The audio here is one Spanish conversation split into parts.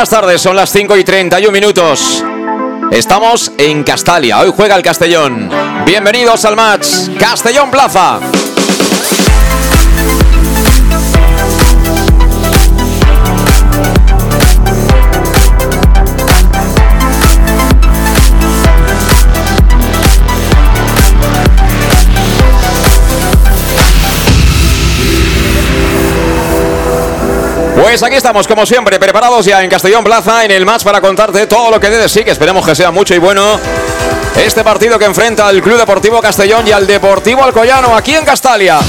Buenas tardes, son las 5 y 31 minutos. Estamos en Castalia, hoy juega el Castellón. Bienvenidos al match Castellón Plaza. Pues aquí estamos, como siempre, preparados ya en Castellón Plaza, en el match para contarte todo lo que debe sí, que esperemos que sea mucho y bueno. Este partido que enfrenta al Club Deportivo Castellón y al Deportivo Alcoyano aquí en Castalia.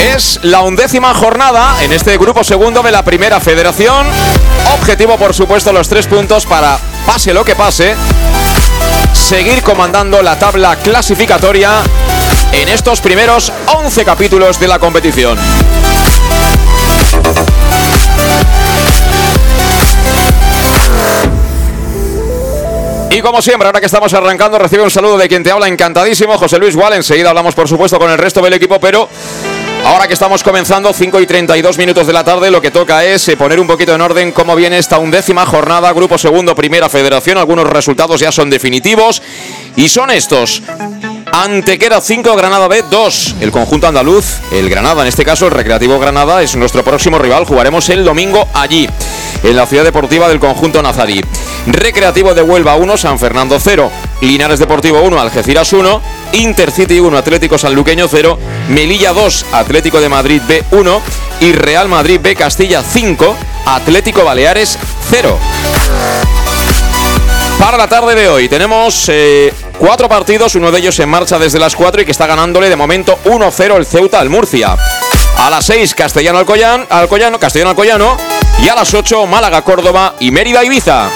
Es la undécima jornada en este grupo segundo de la primera federación. Objetivo, por supuesto, los tres puntos para, pase lo que pase, seguir comandando la tabla clasificatoria en estos primeros 11 capítulos de la competición. Y como siempre, ahora que estamos arrancando, recibe un saludo de quien te habla encantadísimo, José Luis Wall. Enseguida hablamos, por supuesto, con el resto del equipo, pero Ahora que estamos comenzando, 5 y 32 minutos de la tarde, lo que toca es eh, poner un poquito en orden cómo viene esta undécima jornada, Grupo Segundo, Primera Federación. Algunos resultados ya son definitivos y son estos. Antequera 5, Granada B 2. El conjunto andaluz, el Granada, en este caso el Recreativo Granada, es nuestro próximo rival. Jugaremos el domingo allí, en la ciudad deportiva del conjunto Nazarí. Recreativo de Huelva 1, San Fernando 0. Linares Deportivo 1, Algeciras 1. Intercity 1, Atlético Sanluqueño 0, Melilla 2, Atlético de Madrid B 1 y Real Madrid B Castilla 5, Atlético Baleares 0. Para la tarde de hoy tenemos eh, cuatro partidos, uno de ellos en marcha desde las 4 y que está ganándole de momento 1-0 el Ceuta al Murcia. A las 6 Castellano Alcoyano, Alcoyano, Castellano Alcoyano y a las 8 Málaga Córdoba y Mérida Ibiza.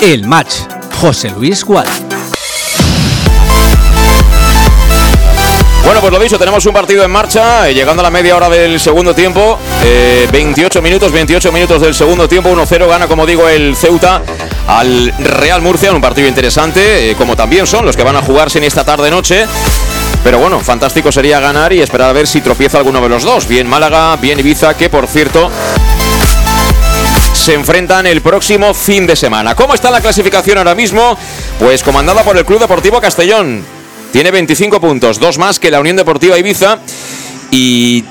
El match. José Luis Gual. Bueno, pues lo dicho, tenemos un partido en marcha, eh, llegando a la media hora del segundo tiempo, 28 eh, minutos, 28 minutos del segundo tiempo, 1-0 gana, como digo, el Ceuta al Real Murcia, un partido interesante, eh, como también son los que van a jugarse en esta tarde-noche. Pero bueno, fantástico sería ganar y esperar a ver si tropieza alguno de los dos, bien Málaga, bien Ibiza, que por cierto se enfrentan el próximo fin de semana. ¿Cómo está la clasificación ahora mismo? Pues comandada por el Club Deportivo Castellón. Tiene 25 puntos, dos más que la Unión Deportiva Ibiza y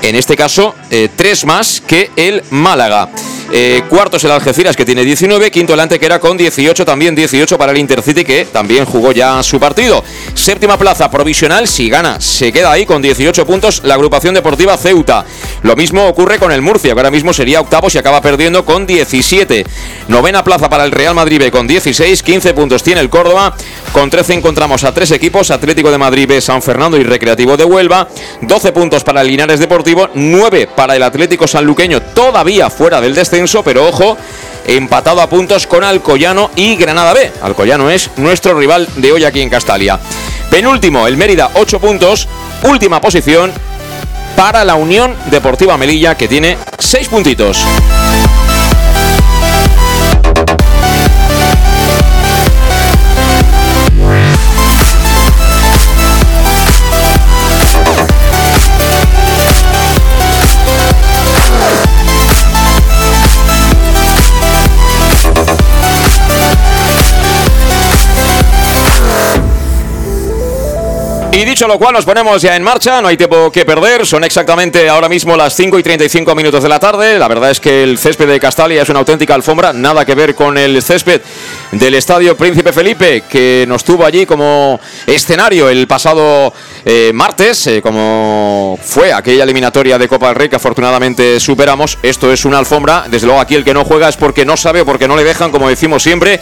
en este caso eh, tres más que el Málaga. Eh, cuarto es el Algeciras que tiene 19. Quinto el Antequera con 18. También 18 para el Intercity que también jugó ya su partido. Séptima plaza provisional. Si gana, se queda ahí con 18 puntos la agrupación deportiva Ceuta. Lo mismo ocurre con el Murcia, que ahora mismo sería octavo si acaba perdiendo con 17. Novena plaza para el Real Madrid con 16. 15 puntos tiene el Córdoba. Con 13 encontramos a tres equipos: Atlético de Madrid San Fernando y Recreativo de Huelva. 12 puntos para el Linares Deportivo. 9 para el Atlético Sanluqueño, todavía fuera del descenso pero ojo, empatado a puntos con Alcoyano y Granada B. Alcoyano es nuestro rival de hoy aquí en Castalia. Penúltimo, el Mérida, 8 puntos. Última posición, para la Unión Deportiva Melilla, que tiene seis puntitos. Dicho lo cual, nos ponemos ya en marcha, no hay tiempo que perder, son exactamente ahora mismo las 5 y 35 minutos de la tarde. La verdad es que el césped de Castalia es una auténtica alfombra, nada que ver con el césped del Estadio Príncipe Felipe, que nos tuvo allí como escenario el pasado eh, martes, eh, como fue aquella eliminatoria de Copa del Rey que afortunadamente superamos. Esto es una alfombra, desde luego aquí el que no juega es porque no sabe o porque no le dejan, como decimos siempre,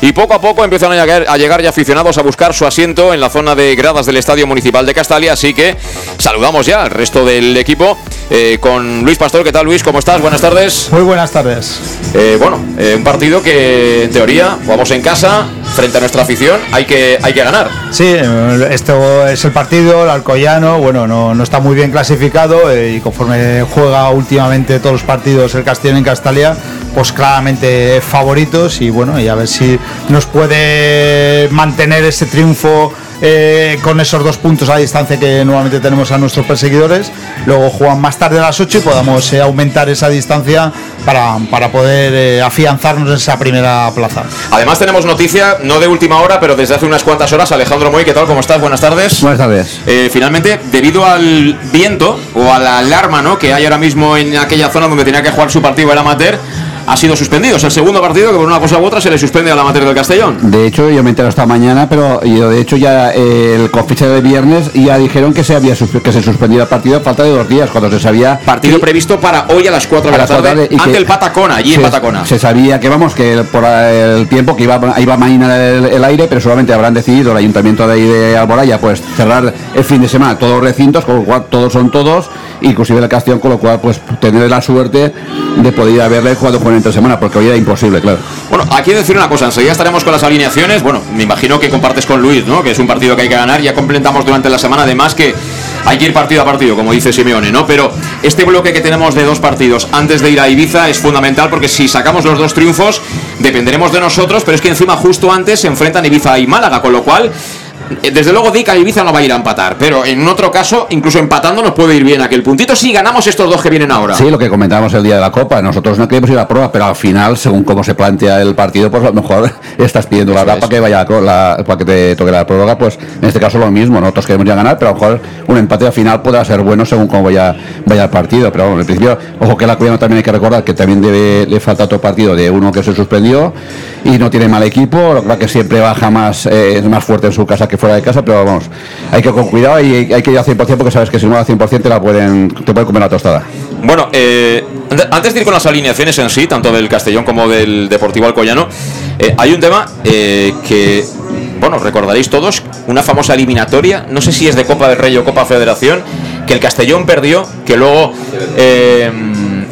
y poco a poco empiezan a llegar, a llegar ya aficionados a buscar su asiento en la zona de gradas del Estadio Municipal de Castalia, así que saludamos ya al resto del equipo eh, con Luis Pastor. ¿Qué tal Luis? ¿Cómo estás? Buenas tardes. Muy buenas tardes. Bueno, un partido que en teoría jugamos en casa, frente a nuestra afición, hay que, hay que ganar. Sí, esto es el partido, el Alcoyano, bueno, no, no está muy bien clasificado y conforme juega últimamente todos los partidos el Castellón en Castalia, pues claramente favoritos y bueno, y a ver si nos puede mantener ese triunfo eh, con esos dos puntos a distancia que normalmente tenemos a nuestros perseguidores. Luego juegan más tarde a las 8 y podamos eh, aumentar esa distancia para, para poder eh, afianzarnos en esa primera plaza. Además tenemos noticia, no de última hora, pero desde hace unas cuantas horas. Alejandro Moy, ¿qué tal? ¿Cómo estás? Buenas tardes. Buenas tardes. finalmente, debido al viento o a la alarma ¿no? que hay ahora mismo en aquella zona donde tenía que jugar su partido el amateur, ha sido suspendido. Es el segundo partido que por una cosa u otra se le suspende a la materia del Castellón. De hecho, yo me entero esta mañana, pero yo de hecho ya eh, el confiche de viernes ya dijeron que se había que se suspendía el partido a falta de dos días, cuando se sabía... Partido previsto para hoy a las 4 de la tarde, ante el Patacona, allí en Patacona. Se sabía que, vamos, que por el tiempo que iba, iba a mañana el, aire, pero solamente habrán decidido el ayuntamiento de ahí de Alboraya, pues cerrar el fin de semana todos los recintos, con lo cual todos son todos, inclusive el Castellón, con lo cual pues tener la suerte de poder haberle jugado con entre semana, porque hoy era imposible, claro. Bueno, aquí decir una cosa, enseguida estaremos con las alineaciones. Bueno, me imagino que compartes con Luis, ¿no? Que es un partido que hay que ganar. Ya completamos durante la semana, además que hay que ir partido a partido, como dice Simeone, ¿no? Pero este bloque que tenemos de dos partidos antes de ir a Ibiza es fundamental porque si sacamos los dos triunfos, dependeremos de nosotros, pero es que encima justo antes se enfrentan Ibiza y Málaga, con lo cual desde luego Dica Ibiza no va a ir a empatar, pero en otro caso, incluso empatando nos puede ir bien aquel puntito. Si ganamos estos dos que vienen ahora. Sí, lo que comentábamos el día de la Copa, nosotros no queremos ir a la prueba, pero al final, según cómo se plantea el partido, pues a lo mejor estás pidiendo la para que vaya la, para que te toque la prórroga, pues en este caso lo mismo, nosotros queremos ya ganar, pero a lo mejor un empate al final podrá ser bueno según cómo vaya, vaya el partido, pero bueno, en principio, ojo que la Cueva también hay que recordar que también debe, le falta otro partido de uno que se suspendió y no tiene mal equipo, lo que que siempre baja más, eh, es más fuerte en su casa que fuera de casa, pero vamos, hay que con cuidado y hay que ir al 100% porque sabes que si no al 100% te la pueden, te pueden comer la tostada. Bueno, eh, antes de ir con las alineaciones en sí, tanto del Castellón como del Deportivo Alcoyano, eh, hay un tema eh, que, bueno, recordaréis todos, una famosa eliminatoria, no sé si es de Copa del Rey o Copa Federación, que el Castellón perdió, que luego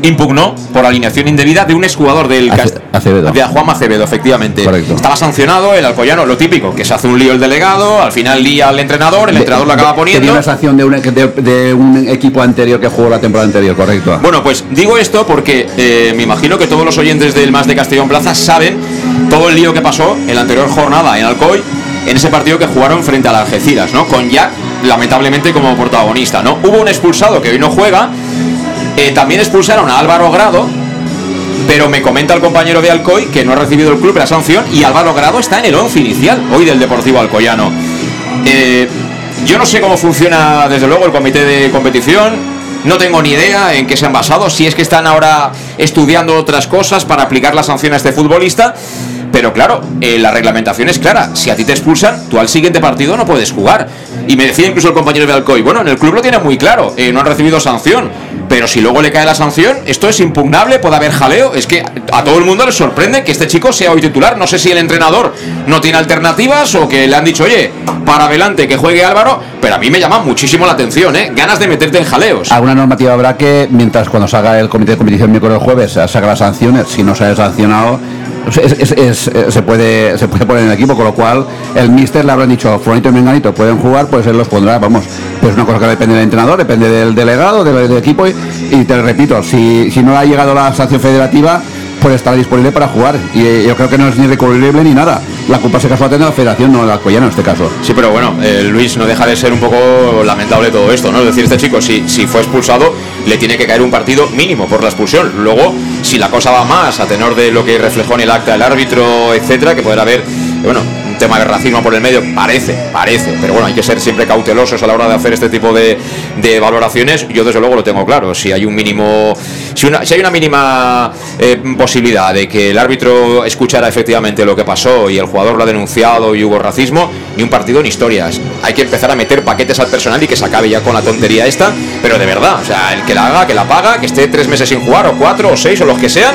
impugnó por alineación indebida de un exjugador del Acevedo. de Juan Acevedo, efectivamente. Correcto. Estaba sancionado el Alcoyano, lo típico, que se hace un lío el delegado, al final lía al entrenador, el entrenador lo acaba poniendo. Tenía una sanción de un, de, un, equipo anterior que jugó la temporada anterior, correcto. Bueno, pues digo esto porque eh, me imagino que todos los oyentes del Más de Castellón Plaza saben todo el lío que pasó en la anterior jornada en Alcoy en ese partido que jugaron frente al Algeciras, ¿no? Con Jack, lamentablemente, como protagonista, ¿no? Hubo un expulsado que hoy no juega, eh, también expulsaron a Álvaro Grado, pero me comenta el compañero de Alcoy que no ha recibido el club la sanción y Álvaro Grado está en el 11 inicial hoy del Deportivo Alcoyano. Eh, yo no sé cómo funciona desde luego el comité de competición, no tengo ni idea en qué se han basado, si es que están ahora estudiando otras cosas para aplicar la sanción a este futbolista. Pero claro, eh, la reglamentación es clara. Si a ti te expulsan, tú al siguiente partido no puedes jugar. Y me decía incluso el compañero de Alcoy, bueno, en el club lo tiene muy claro, no han recibido sanción. Pero si luego le cae la sanción, esto es impugnable, puede haber jaleo. Es que a todo el mundo le sorprende que este chico sea hoy titular. No sé si el entrenador no tiene alternativas o que le han dicho, oye, para adelante, que juegue Álvaro. Pero a mí me llama muchísimo la atención, ¿eh? Ganas de meterte en jaleos. Alguna normativa habrá que, mientras cuando salga el comité de competición miércoles o jueves, saca las sanciones, si no se ha sancionado se, puede, se puede poner en el equipo, con lo cual el míster le habrán dicho, Fulanito y Menganito pueden jugar, pues él los pondrá, vamos, pues es una cosa que depende del entrenador, depende del delegado, del, equipo, y, te repito, si, si no ha llegado la sanción federativa, puede estar disponible para jugar. Y eh, yo creo que no es ni recurrible ni nada. La culpa se casó a tener la federación, no la Alcoyano en este caso. Sí, pero bueno, eh, Luis, no deja de ser un poco lamentable todo esto, ¿no? Es decir, este chico, si, si fue expulsado, le tiene que caer un partido mínimo por la expulsión. Luego, si la cosa va más a tenor de lo que reflejó en el acta el árbitro, etcétera, que podrá haber, bueno, tema de racismo por el medio, parece, parece, pero bueno, hay que ser siempre cautelosos a la hora de hacer este tipo de, de valoraciones. Yo desde luego lo tengo claro, si hay un mínimo, si, una, si hay una mínima eh, posibilidad de que el árbitro escuchara efectivamente lo que pasó y el jugador lo ha denunciado y hubo racismo, ni un partido ni historias. Hay que empezar a meter paquetes al personal y que se acabe ya con la tontería esta, pero de verdad, o sea, el que la haga, que la paga, que esté tres meses sin jugar, o cuatro, o seis, o los que sean,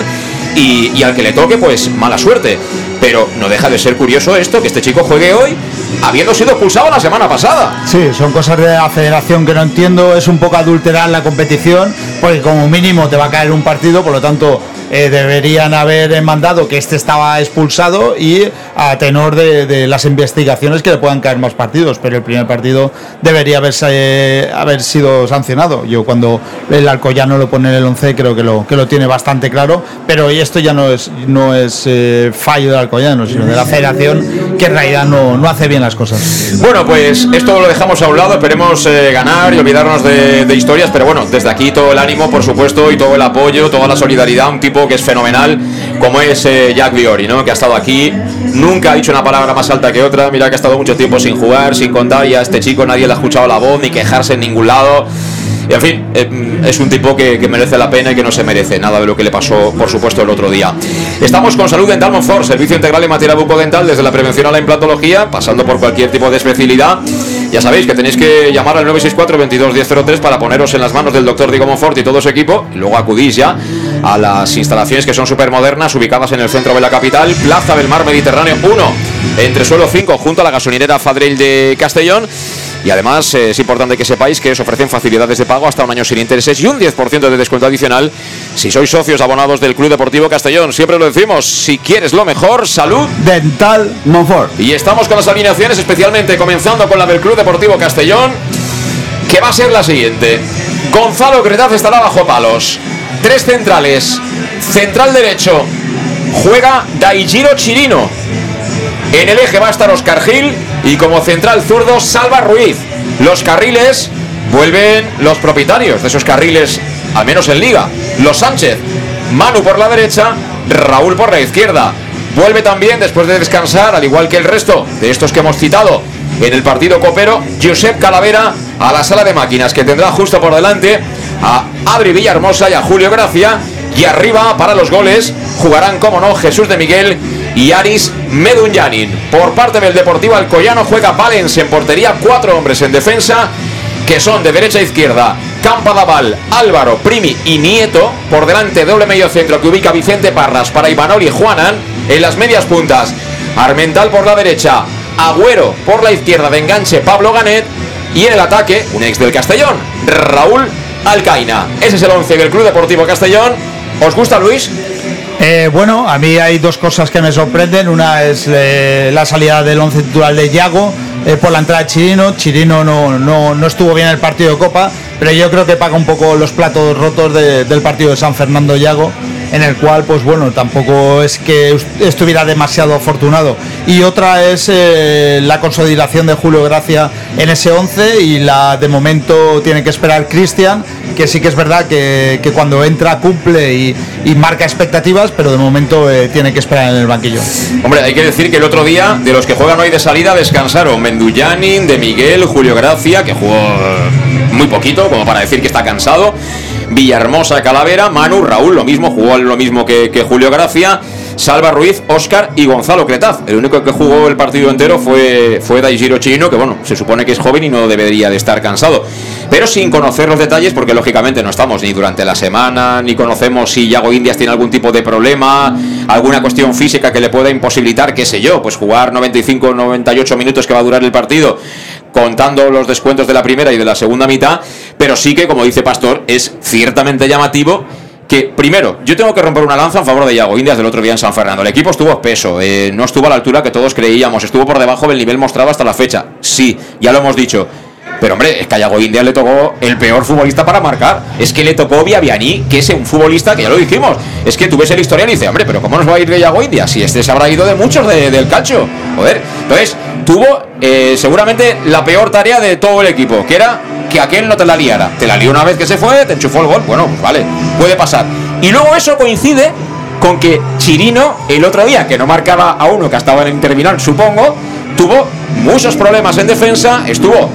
y, y al que le toque, pues mala suerte. Pero no deja de ser curioso esto, que este chico juegue hoy habiendo sido expulsado la semana pasada. Sí, son cosas de la federación que no entiendo, es un poco adulterar la competición, porque como mínimo te va a caer un partido, por lo tanto eh, deberían haber mandado que este estaba expulsado y a tenor de, las investigaciones que le puedan caer más partidos, pero el primer partido debería haberse, eh, haber sido sancionado. Yo cuando el Alcoyano lo pone en el 11 creo que lo, que lo tiene bastante claro, pero esto ya no es, no es eh, fallo del Alcoyano, sino de la federación que en realidad no, no, hace bien las cosas. Bueno, pues esto lo dejamos a un lado, esperemos ganar y olvidarnos de, de historias, pero bueno, desde aquí todo el ánimo, por supuesto, y todo el apoyo, toda la solidaridad, un tipo que es fenomenal, como es eh, Jack Viori, ¿no? que ha estado aquí, nunca ha dicho una palabra más alta que otra, mira que ha estado mucho tiempo sin jugar, sin contar, y a este chico nadie le ha escuchado la voz ni quejarse en ningún lado. Y en fin, eh, es un tipo que, merece la pena y que no se merece nada de lo que le pasó, por supuesto, el otro día. Estamos con Salud Dental Monfort, servicio integral en materia bucodental, desde la prevención a la implantología, pasando por cualquier tipo de especialidad. Ya sabéis que tenéis que llamar al 964 22 1003 para poneros en las manos del doctor Diego Monfort y todo su equipo. Luego acudís ya a las instalaciones que son súper modernas, ubicadas en el centro de la capital, Plaza del Mar Mediterráneo 1, entre suelo 5, junto a la gasolinera Fadrell de Castellón. Y además eh, es importante que sepáis que os ofrecen facilidades de pago hasta un año sin intereses y un 10% de descuento adicional si sois socios abonados del Club Deportivo Castellón. Siempre lo decimos, si quieres lo mejor, salud dental Monfort. Y estamos con las alineaciones, especialmente comenzando con la del Club Deportivo Castellón, que va a ser la siguiente. Gonzalo Cretaz estará bajo palos. Tres centrales. Central derecho. Juega Daijiro Chirino. En el eje va a estar Oscar Gil y como central zurdo Salva Ruiz. Los carriles vuelven los propietarios de esos carriles, al menos en liga. Los Sánchez, Manu por la derecha, Raúl por la izquierda. Vuelve también después de descansar, al igual que el resto de estos que hemos citado en el partido copero, Josep Calavera a la sala de máquinas que tendrá justo por delante a Adri Villahermosa y a Julio Gracia. Y arriba para los goles jugarán, como no, Jesús de Miguel y Aris Medunyanin. Por parte del Deportivo Alcoyano juega Valens en portería, cuatro hombres en defensa, que son de derecha a izquierda Daval, Álvaro, Primi y Nieto. Por delante doble medio centro que ubica Vicente Parras para Imanol y Juanan. En las medias puntas, Armental por la derecha, Agüero por la izquierda de enganche Pablo Ganet. Y en el ataque, un ex del Castellón, Raúl Alcaina. Ese es el 11 del Club Deportivo Castellón. ¿Os gusta Luis? Eh, bueno, a mí hay dos cosas que me sorprenden. Una es eh, la salida del once titular de Yago eh, por la entrada de Chirino. Chirino no, no, estuvo bien en el partido de Copa, pero yo creo que paga un poco los platos rotos del partido de San Fernando Yago en el cual, pues bueno, tampoco es que estuviera demasiado afortunado. Y otra es eh, la consolidación de Julio Gracia en ese 11 y la de momento tiene que esperar Cristian, que sí que es verdad que, cuando entra cumple y, marca expectativas, pero de momento eh, tiene que esperar en el banquillo. Hombre, hay que decir que el otro día, de los que juegan hoy de salida, descansaron Mendullanin, de Miguel, Julio Gracia, que jugó muy poquito, como para decir que está cansado. Villahermosa, Calavera, Manu, Raúl, lo mismo, jugó lo mismo que, Julio Gracia. Salva Ruiz, Oscar y Gonzalo Cretaz. El único que jugó el partido entero fue, fue Daijiro Chino, que bueno, se supone que es joven y no debería de estar cansado. Pero sin conocer los detalles, porque lógicamente no estamos ni durante la semana, ni conocemos si Yago Indias tiene algún tipo de problema, alguna cuestión física que le pueda imposibilitar, qué sé yo, pues jugar 95 98 minutos que va a durar el partido contando los descuentos de la primera y de la segunda mitad, pero sí que, como dice Pastor, es ciertamente llamativo que primero, yo tengo que romper una lanza en favor de Iago Indias del otro día en San Fernando. El equipo estuvo espeso, eh, no estuvo a la altura que todos creíamos, estuvo por debajo del nivel mostrado hasta la fecha. Sí, ya lo hemos dicho. Pero hombre, es que a Iago Indias le tocó el peor futbolista para marcar. Es que le tocó Viaviani, que es un futbolista que ya lo dijimos. Es que tú ves el historial y dices, hombre, pero ¿cómo nos va a ir de Iago Indias? Si este se habrá ido de muchos del calcio. Joder. Entonces, tuvo eh, seguramente la peor tarea de todo el equipo, que era que aquel no te la liara. Te la lió una vez que se fue, te enchufó el gol. Bueno, pues vale, puede pasar. Y luego eso coincide con que Chirino, el otro día, que no marcaba a uno que estaba en el terminal, supongo, tuvo muchos problemas en defensa, estuvo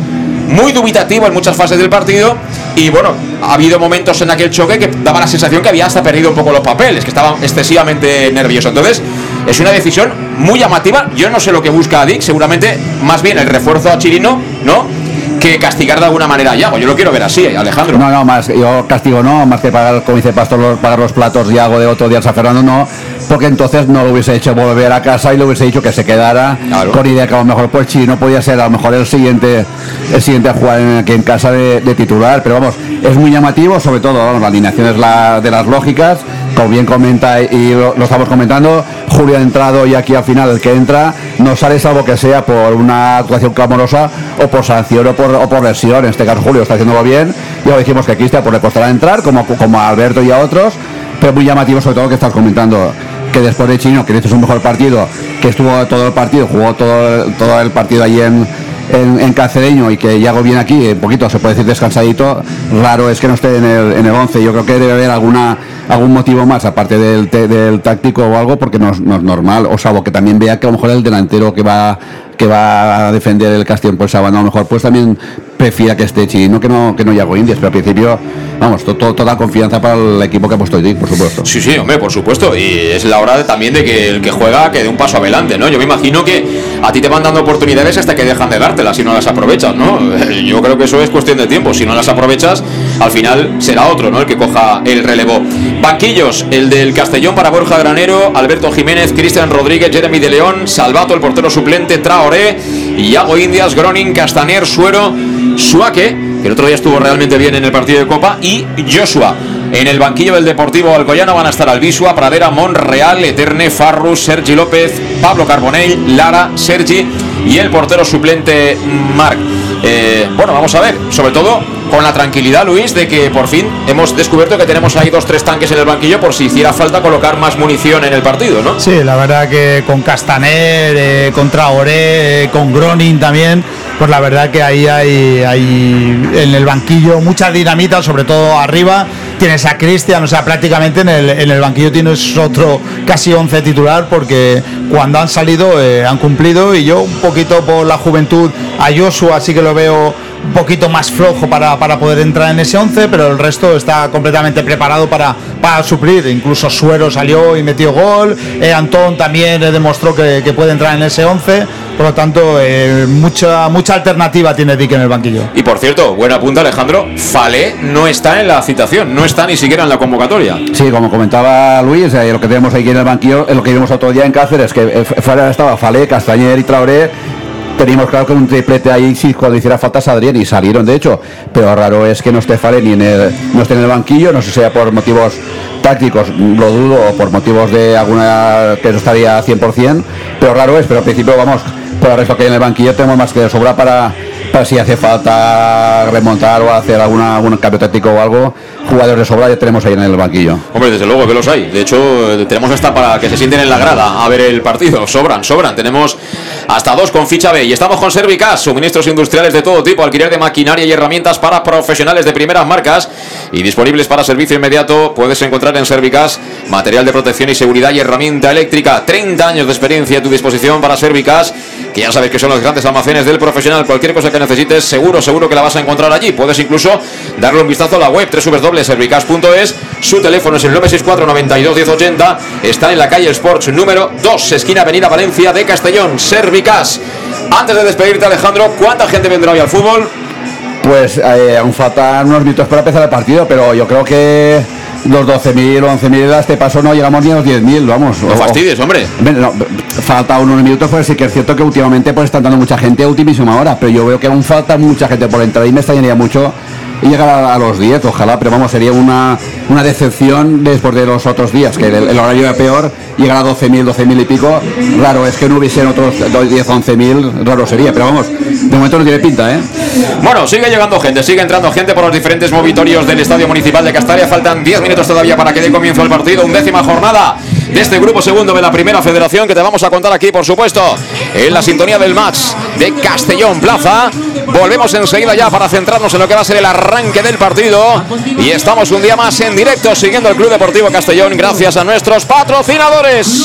muy dubitativo en muchas fases del partido y bueno, ha habido momentos en aquel choque que daba la sensación que había hasta perdido un poco los papeles, que estaba excesivamente nervioso. Entonces, es una decisión muy llamativa. Yo no sé lo que busca Dick, seguramente más bien el refuerzo a Chirino, ¿no? Que castigar de alguna manera a Yago. Yo lo quiero ver así, Alejandro. No, no, más, yo castigo no, más que pagar, como dice Pastor, pagar los platos Yago de otro día San Fernando, no porque entonces no lo hubiese hecho volver a casa y le hubiese dicho que se quedara con idea que a lo mejor pues no podía ser a lo mejor el siguiente el siguiente a jugar en, aquí en casa de, titular pero vamos es muy llamativo sobre todo la alineación es la de las lógicas como bien comenta y lo, estamos comentando. Julio ha entrado y aquí al final el que entra no sale salvo que sea por una actuación clamorosa o por sanción o por, o por en este caso Julio está haciéndolo bien. Ya lo dijimos que aquí está por le costará entrar como, como a Alberto y a otros pero muy llamativo sobre todo que estás comentando que después de Chino, que hizo un mejor partido, que estuvo todo el partido, jugó todo, todo el partido allí en, en, Cacereño y que Yago viene aquí, un poquito, se puede decir descansadito, raro es que no esté en el, en el 11. Yo creo que debe haber alguna algún motivo más, aparte del, del táctico o algo, porque no, es normal. O salvo que también vea que a lo mejor el delantero que va que va a defender el Castillo por sábado, a lo mejor pues también prefiera que esté Chino que no que no Yago Indias, pero al principio vamos, toda confianza para el equipo que ha puesto Dick, por supuesto. Sí, sí, hombre, por supuesto. Y es la hora también de que el que juega que dé un paso adelante, ¿no? Yo me imagino que a ti te van dando oportunidades hasta que dejan de dártelas si no las aprovechas, ¿no? Yo creo que eso es cuestión de tiempo. Si no las aprovechas, al final será otro, ¿no? El que coja el relevo. Banquillos, el del Castellón para Borja Granero, Alberto Jiménez, Cristian Rodríguez, Jeremy de León, Salvato, el portero suplente, Traoré, Iago Indias, Groning, Castaner, Suero, Suaque el otro día estuvo realmente bien en el partido de Copa, y Joshua. En el banquillo del Deportivo Alcoyano van a estar Albisua, Pradera, Monreal, Eterne, Farru, Sergi López, Pablo Carbonell, Lara, Sergi y el portero suplente Marc. Eh, bueno, vamos a ver, sobre todo con la tranquilidad, Luis, de que por fin hemos descubierto que tenemos ahí dos, tres tanques en el banquillo por si hiciera falta colocar más munición en el partido, ¿no? Sí, la verdad que con Castaner, eh, con Traoré, eh, con Gronin también, pues la verdad que ahí hay, en el banquillo mucha dinamita, sobre todo arriba. Tienes a Cristian, o sea, prácticamente en el, banquillo tienes otro casi 11 titular porque cuando han salido eh, han cumplido y yo un poquito por la juventud a Joshua así que lo veo un poquito más flojo para, para, poder entrar en ese 11, pero el resto está completamente preparado para, para suplir. Incluso Suero salió y metió gol, eh, Antón también demostró que, que, puede entrar en ese 11, por lo tanto, eh, mucha, mucha alternativa tiene Dick en el banquillo. Y por cierto, buena punta Alejandro, Fale no está en la citación, no está ni siquiera en la convocatoria. Sí, como comentaba Luis, eh, lo que tenemos aquí en el banquillo, lo que vimos otro día en Cáceres, que fuera estaba Fale, Castañer y Traoré teníamos claro que un triplete ahí sí cuando hiciera falta saldrían y salieron de hecho pero raro es que no esté Fale ni en el, no esté en el banquillo no sé si sea por motivos tácticos lo dudo o por motivos de alguna que no estaría 100% pero raro es pero al principio vamos por el resto que hay en el banquillo tenemos más que de sobra para para si hace falta remontar o hacer alguna, algún cambio táctico o algo, jugadores de sobra ya tenemos ahí en el banquillo. Hombre, desde luego que los hay. De hecho, tenemos hasta para que se sienten en la grada a ver el partido. Sobran, sobran. Tenemos hasta dos con ficha B. Y estamos con Servicas, suministros industriales de todo tipo, alquiler de maquinaria y herramientas para profesionales de primeras marcas y disponibles para servicio inmediato. Puedes encontrar en Servicas material de protección y seguridad y herramienta eléctrica. 30 años de experiencia a tu disposición para Servicas, que ya sabes que son los grandes almacenes del profesional. Cualquier cosa que necesites, seguro, seguro que la vas a encontrar allí. Puedes incluso darle un vistazo a la web www.servicas.es. Su teléfono es el 964 92 1080. Está en la calle Sports número 2, esquina Avenida Valencia de Castellón. Servicas. Antes de despedirte, Alejandro, ¿cuánta gente vendrá hoy al fútbol? Pues eh, aún faltan unos minutos para empezar el partido, pero yo creo que los 12.000 o 11.000 a este paso no llegamos ni a los 10.000, vamos. No fastidies, hombre. falta unos minutos, pues sí que es cierto que últimamente pues están dando mucha gente a ultimísima hora, pero yo veo que aún falta mucha gente por entrar y me extrañaría mucho y llegar a, los 10, ojalá, pero vamos, sería una, una decepción después de los otros días, que el, horario era peor, llegar a 12.000, 12.000 y pico, raro, es que no hubiesen otros 10, 11.000, raro sería, pero vamos, de momento no tiene pinta, ¿eh? Bueno, sigue llegando gente, sigue entrando gente por los diferentes movitorios del Estadio Municipal de Castalia, faltan 10 minutos todavía para que dé comienzo el partido, undécima jornada de este grupo segundo de la primera federación que te vamos a contar aquí, por supuesto, en la sintonía del match de Castellón Plaza. Volvemos enseguida ya para centrarnos en lo que va a ser el arranque del partido. Y estamos un día más en directo siguiendo el Club Deportivo Castellón gracias a nuestros patrocinadores.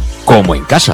como en casa.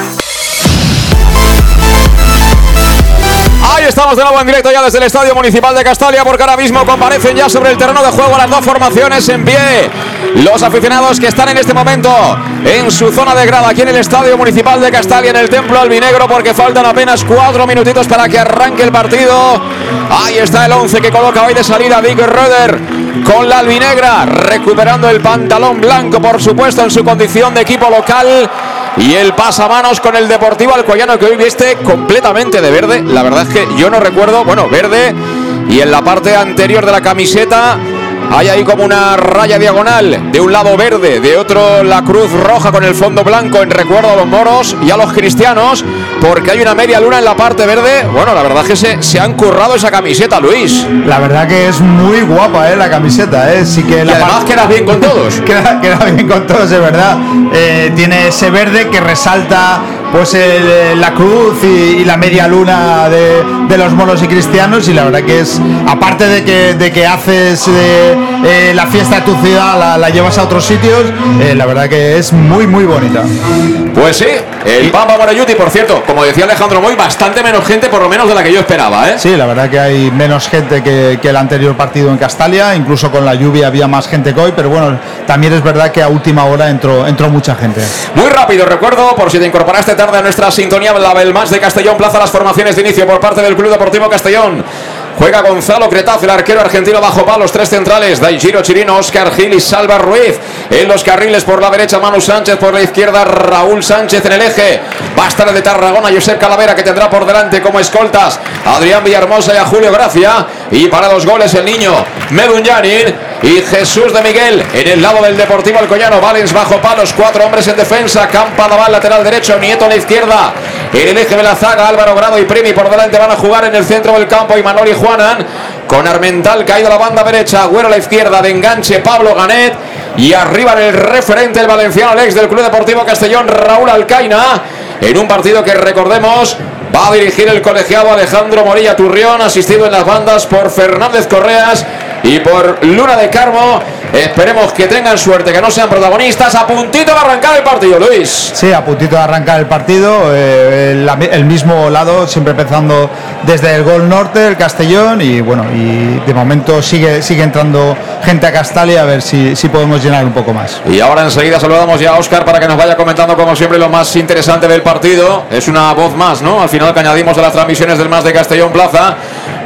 Ahí estamos de nuevo en directo ya desde el Estadio Municipal de Castalia porque ahora mismo comparecen ya sobre el terreno de juego las dos formaciones en pie. Los aficionados que están en este momento en su zona de grada aquí en el Estadio Municipal de Castalia en el Templo Albinegro porque faltan apenas cuatro minutitos para que arranque el partido. Ahí está el 11 que coloca hoy de salida Dick Röder con la albinegra recuperando el pantalón blanco por supuesto en su condición de equipo local. Y el pasamanos con el Deportivo Alcoyano que hoy viste completamente de verde. La verdad es que yo no recuerdo, bueno, verde. Y en la parte anterior de la camiseta hay ahí como una raya diagonal. De un lado verde, de otro la cruz roja con el fondo blanco en recuerdo a los moros y a los cristianos. Porque hay una media luna en la parte verde. Bueno, la verdad es que se, se han currado esa camiseta, Luis. La verdad que es muy guapa eh, la camiseta. Eh. Sí que Y la además par- quedas bien con todos. queda, queda bien con todos, es verdad. Eh, tiene ese verde que resalta pues el- la cruz y, y la media luna de, de los monos y cristianos y la verdad que es aparte de que, de que haces eh, eh, la fiesta de tu ciudad la, la llevas a otros sitios eh, la verdad que es muy muy bonita Pues sí, el Pampa Morayuti, por cierto, como decía Alejandro Moy, bastante menos gente, por lo menos de la que yo esperaba, ¿eh? Sí, la verdad que hay menos gente que, que el anterior partido en Castalia, incluso con la lluvia había más gente que hoy, pero bueno, también es verdad que a última hora entró, entró mucha gente. Muy rápido, recuerdo, por si te incorporaste tarde a nuestra sintonía, la del match de Castellón Plaza, las formaciones de inicio por parte del Club Deportivo Castellón. Juega Gonzalo Cretaz, el arquero argentino bajo palos, tres centrales, Daijiro Chirino, Oscar Gil y Salva Ruiz. En los carriles por la derecha, Manu Sánchez, por la izquierda, Raúl Sánchez en el eje. Estar de Tarragona, Josep Calavera, que tendrá por delante como escoltas Adrián Villahermosa y a Julio Gracia. Y para los goles, el niño Medunyanin y Jesús de Miguel en el lado del Deportivo Alcoyano. Valens bajo palos, cuatro hombres en defensa. Campa Daval, lateral derecho, Nieto a la izquierda. El eje de la zaga, Álvaro Grado y Primi por delante van a jugar en el centro del campo. Y Manoli Juanan con Armental caído a la banda derecha. Agüero a la izquierda de enganche, Pablo Ganet. Y arriba el referente, el valenciano, el ex del Club Deportivo Castellón, Raúl Alcaina. En un partido que recordemos va a dirigir el colegiado Alejandro Morilla Turrión, asistido en las bandas por Fernández Correas y por Luna de Carmo. Esperemos que tengan suerte, que no sean protagonistas. A puntito de arrancar el partido, Luis. Sí, a puntito de arrancar el partido, eh, el, el mismo lado, siempre empezando desde el gol norte, el Castellón, y bueno, y de momento sigue, sigue entrando gente a Castalia a ver si, si podemos llenar un poco más. Y ahora enseguida saludamos ya a Oscar para que nos vaya comentando como siempre lo más interesante del partido. Es una voz más, ¿no? Al final que añadimos de las transmisiones del más de Castellón Plaza.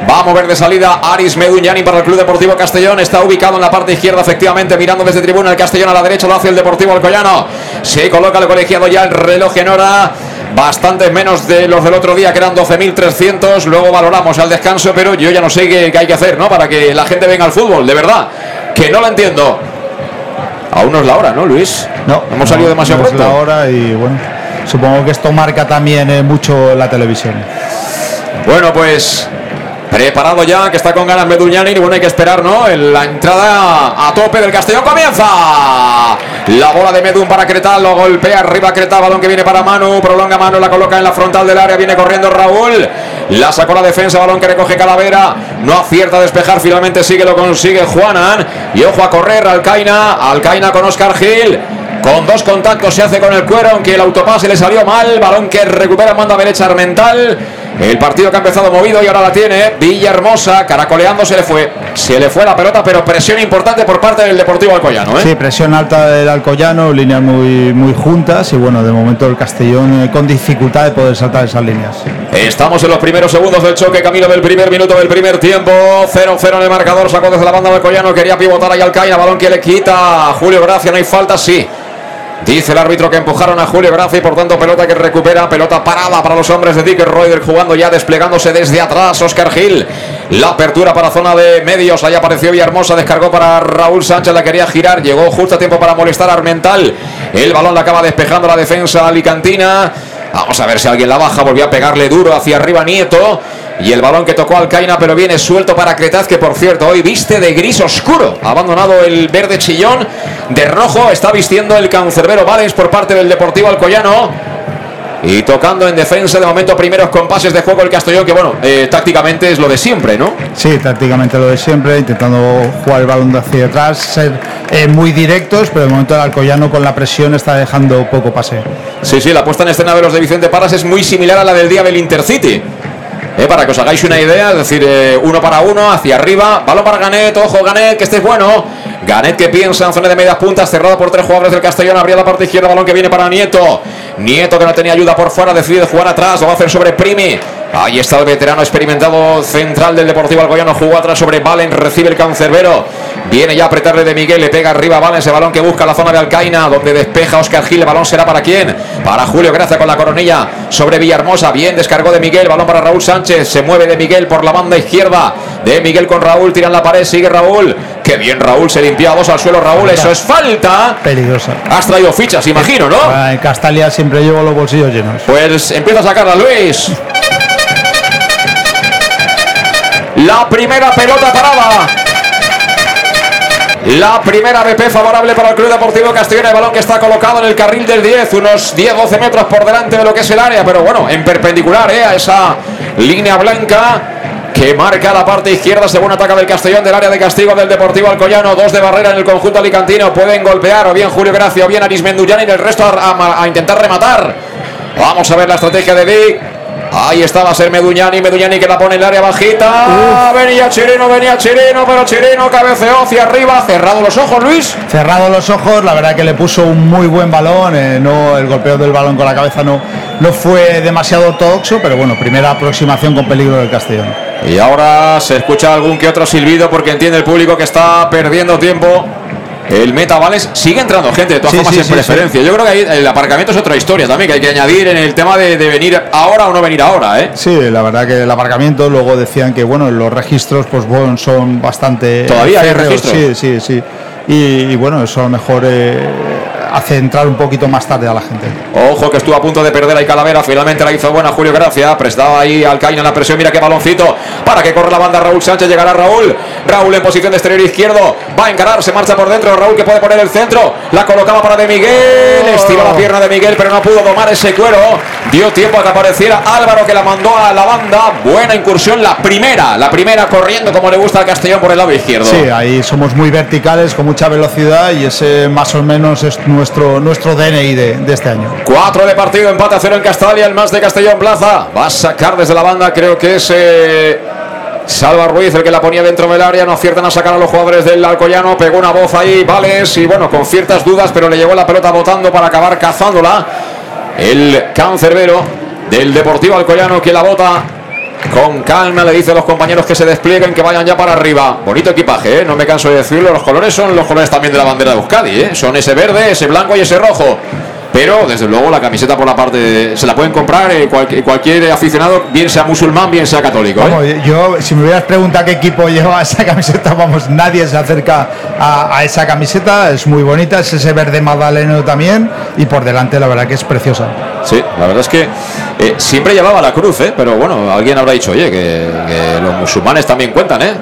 Va a mover de salida Aris Meduñani para el Club Deportivo Castellón. Está ubicado en la parte izquierda, efectivamente, mirando desde tribuna el Castellón a la derecha, lo hace el Deportivo Alcoyano. Se coloca el colegiado ya el reloj en hora. Bastantes menos de los del otro día, que eran 12.300. Luego valoramos al descanso, pero yo ya no sé qué, hay que hacer, ¿no? Para que la gente venga al fútbol, de verdad. Que no lo entiendo. Aún no es la hora, ¿no, Luis? No, Hemos salido demasiado no es pronto. la hora y bueno, supongo que esto marca también eh, mucho la televisión. Bueno, pues preparado ya, que está con ganas Meduñani. Y bueno, hay que esperar, ¿no? El- La entrada a tope del Castellón comienza. La bola de Medun para Cretal, lo golpea arriba Cretal, balón que viene para Manu, prolonga Manu, la coloca en la frontal del área, viene corriendo Raúl, la sacó la defensa, balón que recoge Calavera, no acierta a despejar, finalmente sigue, lo consigue Juanan, y ojo a correr, Alcaina, Alcaina con Oscar Gil, con dos contactos se hace con el cuero, aunque el autopase le salió mal, balón que recupera manda derecha Armental, el partido que ha empezado movido y ahora la tiene Villahermosa, caracoleando se le fue. Se le fue la pelota, pero presión importante por parte del Deportivo Alcoyano. ¿eh? Sí, presión alta del Alcoyano, líneas muy, muy juntas y bueno, de momento el Castellón eh, con dificultad de poder saltar esas líneas. Estamos en los primeros segundos del choque, camino del primer minuto del primer tiempo. 0-0 en el marcador, sacó desde la banda del Alcoyano, quería pivotar ahí Alcaina, balón que le quita Julio Gracia, no hay falta, sí. Dice el árbitro que empujaron a Julio Gracia y por tanto pelota que recupera, pelota parada para los hombres de Dick Reuter jugando ya desplegándose desde atrás Oscar Gil. La apertura para zona de medios, ahí apareció Villahermosa, descargó para Raúl Sánchez, la quería girar, llegó justo a tiempo para molestar a Armental. El balón la acaba despejando la defensa alicantina. Vamos a ver si alguien la baja, volvió a pegarle duro hacia arriba Nieto. Y el balón que tocó Alcaina, pero viene suelto para Cretaz, que por cierto hoy viste de gris oscuro. Abandonado el verde chillón. De rojo está vistiendo el cancerbero Valens por parte del Deportivo Alcoyano. Y tocando en defensa de momento primeros compases de juego el Castellón, que bueno, eh, tácticamente es lo de siempre, ¿no? Sí, tácticamente lo de siempre, intentando jugar el balón de hacia atrás, ser eh, muy directos, pero de momento el Alcoyano con la presión está dejando poco pase. Sí, sí, la puesta en escena de los de Vicente Parras es muy similar a la del día del Intercity. Eh, para que os hagáis una idea, es decir, eh, uno para uno, hacia arriba, balón para Ganet, ojo Ganet, que este es bueno. Ganet que piensa en zona de medias puntas, cerrado por tres jugadores del Castellón, abría la parte izquierda, balón que viene para Nieto. Nieto que no tenía ayuda por fuera, decide jugar atrás, lo va a hacer sobre Primi. Ahí está el veterano experimentado central del Deportivo Alcoyano. Jugó atrás sobre Valen. Recibe el cancerbero. Viene ya a apretarle de Miguel. Le pega arriba Valen. Ese balón que busca la zona de Alcaina. Donde despeja Oscar Gil. El balón será para quién? Para Julio Gracia con la coronilla sobre Villahermosa. Bien descargó de Miguel. Balón para Raúl Sánchez. Se mueve de Miguel por la banda izquierda. De Miguel con Raúl. Tiran la pared. Sigue Raúl. Qué bien Raúl. Se limpia dos al suelo Raúl. Eso es falta. Peligrosa. Has traído fichas, imagino, ¿no? Ah, En Castalia siempre llevo los bolsillos llenos. Pues empieza a sacarla Luis. La primera pelota parada. La primera BP favorable para el Club Deportivo Castellón. El balón que está colocado en el carril del 10, unos 10-12 metros por delante de lo que es el área, pero bueno, en perpendicular ¿eh? a esa línea blanca que marca la parte izquierda según ataca del Castellón del área de castigo del Deportivo Alcoyano. Dos de barrera en el conjunto alicantino. Pueden golpear o bien Julio Gracia o bien Aris Menduyán y el resto a intentar rematar. Vamos a ver la estrategia de Vic. Ahí está, va a ser Meduñani, Meduñani que la pone en el área bajita. Venía Chirino, venía Chirino, pero Chirino cabeceó hacia arriba. Cerrado los ojos, Luis. Cerrado los ojos, la verdad que le puso un muy buen balón. eh, no, el golpeo del balón con la cabeza no, no fue demasiado ortodoxo, pero bueno, primera aproximación con peligro del Castellón. Y ahora se escucha algún que otro silbido porque entiende el público que está perdiendo tiempo. El Meta Vales sigue entrando gente de todas Sí, formas sí, en sí, preferencia. Yo creo que ahí el aparcamiento es otra historia también que hay que añadir en el tema de, de venir ahora o no venir ahora, ¿eh? Sí, la verdad que el aparcamiento, luego decían que bueno, los registros pues bueno, son bastante... ¿Todavía hay registros? Sí, sí, sí. Y, y, bueno, eso a lo mejor eh, hace entrar un poquito más tarde a la gente. Ojo que estuvo a punto de perder ahí Calavera. Finalmente la hizo buena Julio Gracia. Prestaba ahí al Caina la presión. Mira qué baloncito. Para que corra la banda Raúl Sánchez. Llegará Raúl. Raúl en posición de exterior izquierdo. Va a encarar. Se marcha por dentro. Raúl que puede poner el centro. La colocaba para de Miguel. Estiró la pierna de Miguel, pero no pudo domar ese cuero. Dio tiempo a que apareciera Álvaro que la mandó a la banda. Buena incursión. La primera. La primera corriendo como le gusta al Castellón por el lado izquierdo. Sí, ahí somos muy verticales, con mucha velocidad y ese más o menos es nuestro, nuestro DNI de, este año. 4 de partido, empate a cero en Castalia, el más de Castellón Plaza. Va a sacar desde la banda, creo que es eh, Salva Ruiz el que la ponía dentro del área. No aciertan a sacar a los jugadores del Alcoyano. Pegó una voz ahí, Vales, y bueno, con ciertas dudas, pero le llegó la pelota botando para acabar cazándola. El cancerbero del Deportivo Alcoyano que la bota. Con calma le dice a los compañeros que se desplieguen, que vayan ya para arriba. Bonito equipaje, ¿eh? no me canso de decirlo. Los colores son los colores también de la bandera de Euskadi. ¿eh? Son ese verde, ese blanco y ese rojo. Pero desde luego la camiseta por la parte de- se la pueden comprar eh, cual- cualquier aficionado, bien sea musulmán, bien sea católico. ¿eh? Vamos, yo, si me hubieras preguntado qué equipo lleva esa camiseta, vamos, nadie se acerca a, a esa camiseta. Es muy bonita, es ese verde magdaleno también. Y por delante, la verdad que es preciosa. Sí, la verdad es que eh, siempre llevaba la cruz, ¿eh? pero bueno, alguien habrá dicho, oye, que, que los musulmanes también cuentan, ¿eh?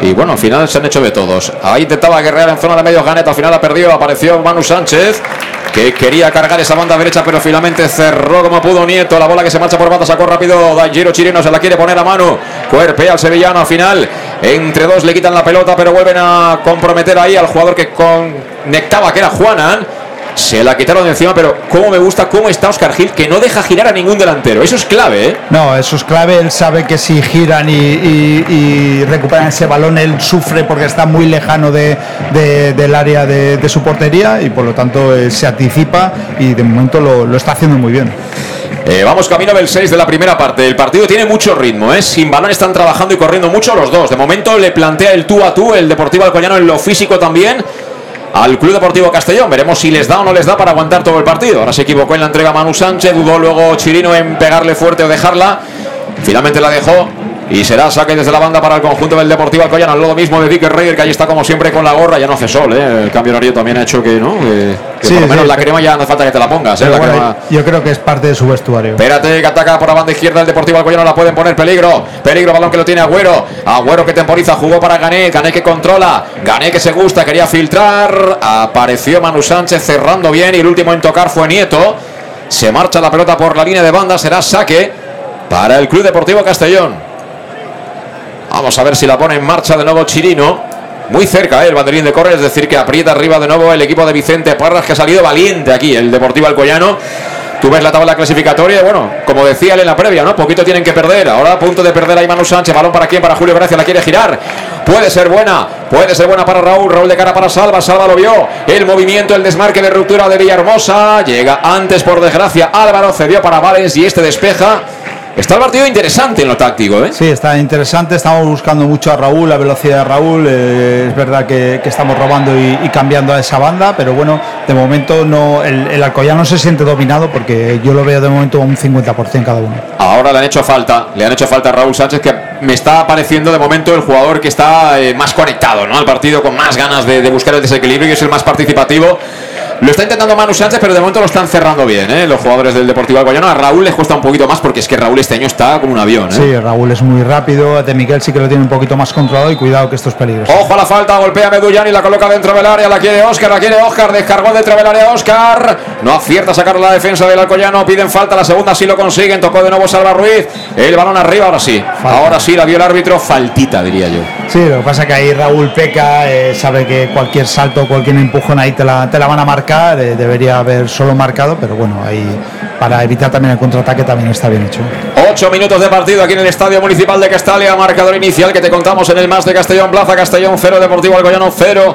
Y bueno, al final se han hecho de todos. Ahí intentaba guerrear en zona de medio Ganet, al final ha perdido, apareció Manu Sánchez que quería cargar esa banda derecha, pero finalmente cerró como pudo Nieto. La bola que se marcha por banda, sacó rápido Giro Chirino, se la quiere poner a mano. Cuerpea al sevillano al final. Entre dos le quitan la pelota, pero vuelven a comprometer ahí al jugador que conectaba, que era Juanan. Se la quitaron de encima, pero cómo me gusta cómo está Oscar Gil, que no deja girar a ningún delantero. Eso es clave, ¿eh? No, eso es clave. Él sabe que si giran y, recuperan ese balón, él sufre porque está muy lejano de, del área de, su portería y por lo tanto eh, se anticipa y de momento lo, está haciendo muy bien. Eh, vamos camino del 6 de la primera parte. El partido tiene mucho ritmo, ¿eh? Sin balón están trabajando y corriendo mucho los dos. De momento le plantea el tú a tú, el Deportivo Alcoyano en lo físico también al Club Deportivo Castellón. Veremos si les da o no les da para aguantar todo el partido. Ahora se equivocó en la entrega Manu Sánchez, dudó luego Chirino en pegarle fuerte o dejarla. Finalmente la dejó y será saque desde la banda para el conjunto del Deportivo Alcoyano. Al lado mismo de Dick Reyes, que ahí está como siempre con la gorra. Ya no hace sol, ¿eh? El cambio horario también ha hecho que, ¿no? Que, por lo menos la crema ya no hace falta que te la pongas, ¿eh? Yo creo que es parte de su vestuario. Espérate, que ataca por la banda izquierda el Deportivo Alcoyano. La pueden poner peligro. Peligro, balón que lo tiene Agüero. Agüero que temporiza, jugó para Gané. Gané que controla. Gané que se gusta, quería filtrar. Apareció Manu Sánchez cerrando bien. Y el último en tocar fue Nieto. Se marcha la pelota por la línea de banda. Será saque para el Club Deportivo Castellón. Vamos a ver si la pone en marcha de nuevo Chirino. Muy cerca ¿eh? el banderín de correr, es decir, que aprieta arriba de nuevo el equipo de Vicente Parras, que ha salido valiente aquí, el Deportivo Alcoyano. Tú ves la tabla clasificatoria, bueno, como decía él en la previa, ¿no? Poquito tienen que perder. Ahora a punto de perder ahí Manu Sánchez. Balón para quién? Para Julio Gracia, la quiere girar. Puede ser buena, puede ser buena para Raúl. Raúl de cara para Salva. Salva lo vio. El movimiento, el desmarque de ruptura de Villahermosa. Llega antes, por desgracia. Álvaro cedió para Vales y este despeja. Está el partido interesante en lo táctico, ¿eh? Sí, está interesante. Estamos buscando mucho a Raúl, la velocidad de Raúl. Eh, es verdad que, estamos robando y, cambiando a esa banda, pero bueno, de momento no el, el Alcoyano se siente dominado porque yo lo veo de momento un 50% cada uno. Ahora le han hecho falta, le han hecho falta a Raúl Sánchez, que me está pareciendo de momento el jugador que está eh, más conectado ¿no? al partido, con más ganas de, de buscar el desequilibrio y es el más participativo. Lo está intentando Manu Sánchez, pero de momento lo están cerrando bien, ¿eh? los jugadores del Deportivo Alcoyano. A Raúl les cuesta un poquito más porque es que Raúl este año está como un avión. ¿eh? Sí, Raúl es muy rápido. De Miguel sí que lo tiene un poquito más controlado y cuidado que esto es peligroso. Ojo a la falta, golpea Medullán y la coloca dentro del área. La quiere Oscar, la quiere Oscar. Descargó dentro del área Oscar. No acierta a sacar la defensa del Alcoyano. Piden falta, la segunda sí lo consiguen. Tocó de nuevo Salva Ruiz. El balón arriba, ahora sí. Ahora sí la vio el árbitro. Faltita, diría yo. Sí, lo que pasa es que ahí Raúl peca, eh, sabe que cualquier salto, cualquier empujón ahí te la, te la van a marcar. Eh, debería haber solo marcado, pero bueno, ahí para evitar también el contraataque también está bien hecho. Ocho minutos de partido aquí en el Estadio Municipal de Castalia, marcador inicial que te contamos en el más de Castellón, Plaza Castellón 0, Deportivo Alcoyano 0.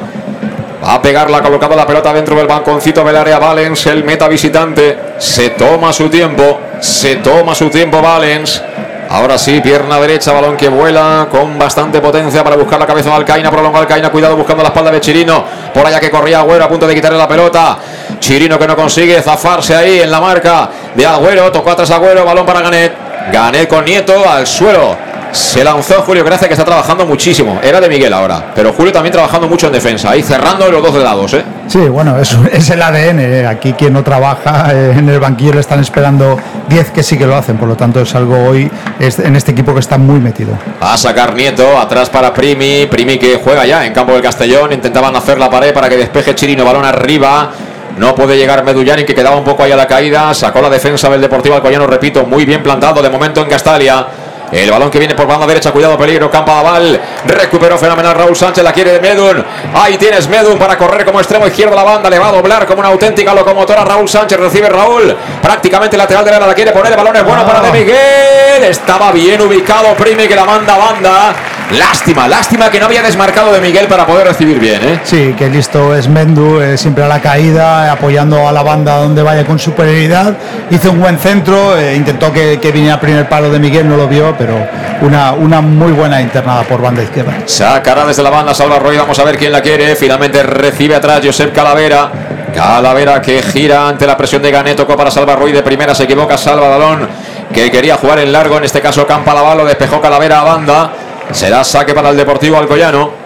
Va a pegarla, colocado la pelota dentro del banconcito del área Valens, el meta visitante. Se toma su tiempo, se toma su tiempo Valens. Ahora sí, pierna derecha, balón que vuela con bastante potencia para buscar la cabeza de Alcaina, prolonga Alcaina, cuidado buscando la espalda de Chirino, por allá que corría Agüero a punto de quitarle la pelota. Chirino que no consigue zafarse ahí en la marca de Agüero, tocó atrás Agüero, balón para Ganet. Ganet con Nieto al suelo. Se lanzó Julio Gracia que está trabajando muchísimo. Era de Miguel ahora. Pero Julio también trabajando mucho en defensa. Ahí cerrando los dos lados. ¿eh? Sí, bueno, es, es el ADN. ¿eh? Aquí quien no trabaja eh, en el banquillo le están esperando 10 que sí que lo hacen. Por lo tanto, es algo hoy en este equipo que está muy metido. a sacar Nieto. Atrás para Primi. Primi que juega ya en campo del Castellón. Intentaban hacer la pared para que despeje Chirino. Balón arriba. No puede llegar Medullani, que quedaba un poco ahí a la caída. Sacó la defensa del Deportivo Alcoyano, repito, muy bien plantado de momento en Castalia. El balón que viene por banda derecha, cuidado, peligro, Campa Aval. Recuperó fenomenal Raúl Sánchez, la quiere Medun. Ahí tienes Medun para correr como extremo izquierdo la banda. Le va a doblar como una auténtica locomotora. Raúl Sánchez recibe Raúl. Prácticamente lateral de la, la quiere poner. El balón es bueno para De Miguel. Estaba bien ubicado Primi que la manda a banda. Lástima, lástima que no había desmarcado de Miguel para poder recibir bien. ¿eh? Sí, que listo es Mendu, eh, siempre a la caída, apoyando a la banda donde vaya con superioridad. Hizo un buen centro, eh, intentó que, que viniera primer palo de Miguel, no lo vio, pero una, una muy buena internada por banda izquierda. Sacará desde la banda Salva Roy, vamos a ver quién la quiere. Finalmente recibe atrás Josep Calavera. Calavera que gira ante la presión de Ganet, tocó para Salva Ruiz de primera, se equivoca Salva Balón, que quería jugar en largo, en este caso Campa lo despejó Calavera a banda. Será saque para el Deportivo Alcoyano.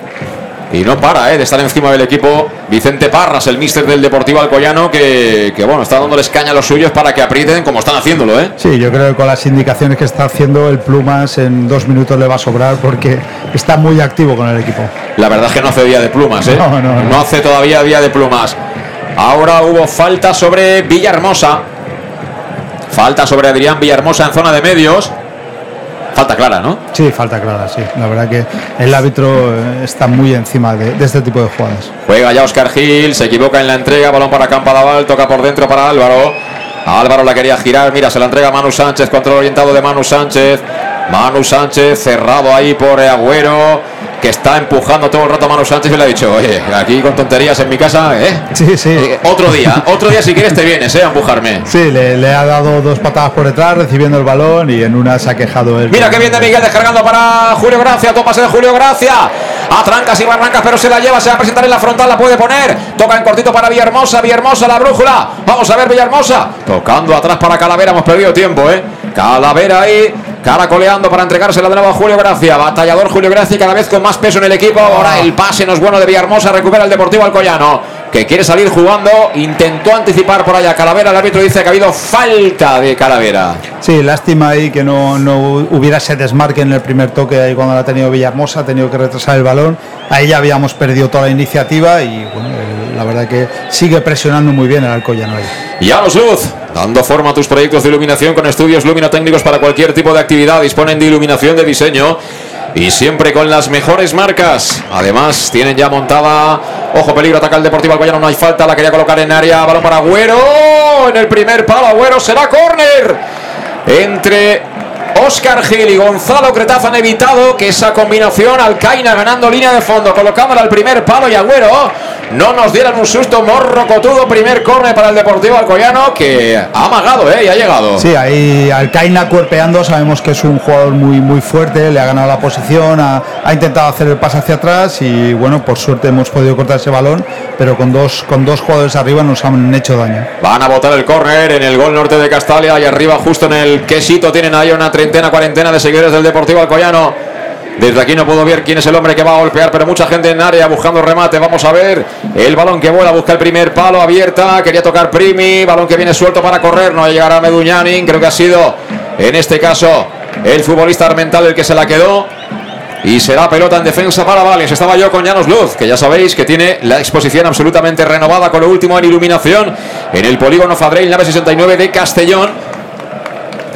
Y no para ¿eh? de estar encima del equipo Vicente Parras, el míster del Deportivo Alcoyano, que, que, bueno, está dándoles caña a los suyos para que aprieten como están haciéndolo. ¿eh? Sí, yo creo que con las indicaciones que está haciendo el Plumas en dos minutos le va a sobrar porque está muy activo con el equipo. La verdad es que no hace día de plumas, ¿eh? No, no, no. no hace todavía día de plumas. Ahora hubo falta sobre Villahermosa. Falta sobre Adrián Villahermosa en zona de medios. Falta clara, ¿no? Sí, falta clara, sí. La verdad que el árbitro eh, está muy encima de, de este tipo de jugadas. Juega ya Oscar Gil, se equivoca en la entrega, balón para Campadaval, toca por dentro para Álvaro. Álvaro la quería girar, mira, se la entrega Manu Sánchez, control orientado de Manu Sánchez. Manu Sánchez cerrado ahí por Agüero, que está empujando todo el rato a Manu Sánchez y le ha dicho, oye, aquí con tonterías en mi casa, ¿eh? Sí, sí. Eh, otro día, otro día si quieres te vienes, ¿eh? A empujarme. Sí, le, le, ha dado dos patadas por detrás, recibiendo el balón y en una se ha quejado él. Mira que viene Miguel descargando para Julio Gracia, toma de Julio Gracia. A trancas y barrancas, pero se la lleva, se va a presentar en la frontal, la puede poner. Toca en cortito para Villahermosa, Villahermosa, la brújula. Vamos a ver Villahermosa. Tocando atrás para Calavera, hemos perdido tiempo, ¿eh? Calavera ahí, caracoleando para entregársela de nuevo a Julio Gracia. Batallador Julio Gracia, cada vez con más peso en el equipo. Ahora el pase no es bueno de Villahermosa, recupera el Deportivo Alcoyano, que quiere salir jugando. Intentó anticipar por allá Calavera. El árbitro dice que ha habido falta de Calavera. Sí, lástima ahí que no, no hubiera ese desmarque en el primer toque ahí cuando la ha tenido Villahermosa, ha tenido que retrasar el balón. Ahí ya habíamos perdido toda la iniciativa y bueno, la verdad que sigue presionando muy bien el Alcoyano ahí. Llanos Luz, dando forma a tus proyectos de iluminación con estudios luminotécnicos para cualquier tipo de actividad. Disponen de iluminación de diseño y siempre con las mejores marcas. Además, tienen ya montada. Ojo, peligro, ataca el Deportivo Alcoyano. No hay falta, la quería colocar en área. Balón para Agüero. En el primer palo, Agüero será córner. Entre Oscar Gil y Gonzalo Cretaz han evitado que esa combinación Alcaina ganando línea de fondo, colocándola al primer palo y Agüero no nos dieran un susto morrocotudo. Primer córner para el Deportivo Alcoyano que ha amagado ¿eh? y ha llegado. Sí, ahí Alcaina cuerpeando, sabemos que es un jugador muy, muy fuerte, le ha ganado la posición, ha, ha, intentado hacer el pase hacia atrás y bueno, por suerte hemos podido cortar ese balón, pero con dos, con dos jugadores arriba nos han hecho daño. Van a botar el córner en el gol norte de Castalia y arriba justo en el quesito tienen ahí una treintena, cuarentena de seguidores del Deportivo Alcoyano. Desde aquí no puedo ver quién es el hombre que va a golpear, pero mucha gente en área buscando remate. Vamos a ver el balón que vuela, busca el primer palo abierta. Quería tocar Primi, balón que viene suelto para correr. No llegará Meduñanin. Creo que ha sido en este caso el futbolista Armental el que se la quedó. Y será pelota en defensa para Vales. Estaba yo con Llanos Luz, que ya sabéis que tiene la exposición absolutamente renovada con lo último en iluminación en el polígono Fadrell, nave 69 de Castellón.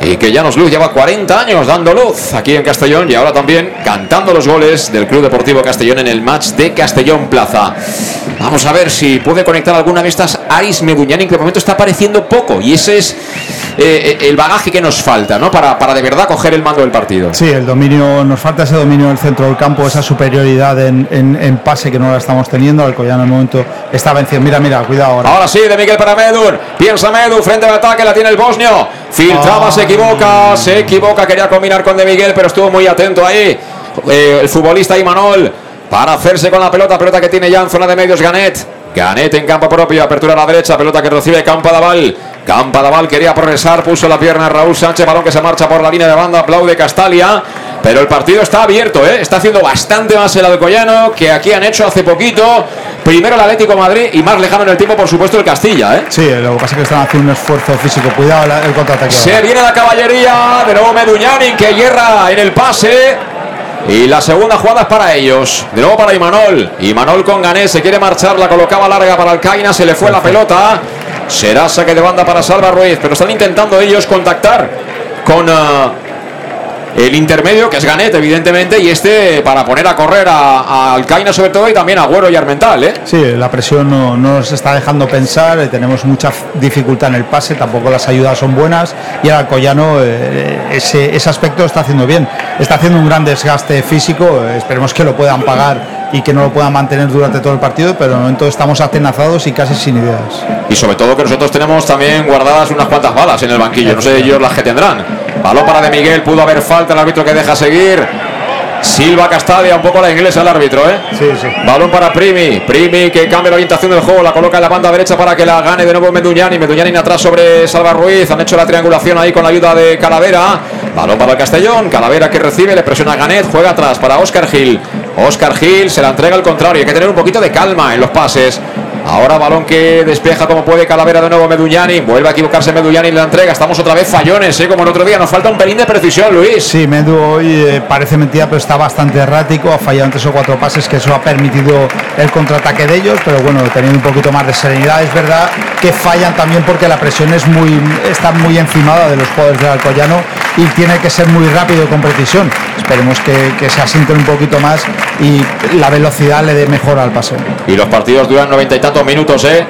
Y que Llanos Luz lleva 40 años dando luz aquí en Castellón y ahora también cantando los goles del Club Deportivo Castellón en el match de Castellón Plaza. Vamos a ver si puede conectar alguna de estas Aris Meduñani, que de momento está apareciendo poco. Y ese es eh, el bagaje que nos falta, ¿no? Para, para de verdad coger el mando del partido. Sí, el dominio, nos falta ese dominio en el centro del campo, esa superioridad en, en, en pase que no la estamos teniendo. Alcoyano en el momento está venciendo. Mira, mira, cuidado ahora. Ahora sí, de Miguel para Medun. Piensa Medun, frente al ataque, la tiene el bosnio. Filtraba, oh. se equivoca, se equivoca. Quería combinar con De Miguel, pero estuvo muy atento ahí. Eh, el futbolista Imanol para hacerse con la pelota, pelota que tiene ya en zona de medios Ganet. Ganet en campo propio, apertura a la derecha, pelota que recibe Campadaval. Campadaval quería progresar, puso la pierna Raúl Sánchez, balón que se marcha por la línea de banda, aplaude Castalia. Pero el partido está abierto, ¿eh? está haciendo bastante más el Alcoyano que aquí han hecho hace poquito. Primero el Atlético Madrid y más lejano en el tiempo, por supuesto, el Castilla. ¿eh? Sí, lo que pasa es que están haciendo un esfuerzo físico. Cuidado el contraataque. Se viene la caballería, de nuevo Meduñanin que hierra en el pase. Y la segunda jugada es para ellos. De nuevo para Imanol. Imanol con Gané se quiere marchar, la colocaba larga para Alcaina, se le fue la pelota. Será saque de banda para Salva Ruiz, pero están intentando ellos contactar con uh, el intermedio, que es Ganet, evidentemente, y este para poner a correr a, a Alcaina sobre todo y también a Güero y Armental. ¿eh? Sí, la presión no, no, nos está dejando pensar, eh, tenemos mucha dificultad en el pase, tampoco las ayudas son buenas y el Alcoyano eh, ese, ese aspecto está haciendo bien. Está haciendo un gran desgaste físico, eh, esperemos que lo puedan pagar y que no lo puedan mantener durante todo el partido, pero de momento estamos atenazados y casi sin ideas. Y sobre todo que nosotros tenemos también guardadas unas cuantas balas en el banquillo, no sé ellos las que tendrán. Balón para de Miguel, pudo haber falta, el árbitro que deja seguir. Silva Castalia, un poco la inglesa el árbitro, ¿eh? Sí, sí. Balón para Primi. Primi que cambia la orientación del juego, la coloca en la banda derecha para que la gane de nuevo Meduñani. Meduñani atrás sobre Salva Ruiz. Han hecho la triangulación ahí con la ayuda de Calavera. Balón para el Castellón. Calavera que recibe, le presiona a Ganet. Juega atrás para Oscar Gil. Oscar Gil se la entrega al contrario. Hay que tener un poquito de calma en los pases. Ahora balón que despeja como puede Calavera de nuevo Meduñani. Vuelve a equivocarse Meduñani en la entrega. Estamos otra vez fallones, ¿eh? como el otro día. Nos falta un pelín de precisión, Luis. Sí, Medu hoy eh, parece mentira, pero está bastante errático. Ha fallado en tres o cuatro pases que eso ha permitido el contraataque de ellos. Pero bueno, teniendo un poquito más de serenidad. Es verdad que fallan también porque la presión es muy, está muy encimada de los jugadores del Alcoyano y tiene que ser muy rápido con precisión. Esperemos que, que se asienten un poquito más y la velocidad le dé mejor al pase. Y los partidos duran noventa y tantos minutos, ¿eh?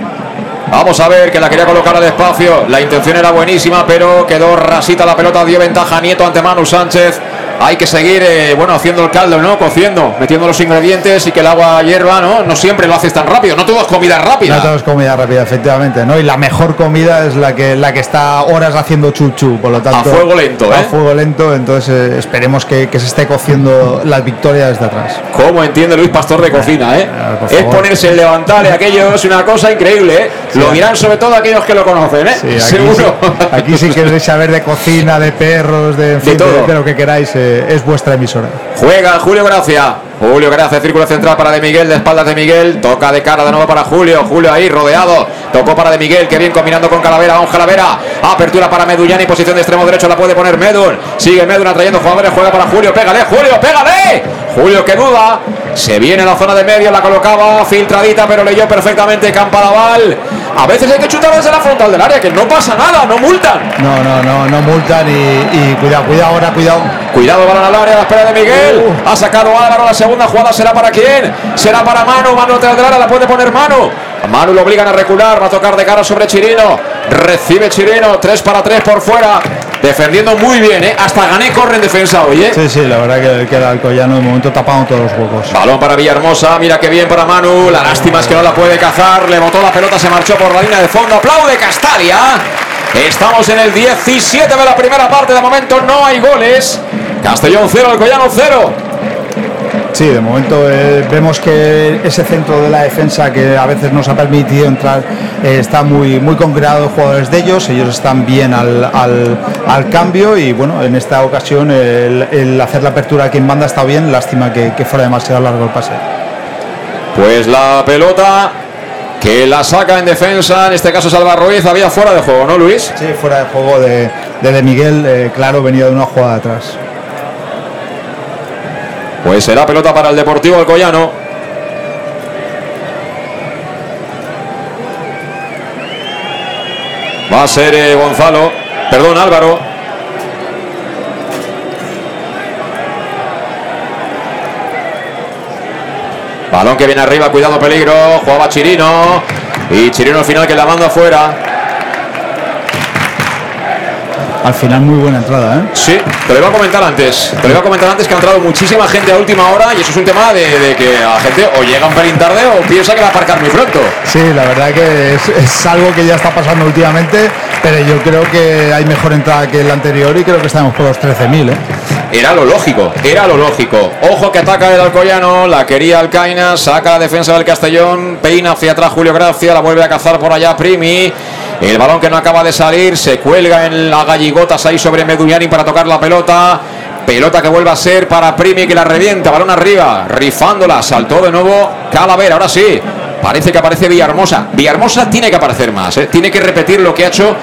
Vamos a ver que la quería colocar al espacio. La intención era buenísima, pero quedó rasita la pelota. Dio ventaja Nieto ante Manu Sánchez. Hay que seguir, eh, bueno, haciendo el caldo, ¿no? Cociendo, metiendo los ingredientes y que el agua hierva, ¿no? No siempre lo haces tan rápido. No todo es comida rápida. No todo es comida rápida, efectivamente, ¿no? Y la mejor comida es la que la que está horas haciendo chuchu, por lo tanto. A fuego lento, ¿eh? A fuego lento, entonces eh, esperemos que, que se esté cociendo la victoria desde atrás. ¿Cómo entiende Luis Pastor de cocina, eh? Por es ponerse el levantar, aquello es una cosa increíble, ¿eh? Lo dirán sobre todo aquellos que lo conocen, ¿eh? Sí, aquí, Seguro. sí- aquí si queréis saber de cocina, de perros, de, en fin, de, todo. de lo que queráis, eh, es vuestra emisora. Juega Julio Gracia. Julio Gracia, círculo central para De Miguel, de espaldas de Miguel. Toca de cara de nuevo para Julio. Julio ahí rodeado. Tocó para De Miguel, que bien combinando con Calavera. Un Calavera. Apertura para Medullani, posición de extremo derecho. La puede poner Medun. Sigue Medun atrayendo jugadores. Juega para Julio. Pégale, Julio, pégale. Julio que duda. Se viene la zona de medio. La colocaba filtradita, pero leyó perfectamente Campadaval. A veces hay que chutar desde la frontal del área, que no pasa nada, no multan. No, no, no, no multan y, y cuidado, cuidado ahora, cuidado. Cuidado, balón al área, a la espera de Miguel. Ha sacado Álvaro. La segunda jugada será para quién? Será para Manu. Manu detrás del área, la puede poner Manu. A Manu lo obligan a recular. Va a tocar de cara sobre Chirino. Recibe Chirino. 3 para 3 por fuera. Defendiendo muy bien, ¿eh? Hasta gané corre en defensa hoy, ¿eh? Sí, sí, la verdad que, que el Alcoyano de momento tapando todos los huecos. Balón para Villahermosa, mira qué bien para Manu. La lástima es que no la puede cazar. Le botó la pelota, se marchó por la línea de fondo. Aplaude Castalia. Estamos en el 17 de la primera parte. De momento no hay goles. Castellón 0, Alcoyano 0. Sí, de momento eh, vemos que ese centro de la defensa que a veces nos ha permitido entrar eh, está muy, muy concreado jugadores de ellos, ellos están bien al, al- al cambio y bueno, en esta ocasión el, el hacer la apertura aquí en banda está bien, lástima que, que fuera demasiado largo el pase. Pues la pelota que la saca en defensa, en este caso Salva Ruiz, había fuera de juego, ¿no, Luis? Sí, fuera de juego de, de, De Miguel, eh, claro, venía de una jugada atrás. Pues será pelota para el Deportivo Alcoyano. Va a ser eh, Gonzalo, perdón Álvaro. Balón que viene arriba, cuidado peligro, jugaba Chirino y Chirino al final que la manda afuera. Al final muy buena entrada, ¿eh? Sí, te lo iba a comentar antes. Te lo iba a comentar antes que ha entrado muchísima gente a última hora y eso es un tema de, de que la gente o llega un pelín tarde o piensa que va a aparcar muy pronto. Sí, la verdad que es, es algo que ya está pasando últimamente, pero yo creo que hay mejor entrada que el anterior y creo que estamos por los 13.000, ¿eh? Era lo lógico, era lo lógico. Ojo que ataca el Alcoyano, la quería Alcaina, saca la defensa del Castellón, peina hacia atrás Julio Gracia, la vuelve a cazar por allá Primi. El balón que no acaba de salir, se cuelga en la galligotas ahí sobre Meduñani para tocar la pelota. Pelota que vuelve a ser para Primi que la revienta, balón arriba, rifándola, saltó de nuevo Calavera, ahora sí. Parece que aparece Villahermosa. Villahermosa tiene que aparecer más, ¿eh? tiene que repetir lo que ha hecho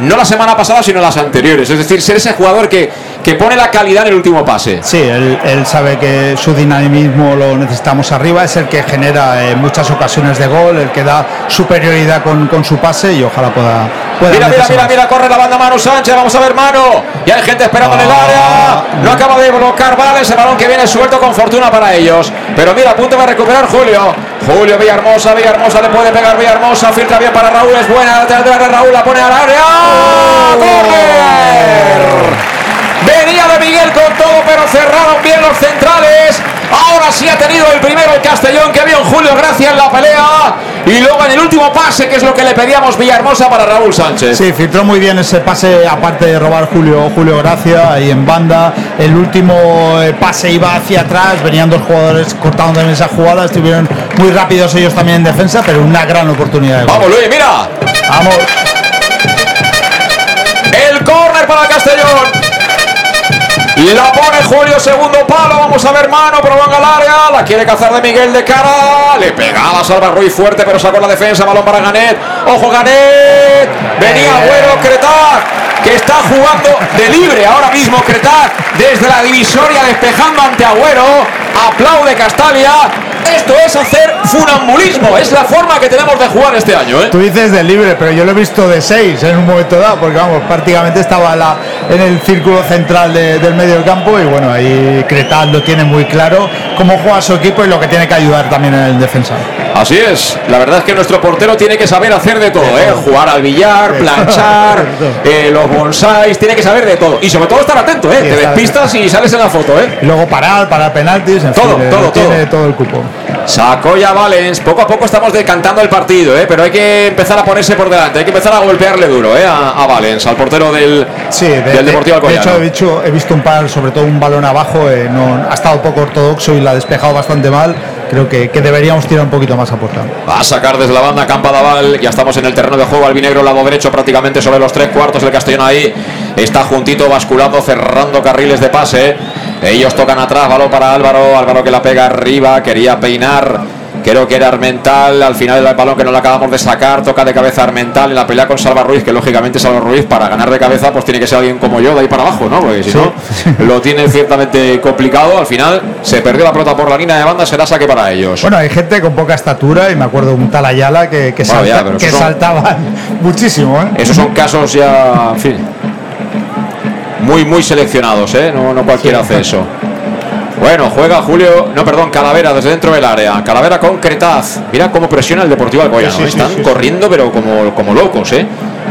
no la semana pasada, sino las anteriores. Es decir, ser ese jugador que, que pone la calidad en el último pase. Sí, él, sabe que su dinamismo lo necesitamos arriba, es el que genera eh, muchas ocasiones de gol, el que da superioridad con, con su pase y ojalá pueda... Mira, mira, mira, mira, corre la banda Manu Sánchez, vamos a ver Mano. Y hay gente esperando en el área. No acaba de bloquear, vale, ese balón que viene suelto con fortuna para ellos. Pero mira, a punto de recuperar Julio. Julio Villahermosa, Villahermosa le puede pegar Villahermosa, filtra bien para Raúl, es buena, lateral de Raúl, la pone al área. ¡Corre! Venía de Miguel con todo, pero cerraron bien los centrales. Ahora sí ha tenido el primero el Castellón, que vio en Julio Gracia en la pelea. Y luego en el último pase, que es lo que le pedíamos Villahermosa para Raúl Sánchez. Sí, filtró muy bien ese pase, aparte de robar Julio, Julio Gracia ahí en banda. El último eh, pase iba hacia atrás, venían dos jugadores cortando también esa jugada, estuvieron muy rápidos ellos también en defensa, pero una gran oportunidad. de. Vamos, Luis, mira. Vamos. El córner para el Castellón. La pone Julio, segundo palo. Vamos a ver mano, prolonga el área. La quiere cazar de Miguel de cara. Le pegaba a Salva Ruiz fuerte, pero sacó la defensa. Balón para Ganet. Ojo, Ganet. Venía Agüero, Cretac, que está jugando de libre ahora mismo. Cretac desde la divisoria despejando ante Agüero. Aplaude Castalia. Esto es hacer funambulismo. Es la forma que tenemos de jugar este año. ¿eh? Tú dices de libre, pero yo lo he visto de 6 en un momento dado, porque vamos, prácticamente estaba en el círculo central de- del medio del campo y bueno, ahí Cretal lo tiene muy claro cómo juega su equipo y lo que tiene que ayudar también en el defensa. Así es, la verdad es que nuestro portero tiene que saber hacer de todo, ¿eh? jugar al billar, planchar, eh, los bonsáis, tiene que saber de todo. Y sobre todo estar atento, ¿eh? Te despistas y sales en la foto. ¿eh? Y luego parar, parar penaltis, en Todo, fin, todo, lo tiene todo. todo el cupo. Sacó ya Valens, poco a poco estamos decantando el partido, ¿eh? pero hay que empezar a ponerse por delante, hay que empezar a golpearle duro ¿eh? a, a Valens, al portero del, Sí, de, del Deportivo de- de hecho, he visto, he visto un par, sobre todo un balón abajo, eh, no, ha estado poco ortodoxo y la ha despejado bastante mal. Creo que, deberíamos tirar un poquito más a. Va a sacar desde la banda Campa Daval. Ya estamos en el terreno de juego. Albinegro, lado derecho, prácticamente sobre los tres cuartos. El Castellón ahí está juntito, basculando, cerrando carriles de pase. Ellos tocan atrás. Balón para Álvaro. Álvaro que la pega arriba. Quería peinar. Creo que era Armental. Al final el balón que no lo acabamos de sacar. Toca de cabeza Armental en la pelea con Salva Ruiz. Que lógicamente Salva Ruiz para ganar de cabeza pues tiene que ser alguien como yo de ahí para abajo, ¿no? Porque si no lo tiene ciertamente complicado. Al final se perdió la pelota por la línea de banda. Será saque para ellos. Bueno, hay gente con poca estatura y me acuerdo de un tal Ayala que, que, Bueno, salta- ya, pero que son- saltaban muchísimo. ¿eh? Esos son casos ya, en fin, muy, muy seleccionados, ¿eh? No, no cualquiera hace eso. Bueno, juega Julio, no, perdón, Calavera desde dentro del área. Calavera con Cretaz. Mira cómo presiona el Deportivo Alcoyano. Sí, sí, sí, Están sí, corriendo, pero como, como locos, ¿eh?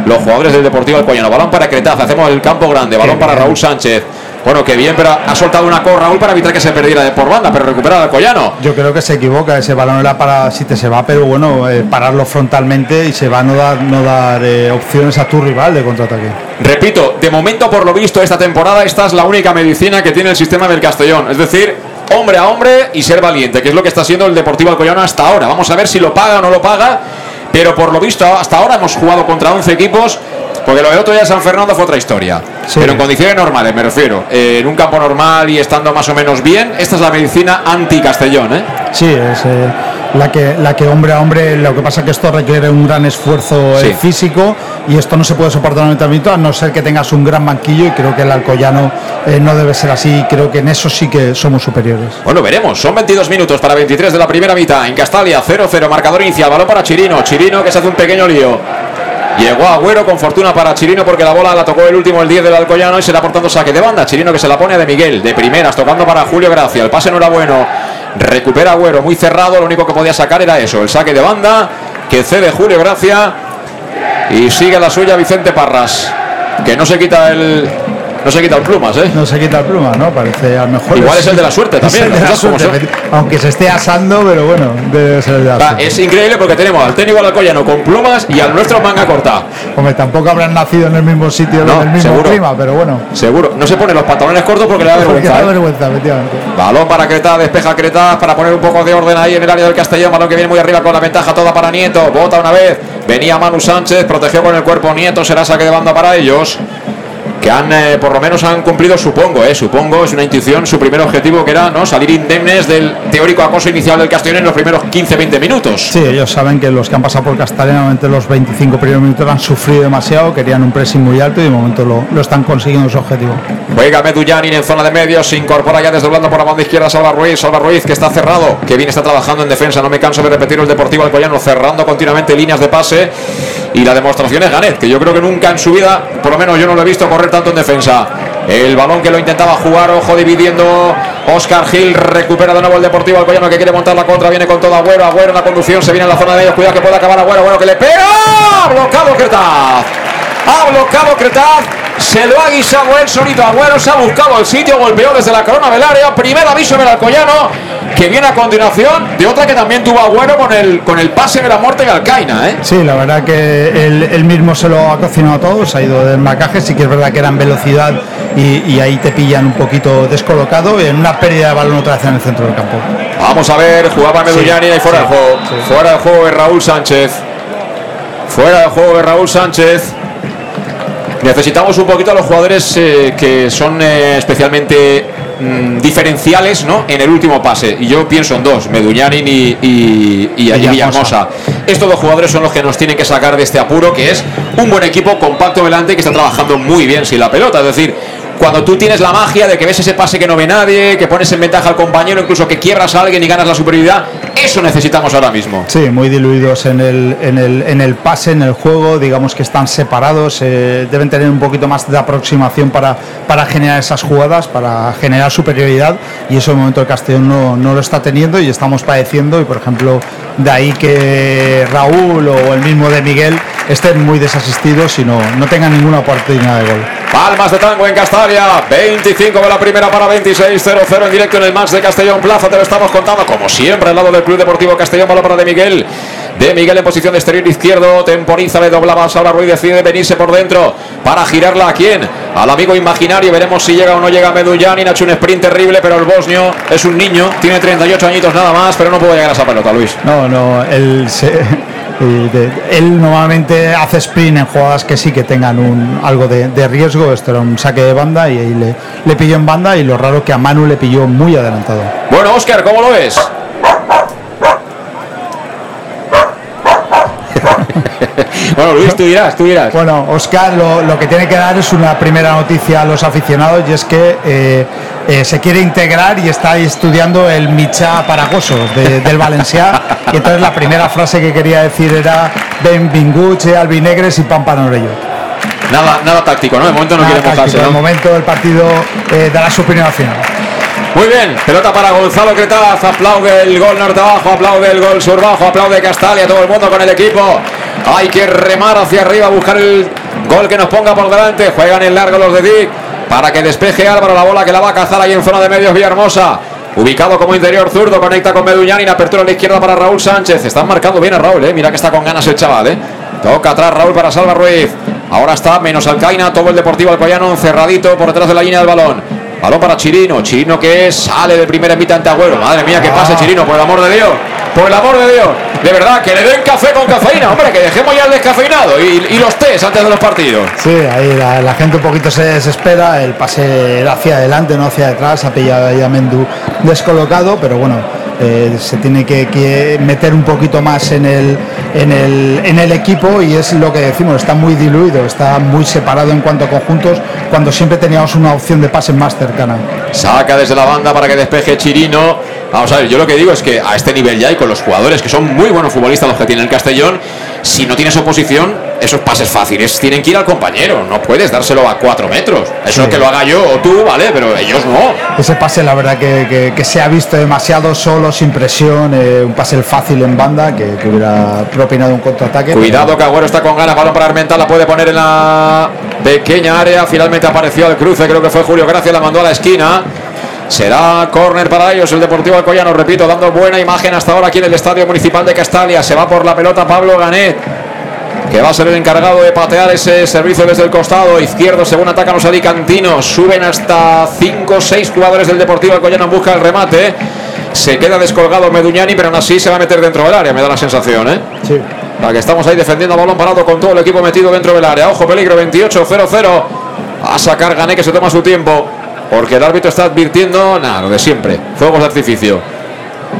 Los jugadores del Deportivo Alcoyano. Balón para Cretaz, hacemos el campo grande. Balón para Raúl Sánchez. Bueno, que bien, pero ha soltado una cor Raúl para evitar que se perdiera de por banda, pero recupera al Alcoyano. Yo creo que se equivoca, ese balón era para si te se va, pero bueno, eh, pararlo frontalmente y se va a no dar, no dar eh, opciones a tu rival de contraataque. Repito, de momento, por lo visto, esta temporada, esta es la única medicina que tiene el sistema del Castellón. Es decir, hombre a hombre y ser valiente, que es lo que está haciendo el Deportivo Alcoyano hasta ahora. Vamos a ver si lo paga o no lo paga. Pero por lo visto, hasta ahora hemos jugado contra 11 equipos. Porque lo del otro día de San Fernando fue otra historia. Pero en condiciones normales, me refiero. Eh, en un campo normal y estando más o menos bien, esta es la medicina anti-Castellón, ¿eh? Sí, es eh, la, que, la que hombre a hombre, lo que pasa que esto requiere un gran esfuerzo eh, Sí. físico y esto no se puede soportar en el a no ser que tengas un gran banquillo y creo que el Alcoyano eh, no debe ser así, creo que en eso sí que somos superiores. Bueno, veremos. Son 22 minutos para 23 de la primera mitad. En Castalia, 0-0. Marcador inicial. Balón para Chirino. Chirino que se hace un pequeño lío. Llegó Agüero con fortuna para Chirino porque la bola la tocó el último, el 10 del Alcoyano y se la portando saque de banda. Chirino que se la pone a de Miguel, de primeras, tocando para Julio Gracia. El pase no era bueno. Recupera Agüero, muy cerrado. Lo único que podía sacar era eso, el saque de banda que cede Julio Gracia. Y sigue la suya Vicente Parras, que no se quita el. No se quita el plumas, ¿eh? No se quita el pluma, ¿no? Parece al mejor. Igual es el de la suerte también, las la suerte, aunque se esté asando, pero bueno, debe ser el de la Va, suerte. es increíble porque tenemos al técnico Alcoyano con plumas y al nuestro manga corta. Hombre, tampoco habrán nacido en el mismo sitio, No, en el mismo seguro. clima, pero bueno. Seguro. No se pone los pantalones cortos porque le da Porque vergüenza. da ¿eh? vergüenza, efectivamente. Balón para Creta, despeja Creta para poner un poco de orden ahí en el área del Castellón. Balón que viene muy arriba con la ventaja toda para Nieto. Bota una vez. Venía Manu Sánchez, protegió con el cuerpo Nieto. Será saque de banda para ellos. Que han, eh, por lo menos han cumplido, supongo, eh, supongo, es una intuición, su primer objetivo que era no salir indemnes del teórico acoso inicial del Castellón en los primeros 15-20 minutos. Sí, ellos saben que los que han pasado por Castellón, normalmente los 25 primeros minutos han sufrido demasiado, querían un pressing muy alto y de momento lo, lo están consiguiendo su objetivo. Juega Medullanin en zona de medios, se incorpora ya desdoblando por la banda izquierda Salva Ruiz, Salva Ruiz que está cerrado, que bien está trabajando en defensa, no me canso de repetir el Deportivo Alcoyano cerrando continuamente líneas de pase y la demostración es Ganet, que yo creo que nunca en su vida, por lo menos yo no lo he visto correr tanto en defensa. El balón que lo intentaba jugar, ojo dividiendo. Oscar Gil recupera de nuevo el Deportivo Alcoyano que quiere montar la contra. Viene con todo Agüero. Agüero en la conducción. Se viene en la zona de ellos. Cuidado que puede acabar Agüero. Agüero que le pega. ¡Ha bloqueado Cretaz. Ha bloqueado Cretaz. Se lo ha guisado él solito. Agüero se ha buscado el sitio. Golpeó desde la corona del área. Primer aviso del Alcoyano. Que viene a continuación de otra que también tuvo Agüero con el, con el pase de la muerte de Alcaina. ¿eh? Sí, la verdad que él, él mismo se lo ha cocinado todo, se ha ido del marcaje, sí que es verdad que era en velocidad y, y ahí te pillan un poquito descolocado en una pérdida de balón otra vez en el centro del campo. Vamos a ver, jugaba Medullani y fuera sí, del juego. Fuera del juego de Raúl Sánchez. Fuera del juego de Raúl Sánchez. necesitamos un poquito a los jugadores eh, que son eh, especialmente mm, diferenciales ¿no? en el último pase. Y yo pienso en dos, Meduñanin y, y, y. Estos dos jugadores son los que nos tienen que sacar de este apuro, que es un buen equipo compacto delante que está trabajando muy bien sin la pelota. Es decir, cuando tú tienes la magia de que ves ese pase que no ve nadie, que pones en ventaja al compañero, incluso que quiebras a alguien y ganas la superioridad, eso necesitamos ahora mismo. Sí, muy diluidos en el, en el, en el pase, en el juego, digamos que están separados, eh, deben tener un poquito más de aproximación para, para generar esas jugadas, para generar superioridad y eso en el momento el Castellón no, no lo está teniendo y estamos padeciendo y por ejemplo de ahí que Raúl o el mismo de Miguel estén muy desasistidos y no, no tengan ninguna oportunidad de gol. Palmas de tango en Castalia, 25 de la primera para 26, 0-0 en directo en el match de Castellón Plaza, te lo estamos contando como siempre al lado del Club Deportivo Castellón, balón para de Miguel. De Miguel en posición de exterior izquierdo, temporiza, le doblaba ahora Ruiz. Decide venirse por dentro para girarla. A quién, al amigo imaginario, veremos si llega o no llega Medullani, ha hecho un sprint terrible, pero el bosnio es un niño, tiene 38 añitos nada más, pero no puede llegar a esa pelota, Luis. No, no, él, se- de- él normalmente hace sprint en jugadas que sí que tengan un, algo de, de riesgo. Esto era un saque de banda y ahí le, le pilló en banda y lo raro que a Manu le pilló muy adelantado. Bueno, Oscar, ¿cómo lo ves? bueno, Luis, tú dirás, tú dirás. Bueno, Oscar lo, lo que tiene que dar es una primera noticia a los aficionados y es que eh, eh, se quiere integrar y está estudiando el Micha Paragoso de- del Valencià. Y entonces la primera frase que quería decir era Benvinguts, eh, albinegres y Pampanorello. Nada, nada táctico, ¿no? De momento no Nada quiere mojarse, ¿no? De momento el partido eh, dará su opinión al final. Muy bien, pelota para Gonzalo Cretaz, aplaude el gol norte abajo, aplaude el gol sur bajo, aplaude Castalia, todo el mundo con el equipo. Hay que remar hacia arriba, buscar el gol que nos ponga por delante. Juegan en largo los de Dick para que despeje Álvaro la bola que la va a cazar ahí en zona de medios Villahermosa. Ubicado como interior zurdo, conecta con Meduñani, la apertura a la izquierda para Raúl Sánchez. Están marcando bien a Raúl, eh. mira que está con ganas el chaval. Eh. Toca atrás Raúl para Salva Ruiz. Ahora está menos Alcaina, todo el Deportivo Alcoyano encerradito por detrás de la línea del balón. Balón para Chirino, Chirino que sale de primera mitad ante Agüero. Madre mía, que pase Chirino, por el amor de Dios. Por el amor de Dios. De verdad, que le den café con cafeína, hombre, que dejemos ya el descafeinado y, los tés antes de los partidos. Sí, ahí la, la gente un poquito se desespera, el pase hacia adelante, no hacia atrás, ha pillado ahí a Mendu descolocado, pero bueno, eh, se tiene que, meter un poquito más en el, en, el, en el equipo y es lo que decimos, está muy diluido, está muy separado en cuanto a conjuntos, cuando siempre teníamos una opción de pase más cercana. Saca desde la banda para que despeje Chirino. Vamos a ver, yo lo que digo es que a este nivel ya y con los jugadores que son muy buenos futbolistas los que tiene el Castellón, si no tienes oposición, esos pases fáciles tienen que ir al compañero. No puedes dárselo a cuatro metros. Eso Sí. que lo haga yo o tú, ¿vale? Pero ellos no. Ese pase, la verdad, que, que- que se ha visto demasiado solo, sin presión, eh, un pase fácil en banda que, que hubiera propinado un contraataque. Cuidado que Agüero está con ganas, balón para Armental, la puede poner en la pequeña área. Finalmente apareció al cruce, creo que fue Julio Gracia, la mandó a la esquina. Será córner para ellos el Deportivo Alcoyano, repito, dando buena imagen hasta ahora aquí en el Estadio Municipal de Castalia. Se va por la pelota Pablo Ganet, que va a ser el encargado de patear ese servicio desde el costado izquierdo, según atacan los alicantinos. Suben hasta 5 o 6 jugadores del Deportivo Alcoyano en busca del remate. Se queda descolgado Meduñani, pero aún así se va a meter dentro del área, me da la sensación, ¿eh? Sí. La que estamos ahí defendiendo a balón parado con todo el equipo metido dentro del área. Ojo, peligro, 28-0-0. A sacar Gané que se toma su tiempo. Porque el árbitro está advirtiendo, nada, lo de siempre. Fuegos de artificio.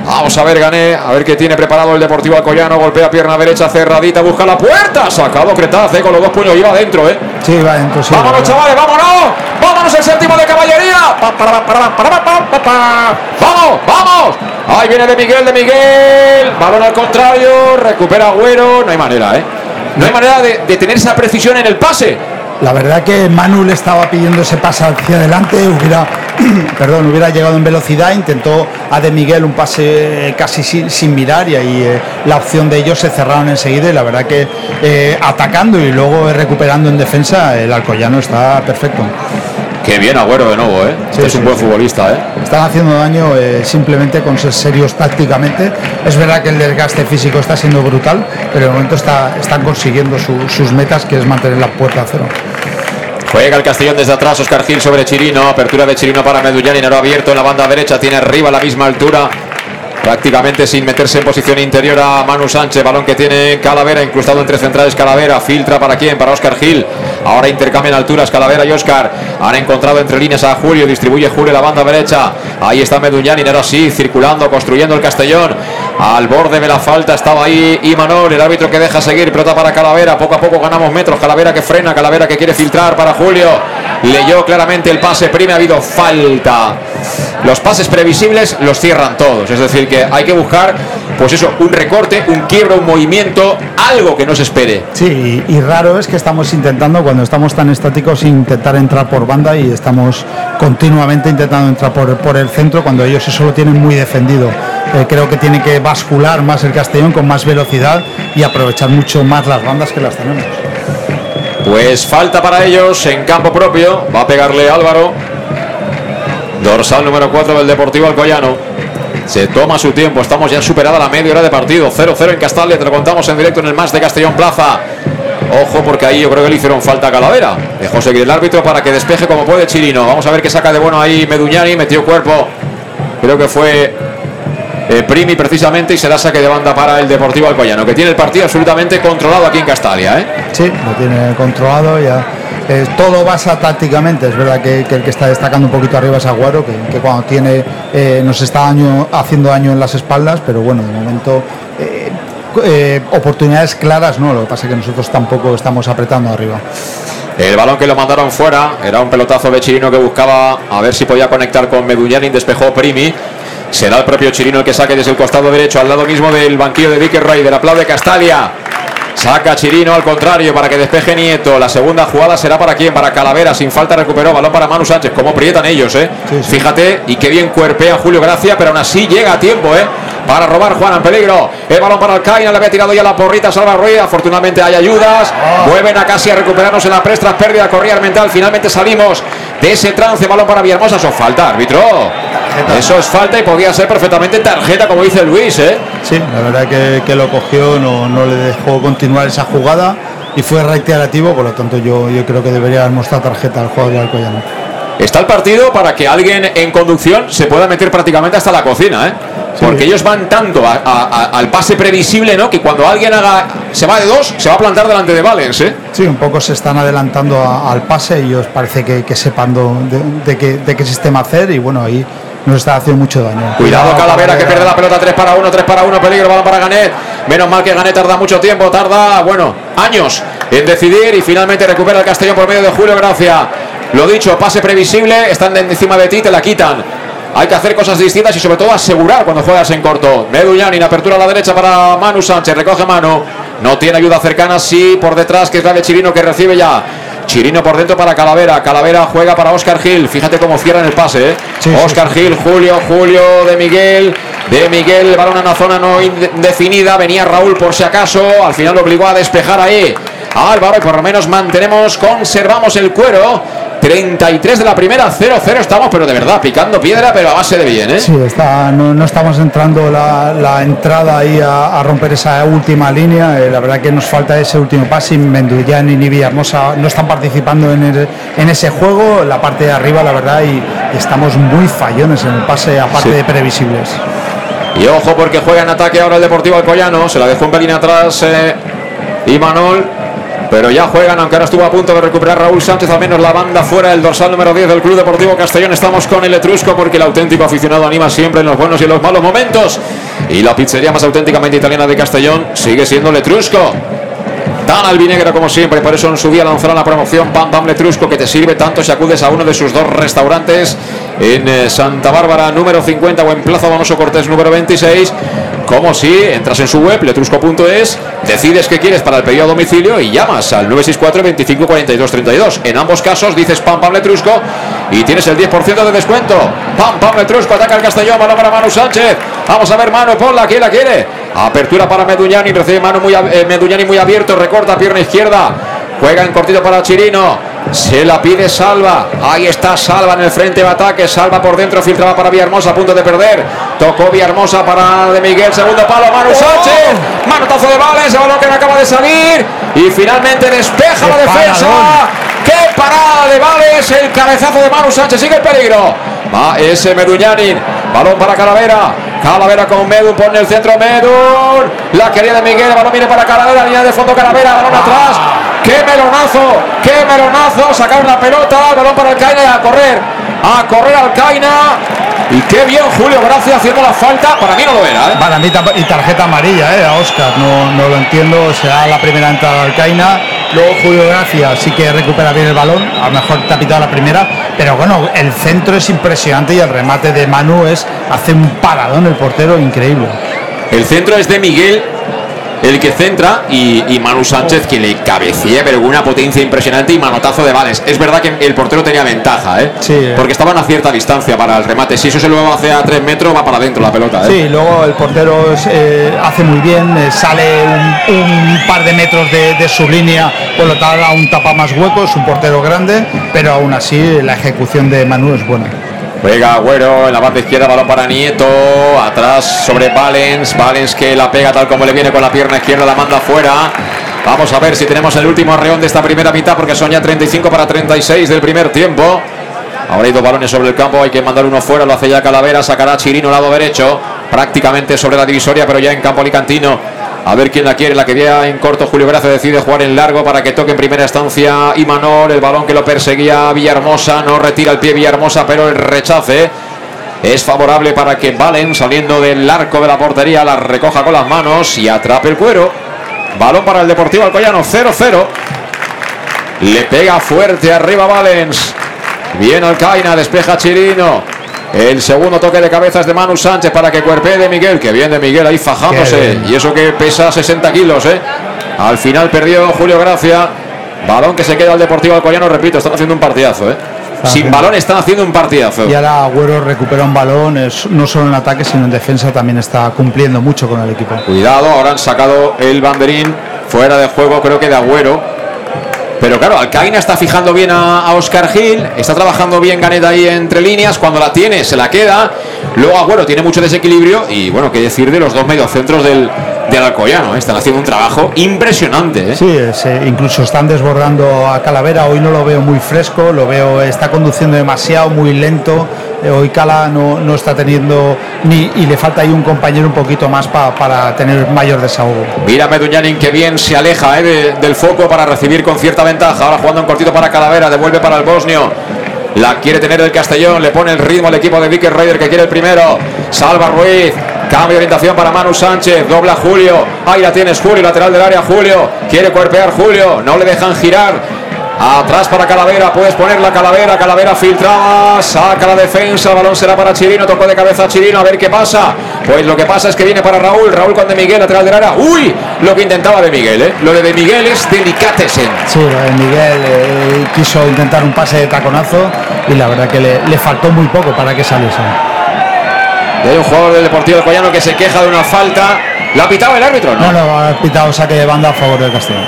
Vamos a ver, Gané, a ver qué tiene preparado el Deportivo Alcoyano. Golpea pierna derecha, cerradita, busca la puerta. Sacado Cretaz, eh, con los dos puños, iba adentro, ¿eh? Sí, va dentro, sí. ¡Vámonos, verdad. chavales, vámonos! ¡Vámonos el séptimo de caballería! Pa, para, para, para, para, pa, pa, pa. ¡Vamos, vamos! Ahí viene de Miguel, de Miguel. Balón al contrario, recupera Agüero. No hay manera, ¿eh? No hay manera de, de tener esa precisión en el pase. La verdad que Manu le estaba pidiendo ese pase hacia adelante, hubiera, perdón, hubiera llegado en velocidad, intentó a De Miguel un pase eh, casi sin, mirar y ahí eh, la opción de ellos se cerraron enseguida y la verdad que eh, atacando y luego recuperando en defensa, el Alcoyano está perfecto. Qué bien Agüero de nuevo, ¿eh? Sí, es sí, un buen sí. futbolista, ¿eh? Están haciendo daño eh, simplemente con ser serios tácticamente. Es verdad que el desgaste físico está siendo brutal, pero de momento está, están consiguiendo su- sus metas, que es mantener la puerta a cero. Juega el Castellón desde atrás, Oscar Gil sobre Chirino. Apertura de Chirino para Medullán y Naro abierto en la banda derecha. Tiene arriba a la misma altura. Prácticamente sin meterse en posición interior a Manu Sánchez. Balón que tiene Calavera, incrustado entre centrales Calavera. Filtra para quién? Para Oscar Gil. Ahora intercambian alturas Calavera y Oscar. Han encontrado entre líneas a Julio. Distribuye Julio la banda derecha. Ahí está Meduñani. Ahora sí, circulando, construyendo el Castellón. Al borde de la falta estaba ahí Imanol, el árbitro que deja seguir. Pelota para Calavera. Poco a poco ganamos metros. Calavera que frena. Calavera que quiere filtrar para Julio. Leyó claramente el pase. Prime ha habido falta. Los pases previsibles los cierran todos. Es decir, que hay que buscar, pues eso, un recorte, un quiebro, un movimiento, algo que no se espere. Sí, y, raro es que estamos intentando, cuando estamos tan estáticos, intentar entrar por banda y estamos continuamente intentando entrar por, por el centro cuando ellos eso lo tienen muy defendido. Eh, creo que tiene que bascular más el Castellón con más velocidad y aprovechar mucho más las bandas que las tenemos. Pues falta para ellos en campo propio. Va a pegarle Álvaro. Dorsal número 4 del Deportivo Alcoyano. Se toma su tiempo. Estamos ya superada la media hora de partido. 0-0 en Castalia. Te lo contamos en directo en el más de Castellón Plaza. Ojo porque ahí yo creo que le hicieron falta a Calavera. Dejó seguir el árbitro para que despeje como puede Chirino. Vamos a ver qué saca de bueno ahí Meduñani. Metió cuerpo. Creo que fue eh, Primi precisamente y será saque de banda para el Deportivo Alcoyano, que tiene el partido absolutamente controlado aquí en Castalia. ¿eh? Sí, lo tiene controlado ya. Eh, todo basa tácticamente. Es verdad que, que el que está destacando un poquito arriba es Aguaro, que, que cuando tiene nos está daño- haciendo daño en las espaldas, pero bueno, de momento oportunidades claras no. Lo que pasa es que nosotros tampoco estamos apretando arriba. El balón que lo mandaron fuera era un pelotazo de Chirino que buscaba a ver si podía conectar con Meduñani. Despejó Primi. Será el propio Chirino el que saque desde el costado derecho, al lado mismo del banquillo de Vicker Rey, del aplaude Castalia. Saca Chirino al contrario para que despeje Nieto. La segunda jugada será para quién? Para Calavera. Sin falta recuperó. Balón para Manu Sánchez. Cómo prietan ellos, ¿eh? Fíjate. Y qué bien cuerpea Julio Gracia, pero aún así llega a tiempo, ¿eh? Para robar Juan en peligro. El balón para Alcaina. Le había tirado ya la porrita. Salva Ruiz. Afortunadamente hay ayudas. Vuelven a casi a recuperarnos en la prestra. Pérdida corrial mental. Finalmente salimos de ese trance. Balón para Villahermosa. Es falta, árbitro. Eso es falta y podría ser perfectamente tarjeta, como dice Luis, ¿eh? Sí, la verdad que, que lo cogió, no, no le dejó continuar esa jugada y fue reiterativo, por lo tanto yo, yo creo que debería haber mostrado tarjeta al jugador de Alcoyano. Está el partido para que alguien en conducción se pueda meter prácticamente hasta la cocina, ¿eh? Porque ellos van tanto a- a- a- al pase previsible, ¿no? Que cuando alguien haga se va de dos, se va a plantar delante de Valens, ¿eh? Sí, un poco se están adelantando al pase y ellos parece que, que sepan do- de, de qué, de qué sistema hacer y bueno, ahí nos está haciendo mucho daño. Cuidado Calavera que pierde la pelota 3 para 1, 3 para 1, peligro, balón para Ganet. Menos mal que Ganet tarda mucho tiempo, tarda, bueno, años en decidir y finalmente recupera el Castellón por medio de Julio Gracia. Lo dicho, pase previsible, están encima de ti, te la quitan. Hay que hacer cosas distintas y sobre todo asegurar cuando juegas en corto. Meduñani, la apertura a la derecha para Manu Sánchez, recoge mano. No tiene ayuda cercana, sí, por detrás, que es la de Chirino que recibe ya. Chirino por dentro para Calavera. Calavera juega para Oscar Gil. Fíjate cómo cierran el pase. ¿eh? Oscar Gil, Julio, Julio de Miguel. De Miguel, el balón a una zona no indefinida. Venía Raúl por si acaso. Al final lo obligó a despejar ahí. Álvaro y por lo menos mantenemos, conservamos el cuero. 33 de la primera, 0-0 estamos, pero de verdad, picando piedra, pero a base de bien, ¿eh? Sí, está, no, no estamos entrando la, la entrada ahí a, a romper esa última línea. eh, la verdad que nos falta ese último pase. Menduyán ni Villahermosa no están participando en, el- en ese juego. La parte de arriba, la verdad, y, y estamos muy fallones en el pase, aparte Sí. de previsibles. Y ojo porque juega en ataque ahora el Deportivo Alcoyano. Se la dejó un pelín atrás eh, Imanol. Pero ya juegan, aunque ahora estuvo a punto de recuperar Raúl Sánchez, al menos la banda fuera del dorsal número 10 del Club Deportivo Castellón. Estamos con el Etrusco porque el auténtico aficionado anima siempre en los buenos y en los malos momentos. Y la pizzería más auténticamente italiana de Castellón sigue siendo el Etrusco. Tan albinegra como siempre, por eso en su día lanzaron la promoción Pam Pam Letrusco que te sirve tanto si acudes a uno de sus dos restaurantes en eh, Santa Bárbara número 50 o en Plaza Donoso Cortés número 26 como si entras en su web letrusco.es, decides qué quieres para el pedido a domicilio y llamas al 964 25 42 32. En ambos casos dices Pam Pam Letrusco y tienes el 10% de descuento. Pam Pam Letrusco ataca el Castellón, balón para Manu Sánchez. Vamos a ver Manu, ponla, ¿quién la quiere? Apertura para Meduñani, recibe Manu muy, eh, Meduñani muy abierto, recorta pierna izquierda. Juega en cortito para Chirino. Se la pide Salva. Ahí está Salva en el frente de ataque. Salva por dentro, filtraba para Villahermosa, a punto de perder. Tocó Villahermosa para de Miguel. Segundo palo, Manu Sánchez. Manotazo de Vales, balón que me acaba de salir. Y finalmente despeja la ¡Qué defensa. ¡Qué parada de Vales! El cabezazo de Manu Sánchez. Sigue el peligro. Va ese Meduñani. Balón para Calavera. Calavera con Medun, pone el centro Medun. La querida de Miguel, el balón viene para Calavera, línea de fondo Calavera, balón atrás. ¡Qué melonazo! ¡Qué melonazo! Sacaron la pelota, balón para el Caina y a correr. A correr al Caina. Y qué bien Julio Gracia haciendo la falta. Para mí no lo era, ¿eh? Para mí y tarjeta amarilla, ¿eh? A Oscar, no, no lo entiendo. Será la primera entrada al Caina. Luego Julio Gracia sí que recupera bien el balón. A lo mejor te ha pitado la primera. Pero bueno, el centro es impresionante y el remate de Manu es hace un paradón el portero increíble. El centro es de Miguel, el que centra, y, y Manu Sánchez que le cabecea, pero con una potencia impresionante y manotazo de Vales. Es verdad que el portero tenía ventaja, ¿eh? Sí, eh. Porque estaban a cierta distancia para el remate. Si eso se lo hace a 3 metros, va para adentro la pelota, ¿eh? Sí, luego el portero eh, hace muy bien, sale un, un par de metros de, de su línea, por lo tanto aún tapa más huecos, un portero grande, pero aún así la ejecución de Manu es buena. Juega Agüero en la parte izquierda, balón para Nieto. Atrás sobre Valens. Valens que la pega tal como le viene con la pierna izquierda, la manda fuera. Vamos a ver si tenemos el último arreón de esta primera mitad, porque son ya 35 para 36 del primer tiempo. Ahora hay dos balones sobre el campo, hay que mandar uno fuera, lo hace ya Calavera, sacará Chirino lado derecho, prácticamente sobre la divisoria, pero ya en campo alicantino. A ver quién la quiere, la que vea en corto Julio Gracia decide jugar en largo para que toque en primera instancia Imanol, el balón que lo perseguía Villahermosa, no retira el pie Villahermosa, pero el rechace es favorable para que Valen saliendo del arco de la portería la recoja con las manos y atrape el cuero. Balón para el Deportivo Alcoyano 0-0. Le pega fuerte arriba Valens. Bien Alcaina, despeja Chirino. El segundo toque de cabeza es de Manu Sánchez para que cuerpee de Miguel. Que bien de Miguel ahí fajándose. Y eso que pesa 60 kilos, ¿eh? Al final perdió Julio Gracia. Balón que se queda al Deportivo Alcoyano. Repito, están haciendo un partidazo, ¿eh? Sin balón están haciendo un partidazo. Y ahora Agüero recupera un balón, es- no solo en ataque, sino en defensa también está cumpliendo mucho con el equipo. Cuidado, ahora han sacado el banderín fuera de juego, creo que de Agüero. Pero claro, Alcaina está fijando bien a, a Oscar Gil, está trabajando bien Ganet ahí entre líneas, cuando la tiene se la queda. Luego Agüero tiene mucho desequilibrio y bueno, qué decir de los dos mediocentros del, del Alcoyano, ¿eh? están haciendo un trabajo impresionante. ¿eh? Sí, es, eh, incluso están desbordando a Calavera. Hoy no lo veo muy fresco, lo veo, está conduciendo demasiado, muy lento. Eh, Hoy Cala no, no está teniendo ni y le falta ahí un compañero un poquito más pa- para tener mayor desahogo. Mira Meduñanin que bien se aleja ¿eh? de- del foco para recibir con cierta ventaja. Ahora jugando un cortito para Calavera, devuelve para el bosnio. La quiere tener el Castellón, le pone el ritmo al equipo de Vicker Raider que quiere el primero. Salva Ruiz, cambio de orientación para Manu Sánchez, dobla Julio. Ahí la tienes Julio, lateral del área Julio. Quiere cuerpear Julio, no le dejan girar. Atrás para Calavera, puedes poner la Calavera, Calavera filtrada, saca la defensa, el balón será para Chirino, tocó de cabeza a Chirino, a ver qué pasa. Pues lo que pasa es que viene para Raúl, Raúl con De Miguel, lateral del área. Uy, lo que intentaba De Miguel, ¿eh? Lo de De Miguel es delicatesen. Sí, eh, Miguel eh, quiso intentar un pase de taconazo y la verdad que le, le faltó muy poco para que saliese. Y hay un jugador del Deportivo Alcoyano que se queja de una falta. ¿La ha pitado el árbitro? No, no, ha pitado saque de banda a favor del Castellón.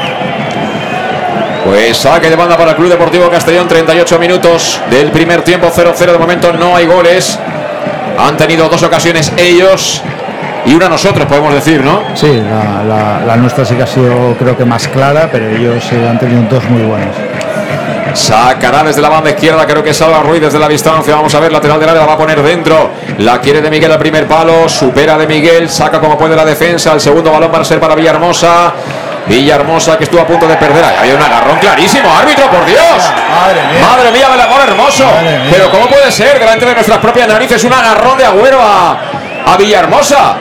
Pues saque de banda para el Club Deportivo Castellón, 38 minutos del primer tiempo, 0-0 de momento, no hay goles. Han tenido dos ocasiones ellos y una nosotros, podemos decir, ¿no? Sí, la, la- la nuestra sí que ha sido creo que más clara, pero ellos eh, han tenido dos muy buenos. Sacará desde la banda izquierda, creo que salva Ruiz desde la distancia. Vamos a ver, lateral del área la va a poner dentro. La quiere de Miguel al primer palo, supera de Miguel, saca como puede la defensa. El segundo balón va a ser para Villahermosa. Villahermosa que estuvo a punto de perder. Ahí Había un agarrón clarísimo, árbitro, por Dios. Madre mía. Madre mía, del amor hermoso. Pero ¿cómo puede ser delante de nuestras propias narices un agarrón de agüero a, a Villahermosa?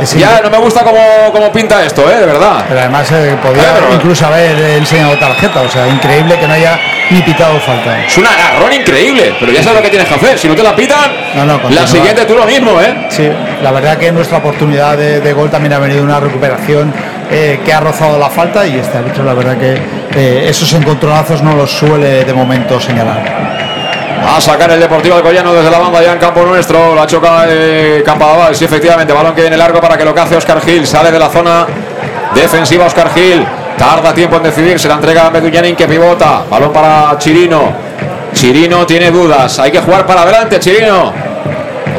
Es ya no me gusta cómo, cómo pinta esto, ¿eh? De verdad. Pero además eh, podía pero- incluso haber enseñado tarjeta, o sea, increíble que no haya ni pitado falta. Es un agarrón increíble, pero ya sabes lo que tienes que hacer. Si no te la pitan, No, no, la siguiente tú lo mismo, ¿eh? Sí, la verdad que nuestra oportunidad de, de gol también ha venido una recuperación eh, que ha rozado la falta y este árbitro la verdad que eh, esos encontronazos no los suele de momento señalar. A sacar el Deportivo Alcoyano desde la banda ya en campo nuestro. La choca eh, Campabal. Sí, efectivamente. Balón que viene largo para que lo cace Oscar Gil. Sale de la zona defensiva Oscar Gil. Tarda tiempo en decidir. Se la entrega a Meduñanin que pivota. Balón para Chirino. Chirino tiene dudas. Hay que jugar para adelante, Chirino.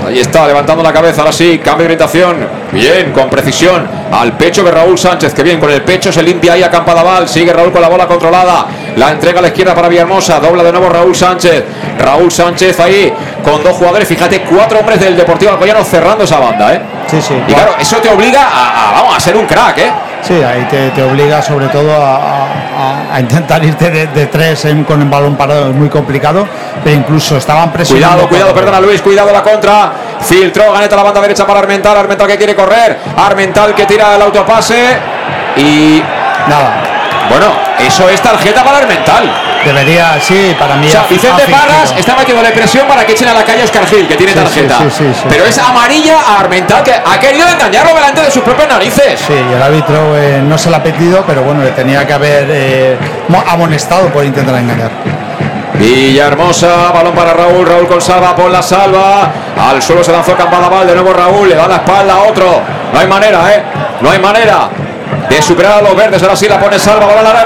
Ahí está, levantando la cabeza. Ahora sí, cambio de orientación. Bien, con precisión. Al pecho de Raúl Sánchez, que bien, con el pecho se limpia ahí a Campadaval, sigue Raúl con la bola controlada, la entrega a la izquierda para Villahermosa, dobla de nuevo Raúl Sánchez, Raúl Sánchez ahí con dos jugadores, fíjate, cuatro hombres del Deportivo Alcoyano cerrando esa banda, ¿eh? Sí, sí. Y claro, eso te obliga a, a, vamos, a ser un crack, ¿eh? Sí, ahí te, te obliga sobre todo a, a- a intentar irte de, de tres en- con el balón parado, es muy complicado, pero incluso estaban presionando. Cuidado, cuidado, perdona Luis, cuidado la contra. Filtró, ganeta la banda derecha para Armental. Armental que quiere correr. Armental que tira el autopase. Y. Nada. Bueno, eso es tarjeta para Armental. Debería, sí, para mí. O sea, Vicente. Parras está metiéndole presión para que echen a la calle a Oscar Gil, que tiene Sí, tarjeta. sí, sí, sí. Pero es amarilla a Armental, que ha querido engañarlo delante de sus propias narices. Sí, y el árbitro eh, no se la ha pedido, pero bueno, le tenía que haber eh, mo- amonestado por intentar engañar. Villahermosa, balón para Raúl, Raúl con por la salva, al suelo se lanzó Campadaval, de nuevo Raúl, le da la espalda a otro, no hay manera, ¿eh? No hay manera de superar a los verdes, ahora sí la pone salva, balón a la.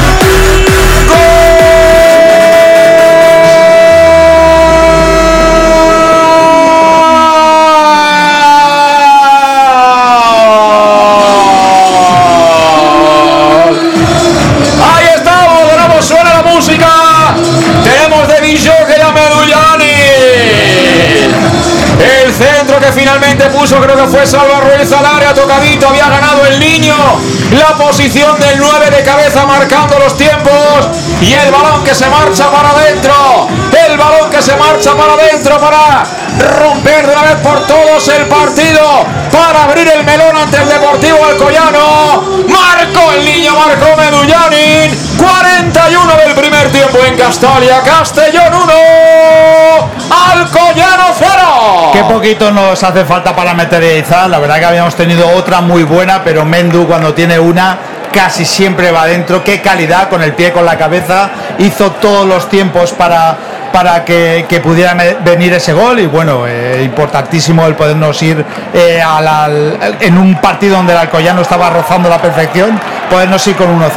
Puso, creo que fue Salva Ruiz al área, tocadito, había ganado el niño. La posición del 9 de cabeza marcando los tiempos. Y el balón que se marcha para adentro. Se marcha para adentro para romper de una vez por todos el partido. Para abrir el melón ante el Deportivo Alcoyano. Marcó el niño, marcó Medullanin. 41 del primer tiempo en Castalia. Castellón 1. Alcoyano 0. Qué poquito nos hace falta para materializar. La verdad que habíamos tenido otra muy buena, pero Mendu cuando tiene una casi siempre va adentro. Qué calidad con el pie, con la cabeza. Hizo todos los tiempos para, para que, que pudiera venir ese gol. Y bueno, eh, importantísimo el podernos ir eh, en un partido donde el Alcoyano estaba rozando la perfección, podernos ir con 1-0.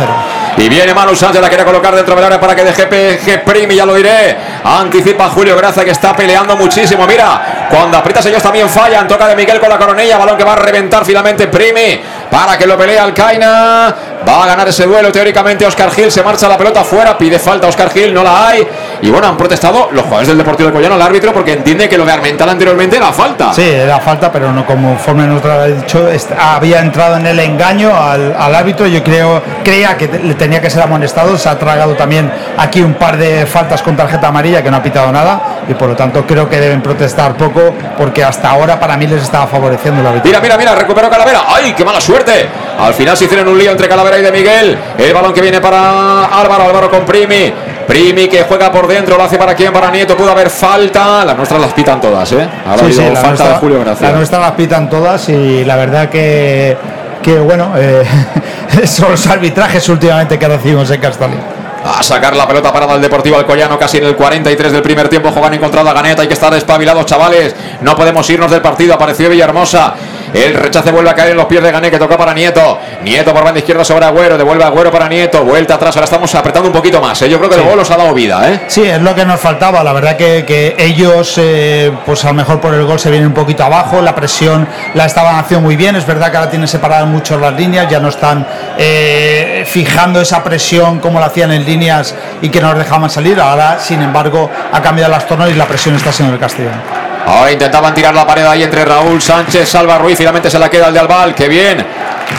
Y viene Manu Sánchez, la quiere colocar dentro del área para que deje PG Primi, ya lo diré. Anticipa Julio Gracia que está peleando muchísimo. Mira, cuando aprietas ellos también fallan. Toca de Miguel con la coronilla, balón que va a reventar finalmente Primi para que lo pelee Alcaina. Va a ganar ese duelo teóricamente Oscar Gil, se marcha la pelota fuera, pide falta Oscar Gil, no la hay. Y bueno, han protestado los jugadores del Deportivo de Collano al árbitro porque entiende que lo de Armental anteriormente era falta. Sí, era falta, pero no conforme nos ha dicho, había entrado en el engaño al, al árbitro. Yo creo, creía que le tenía que ser amonestado. Se ha tragado también aquí un par de faltas con tarjeta amarilla que no ha pitado nada y por lo tanto creo que deben protestar poco porque hasta ahora para mí les estaba favoreciendo el árbitro. Mira, mira, mira, recuperó Calavera. ¡Ay, qué mala suerte! Al final se hicieron un lío entre Calavera y de Miguel. El balón que viene para Álvaro, Álvaro con Primi. Que juega por dentro, lo hace para quién, para Nieto. Pudo haber falta. Las nuestras las pitan todas, ¿eh? Ahora ha Sí, sí, habido la falta nuestra, de Julio Gracia. la nuestra las pitan todas y la verdad que, que bueno, eh, son los arbitrajes últimamente que recibimos en Castalia. A sacar la pelota parada al Deportivo Alcoyano, casi en el 43 del primer tiempo. Juegan encontrado a Ganeta, hay que estar espabilados, chavales. No podemos irnos del partido. Apareció Villahermosa. El rechace vuelve a caer en los pies de Gané, que toca para Nieto. Nieto por banda izquierda sobre Agüero, devuelve a Agüero para Nieto. Vuelta atrás, ahora estamos apretando un poquito más. ¿eh? Yo creo que el gol los ha dado vida, ¿eh? Sí, es lo que nos faltaba. La verdad que, que ellos, eh, pues a lo mejor por el gol se vienen un poquito abajo. La presión la estaban haciendo muy bien. Es verdad que ahora tienen separadas mucho las líneas. Ya no están eh, fijando esa presión como la hacían en líneas y que nos dejaban salir. Ahora, sin embargo, ha cambiado las tornos y la presión está siendo el Castellón. Ahora intentaban tirar la pared ahí entre Raúl Sánchez, Salva Ruiz, finalmente se la queda el de Albal, que bien.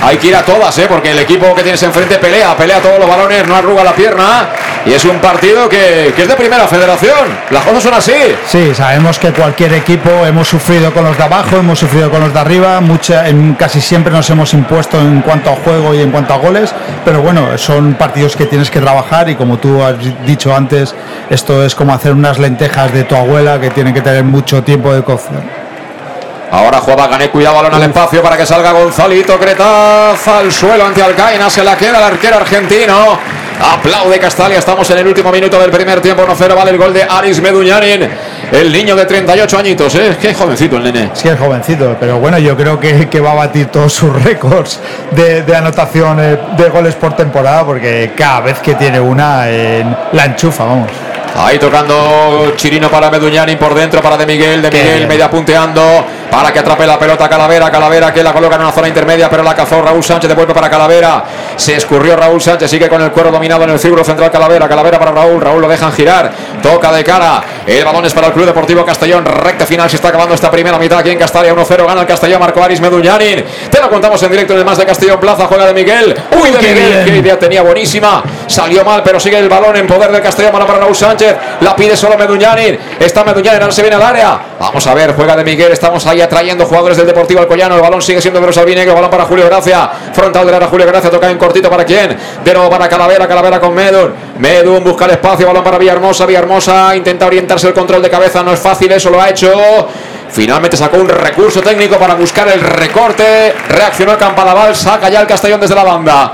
Hay que ir a todas, ¿eh? porque el equipo que tienes enfrente pelea, pelea todos los balones, no arruga la pierna. Y es un partido que, que es de primera federación. Las cosas son así. Sí, sabemos que cualquier equipo hemos sufrido con los de abajo, hemos sufrido con los de arriba, mucha, casi siempre nos hemos impuesto en cuanto a juego y en cuanto a goles, pero bueno, son partidos que tienes que trabajar y como tú has dicho antes, esto es como hacer unas lentejas de tu abuela que tienen que tener mucho tiempo de cocción. Ahora juega Gané, cuidado, balón al espacio para que salga Gonzalito Cretaz al suelo ante Alcaina, se la queda el arquero argentino. Aplaude Castalia. Estamos en el último minuto del primer tiempo. 1-0 vale el gol de Aris Meduñanin. El niño de 38 añitos. ¿eh? Qué jovencito el nene. Sí, es jovencito. Pero bueno, yo creo que, que va a batir todos sus récords de, de anotación eh, de goles por temporada. Porque cada vez que tiene una, eh, la enchufa, vamos. Ahí tocando Chirino para Meduñani por dentro para De Miguel. De Miguel media punteando para que atrape la pelota Calavera. Calavera que la coloca en una zona intermedia, pero la cazó Raúl Sánchez. Devuelve para Calavera. Se escurrió Raúl Sánchez. Sigue con el cuero dominado en el círculo central Calavera. Calavera para Raúl. Raúl lo dejan girar. Toca de cara. El balón es para el Club Deportivo Castellón. Recta final. Se está acabando esta primera mitad aquí en Castalia. 1-0. Gana el Castellón. Marco Aris Meduñanin. Te lo contamos en directo en el más de Castellón Plaza. Juega de Miguel. Uy, de Miguel. Qué idea tenía buenísima. Salió mal, pero sigue el balón en poder del Castellón. Mano para Raúl Sánchez. La pide solo Meduñanin. Está Meduñanin. Ahora se viene al área. Vamos a ver. Juega de Miguel. Estamos ahí atrayendo jugadores del Deportivo Alcoyano. El balón sigue siendo de los albinegros. Balón para Julio Gracia. Frontal del área Julio Gracia. Toca en cortito para quién. De nuevo para Calavera. Calavera con Medun. Medun busca el espacio. Balón para Villahermosa. Villahermosa intenta orientarse el control de cabeza. No es fácil. Eso lo ha hecho. Finalmente sacó un recurso técnico para buscar el recorte. Reaccionó el Campadaval. Saca ya el Castellón desde la banda.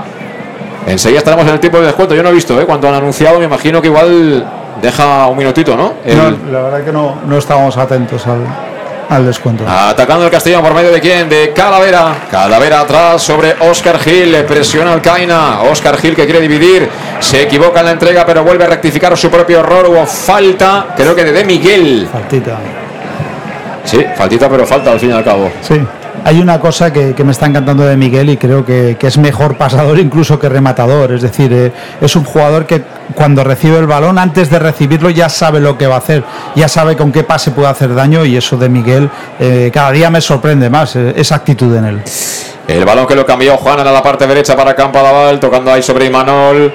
Enseguida estaremos en el tiempo de descuento. Yo no he visto, ¿eh? Cuando han anunciado, me imagino que igual deja un minutito, ¿no? El- No, la verdad que no, no estábamos atentos al, al descuento. Atacando el Castellón por medio de quién? De Calavera. Calavera atrás sobre Oscar Gil. Le presiona al Caina. Oscar Gil que quiere dividir. Se equivoca en la entrega, pero vuelve a rectificar su propio error. Hubo falta, creo que de, de Miguel. Faltita. Sí, faltita, pero falta al fin y al cabo. Sí. Hay una cosa que, me está encantando de Miguel y creo que, es mejor pasador incluso que rematador. Es decir, eh, es un jugador que cuando recibe el balón, antes de recibirlo, ya sabe lo que va a hacer, ya sabe con qué pase puede hacer daño y eso de Miguel eh, cada día me sorprende más, eh, esa actitud en él. El balón que lo cambió Juan a la parte derecha para Campadaval, tocando ahí sobre Imanol.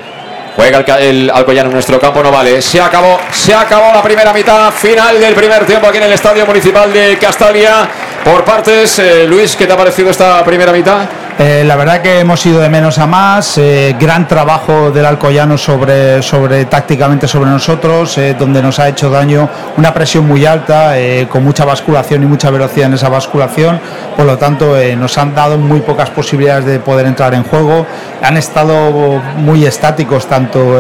Juega el, el Alcoyano en nuestro campo, no vale. Se acabó, se acabó la primera mitad, final del primer tiempo aquí en el Estadio Municipal de Castalia. Por partes, eh, Luis, ¿qué te ha parecido esta primera mitad? Eh, la verdad que hemos ido de menos a más, eh, gran trabajo del Alcoyano sobre, sobre tácticamente sobre nosotros, eh, donde nos ha hecho daño una presión muy alta, con mucha basculación y mucha velocidad en esa basculación, por lo tanto nos han dado muy pocas posibilidades de poder entrar en juego, han estado muy estáticos tanto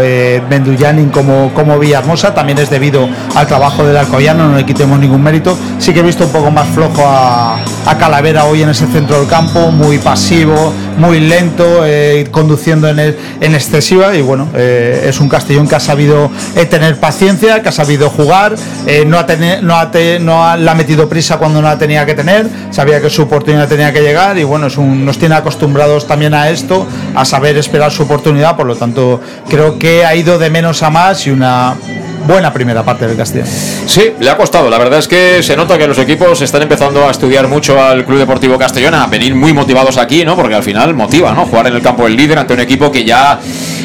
Menduyanin como, como Villahermosa, también es debido al trabajo del Alcoyano, no le quitemos ningún mérito, sí que he visto un poco más flojo a, a Calavera hoy en ese centro del campo, muy pasivo, muy lento, eh, conduciendo en, en excesiva y bueno, eh, es un Castellón que ha sabido eh, tener paciencia, que ha sabido jugar, eh, no, ha teni- no, ha no ha- le ha metido prisa cuando no la tenía que tener, sabía que su oportunidad tenía que llegar y bueno, nos tiene acostumbrados también a esto, a saber esperar su oportunidad, por lo tanto creo que ha ido de menos a más y una buena primera parte del Castellón. Sí, le ha costado. La verdad es que se nota que los equipos están empezando a estudiar mucho al Club Deportivo Castellón, a venir muy motivados aquí, ¿no? Porque al final motiva, ¿no? Jugar en el campo del líder ante un equipo que ya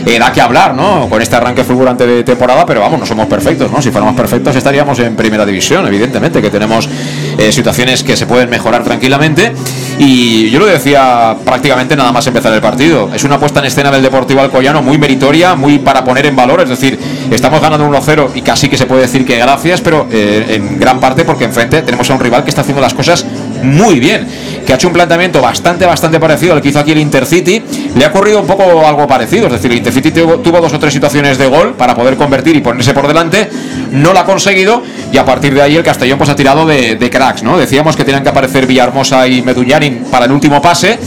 eh, da que hablar, ¿no? Con este arranque fulgurante de temporada, pero vamos, no somos perfectos, ¿no? Si fuéramos perfectos estaríamos en primera división, evidentemente, que tenemos eh, situaciones que se pueden mejorar tranquilamente. Y yo lo decía prácticamente nada más empezar el partido. Es una puesta en escena del Deportivo Alcoyano muy meritoria, muy para poner en valor. Es decir, estamos ganando 1-0 y casi que se puede decir que gracias, pero eh, en gran parte porque enfrente tenemos a un rival que está haciendo las cosas muy bien, que ha hecho un planteamiento bastante, bastante parecido al que hizo aquí el Intercity. Le ha ocurrido un poco algo parecido, es decir, el Intercity tuvo, tuvo dos o tres situaciones de gol para poder convertir y ponerse por delante, no lo ha conseguido y a partir de ahí el Castellón pues ha tirado de, cracks, ¿no? Decíamos que tenían que aparecer Villahermosa y Meduñanin para el último pase.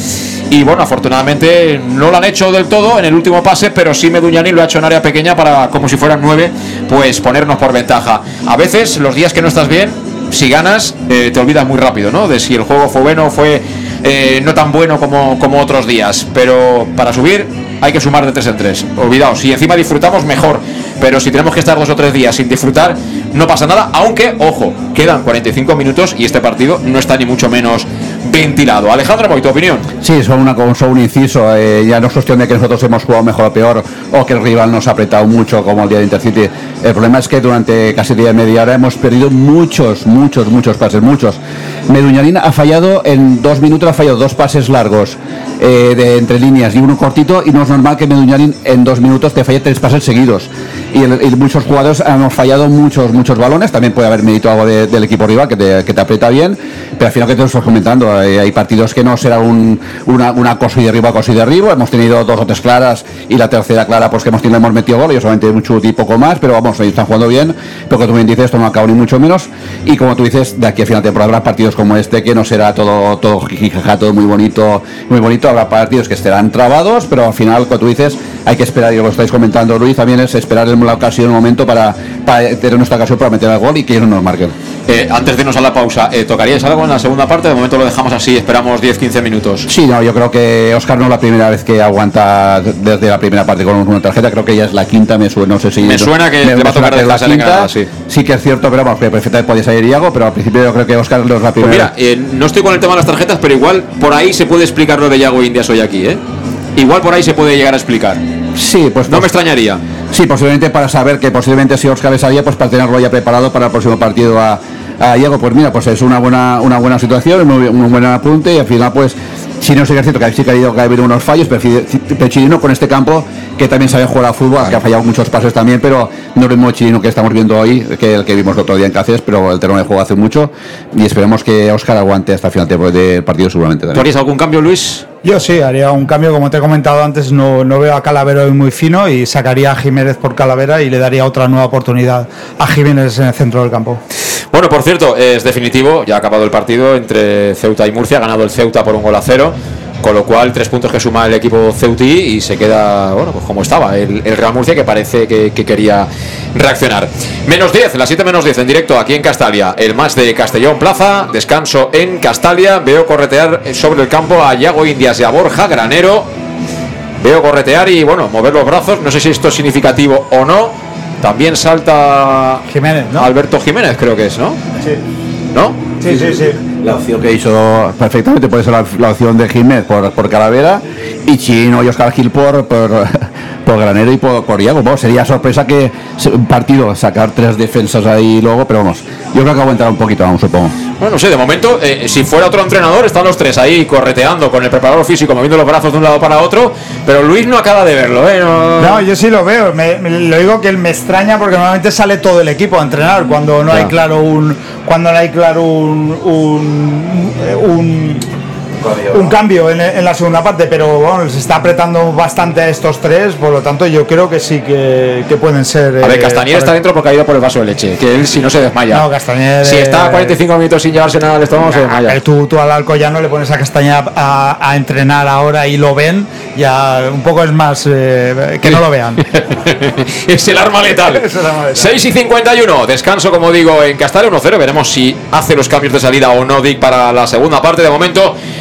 Y bueno, afortunadamente no lo han hecho del todo en el último pase, pero sí Meduñanin lo ha hecho en área pequeña para, como si fueran nueve, pues ponernos por ventaja. A veces, los días que no estás bien, si ganas, eh, te olvidas muy rápido, ¿no? De si el juego fue bueno o fue eh, no tan bueno como, como otros días. Pero para subir hay que sumar de tres en tres. Olvidaos, si encima disfrutamos, mejor. Pero si tenemos que estar dos o tres días sin disfrutar, no pasa nada. Aunque, ojo, quedan 45 minutos y este partido no está ni mucho menos ventilado. Alejandro Moy, tu opinión. Sí, solo, una, un inciso. eh, ya no es cuestión de que nosotros hemos jugado mejor o peor o que el rival nos ha apretado mucho como el día de Intercity. El problema es que durante casi día y media hora hemos perdido muchos, muchos, muchos pases, muchos. Meduñarín ha fallado en dos minutos, ha fallado dos pases largos eh, de entre líneas y uno cortito y no es normal que Meduñarín en dos minutos te falle tres pases seguidos. Y, el- y muchos jugadores hemos fallado muchos muchos balones. También puede haber mérito algo de- del equipo rival que te, aprieta bien, pero al final que te estás comentando, eh, hay partidos que no será un, una, una cosa y derribo a cosa y derribo. Hemos tenido dos o tres claras y la tercera clara, pues que hemos tenido, hemos metido gol y solamente un chut y poco más, pero vamos, ahí están jugando bien. Pero como tú bien dices, esto no acaba ni mucho menos. Y como tú dices, de aquí a final de temporada habrá partidos como este que no será todo, todo todo muy bonito, muy bonito. Habrá partidos que estarán trabados, pero al final, como tú dices, hay que esperar, y lo estáis comentando Luis, también es esperar en la ocasión, el momento para, para tener nuestra ocasión para meter el gol y que ellos nos marquen. Eh, antes de irnos a la pausa, eh, ¿tocaríais algo en la segunda parte? De momento lo dejamos así, esperamos 10-15 minutos. Sí, no, yo creo que Oscar no es la primera vez que aguanta desde la primera parte con una tarjeta, creo que ya es la quinta, me suena, no sé si... Me suena que le va a tocar la quinta. Sí. Sí que es cierto, pero vamos, que perfectamente podía salir Iago, pero al principio yo creo que Oscar no es la Pues primera. mira, eh, no estoy con el tema de las tarjetas, pero igual por ahí se puede explicar lo de Yago Indias hoy aquí, ¿eh? Igual por ahí se puede llegar a explicar. Sí, pues No me extrañaría. Sí, posiblemente para saber que posiblemente si Oscar le sabía, pues para tenerlo ya preparado para el próximo partido a, a Iago, pues mira, pues es una buena, una buena situación, un, muy- un buen apunte y al final pues si no es cierto que sí que ha ido que ha habido unos fallos, pero, pero Chirino con este campo que también sabe jugar al fútbol, que ha fallado muchos pases también, pero no es el mismo Chirino que estamos viendo hoy, que el que vimos el otro día en Cáceres, pero el terreno de juego hace mucho y esperemos que Oscar aguante hasta el final de- del partido seguramente ¿Tú también. harías algún cambio, Luis? Yo sí, haría un cambio, como te he comentado antes, no, no veo a Calavera hoy muy fino y sacaría a Jiménez por Calavera y le daría otra nueva oportunidad a Jiménez en el centro del campo. Bueno, por cierto, es definitivo, ya ha acabado el partido entre Ceuta y Murcia, ha ganado el Ceuta por un gol a cero, con lo cual tres puntos que suma el equipo ceutí y se queda, bueno, pues como estaba, el, Real Murcia que parece que, que quería reaccionar. Menos 10, las 7 menos 10 en directo aquí en Castalia, el más de Castellón Plaza, descanso en Castalia, veo corretear sobre el campo a Yago Indias y a Borja Granero, veo corretear y bueno, mover los brazos, no sé si esto es significativo o no, también salta Jiménez, ¿no? Alberto Jiménez creo que es, ¿no? Sí, ¿No? Sí, sí. sí. La opción que hizo perfectamente puede ser la, la opción de Jiménez por, por Calavera y Chino y Oscar Gil por, por, por Granero y por, por Iago. Bueno, sería sorpresa que se- un partido sacar tres defensas ahí luego, pero vamos, yo creo que aguantará un poquito, vamos, supongo. Bueno, no sé, de momento, eh, si fuera otro entrenador, están los tres ahí correteando con el preparador físico, moviendo los brazos de un lado para otro, pero Luis no acaba de verlo, ¿eh? No- No, yo sí lo veo. Me, me- lo digo que me extraña porque normalmente sale todo el equipo a entrenar cuando no hay claro un cuando no hay claro un un, un, un cambio en, en la segunda parte, pero bueno, se está apretando bastante a estos tres, por lo tanto yo creo que sí que, que pueden ser. A ver, eh, Castañer está para- dentro porque ha ido por el vaso de leche, que él si no se desmaya. No, Castañer, Si está eh, 45 minutos sin llevarse nada al estómago, se desmaya. pero tú, tú al Alcoyano le pones a Castaña a, a entrenar ahora y lo ven, ya un poco es más eh, que no lo vean. es el arma letal. Es el arma letal. 6 y 51, descanso como digo en Castalia 1-0, veremos si hace los cambios de salida o no Dick para la segunda parte. De momento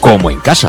como en casa.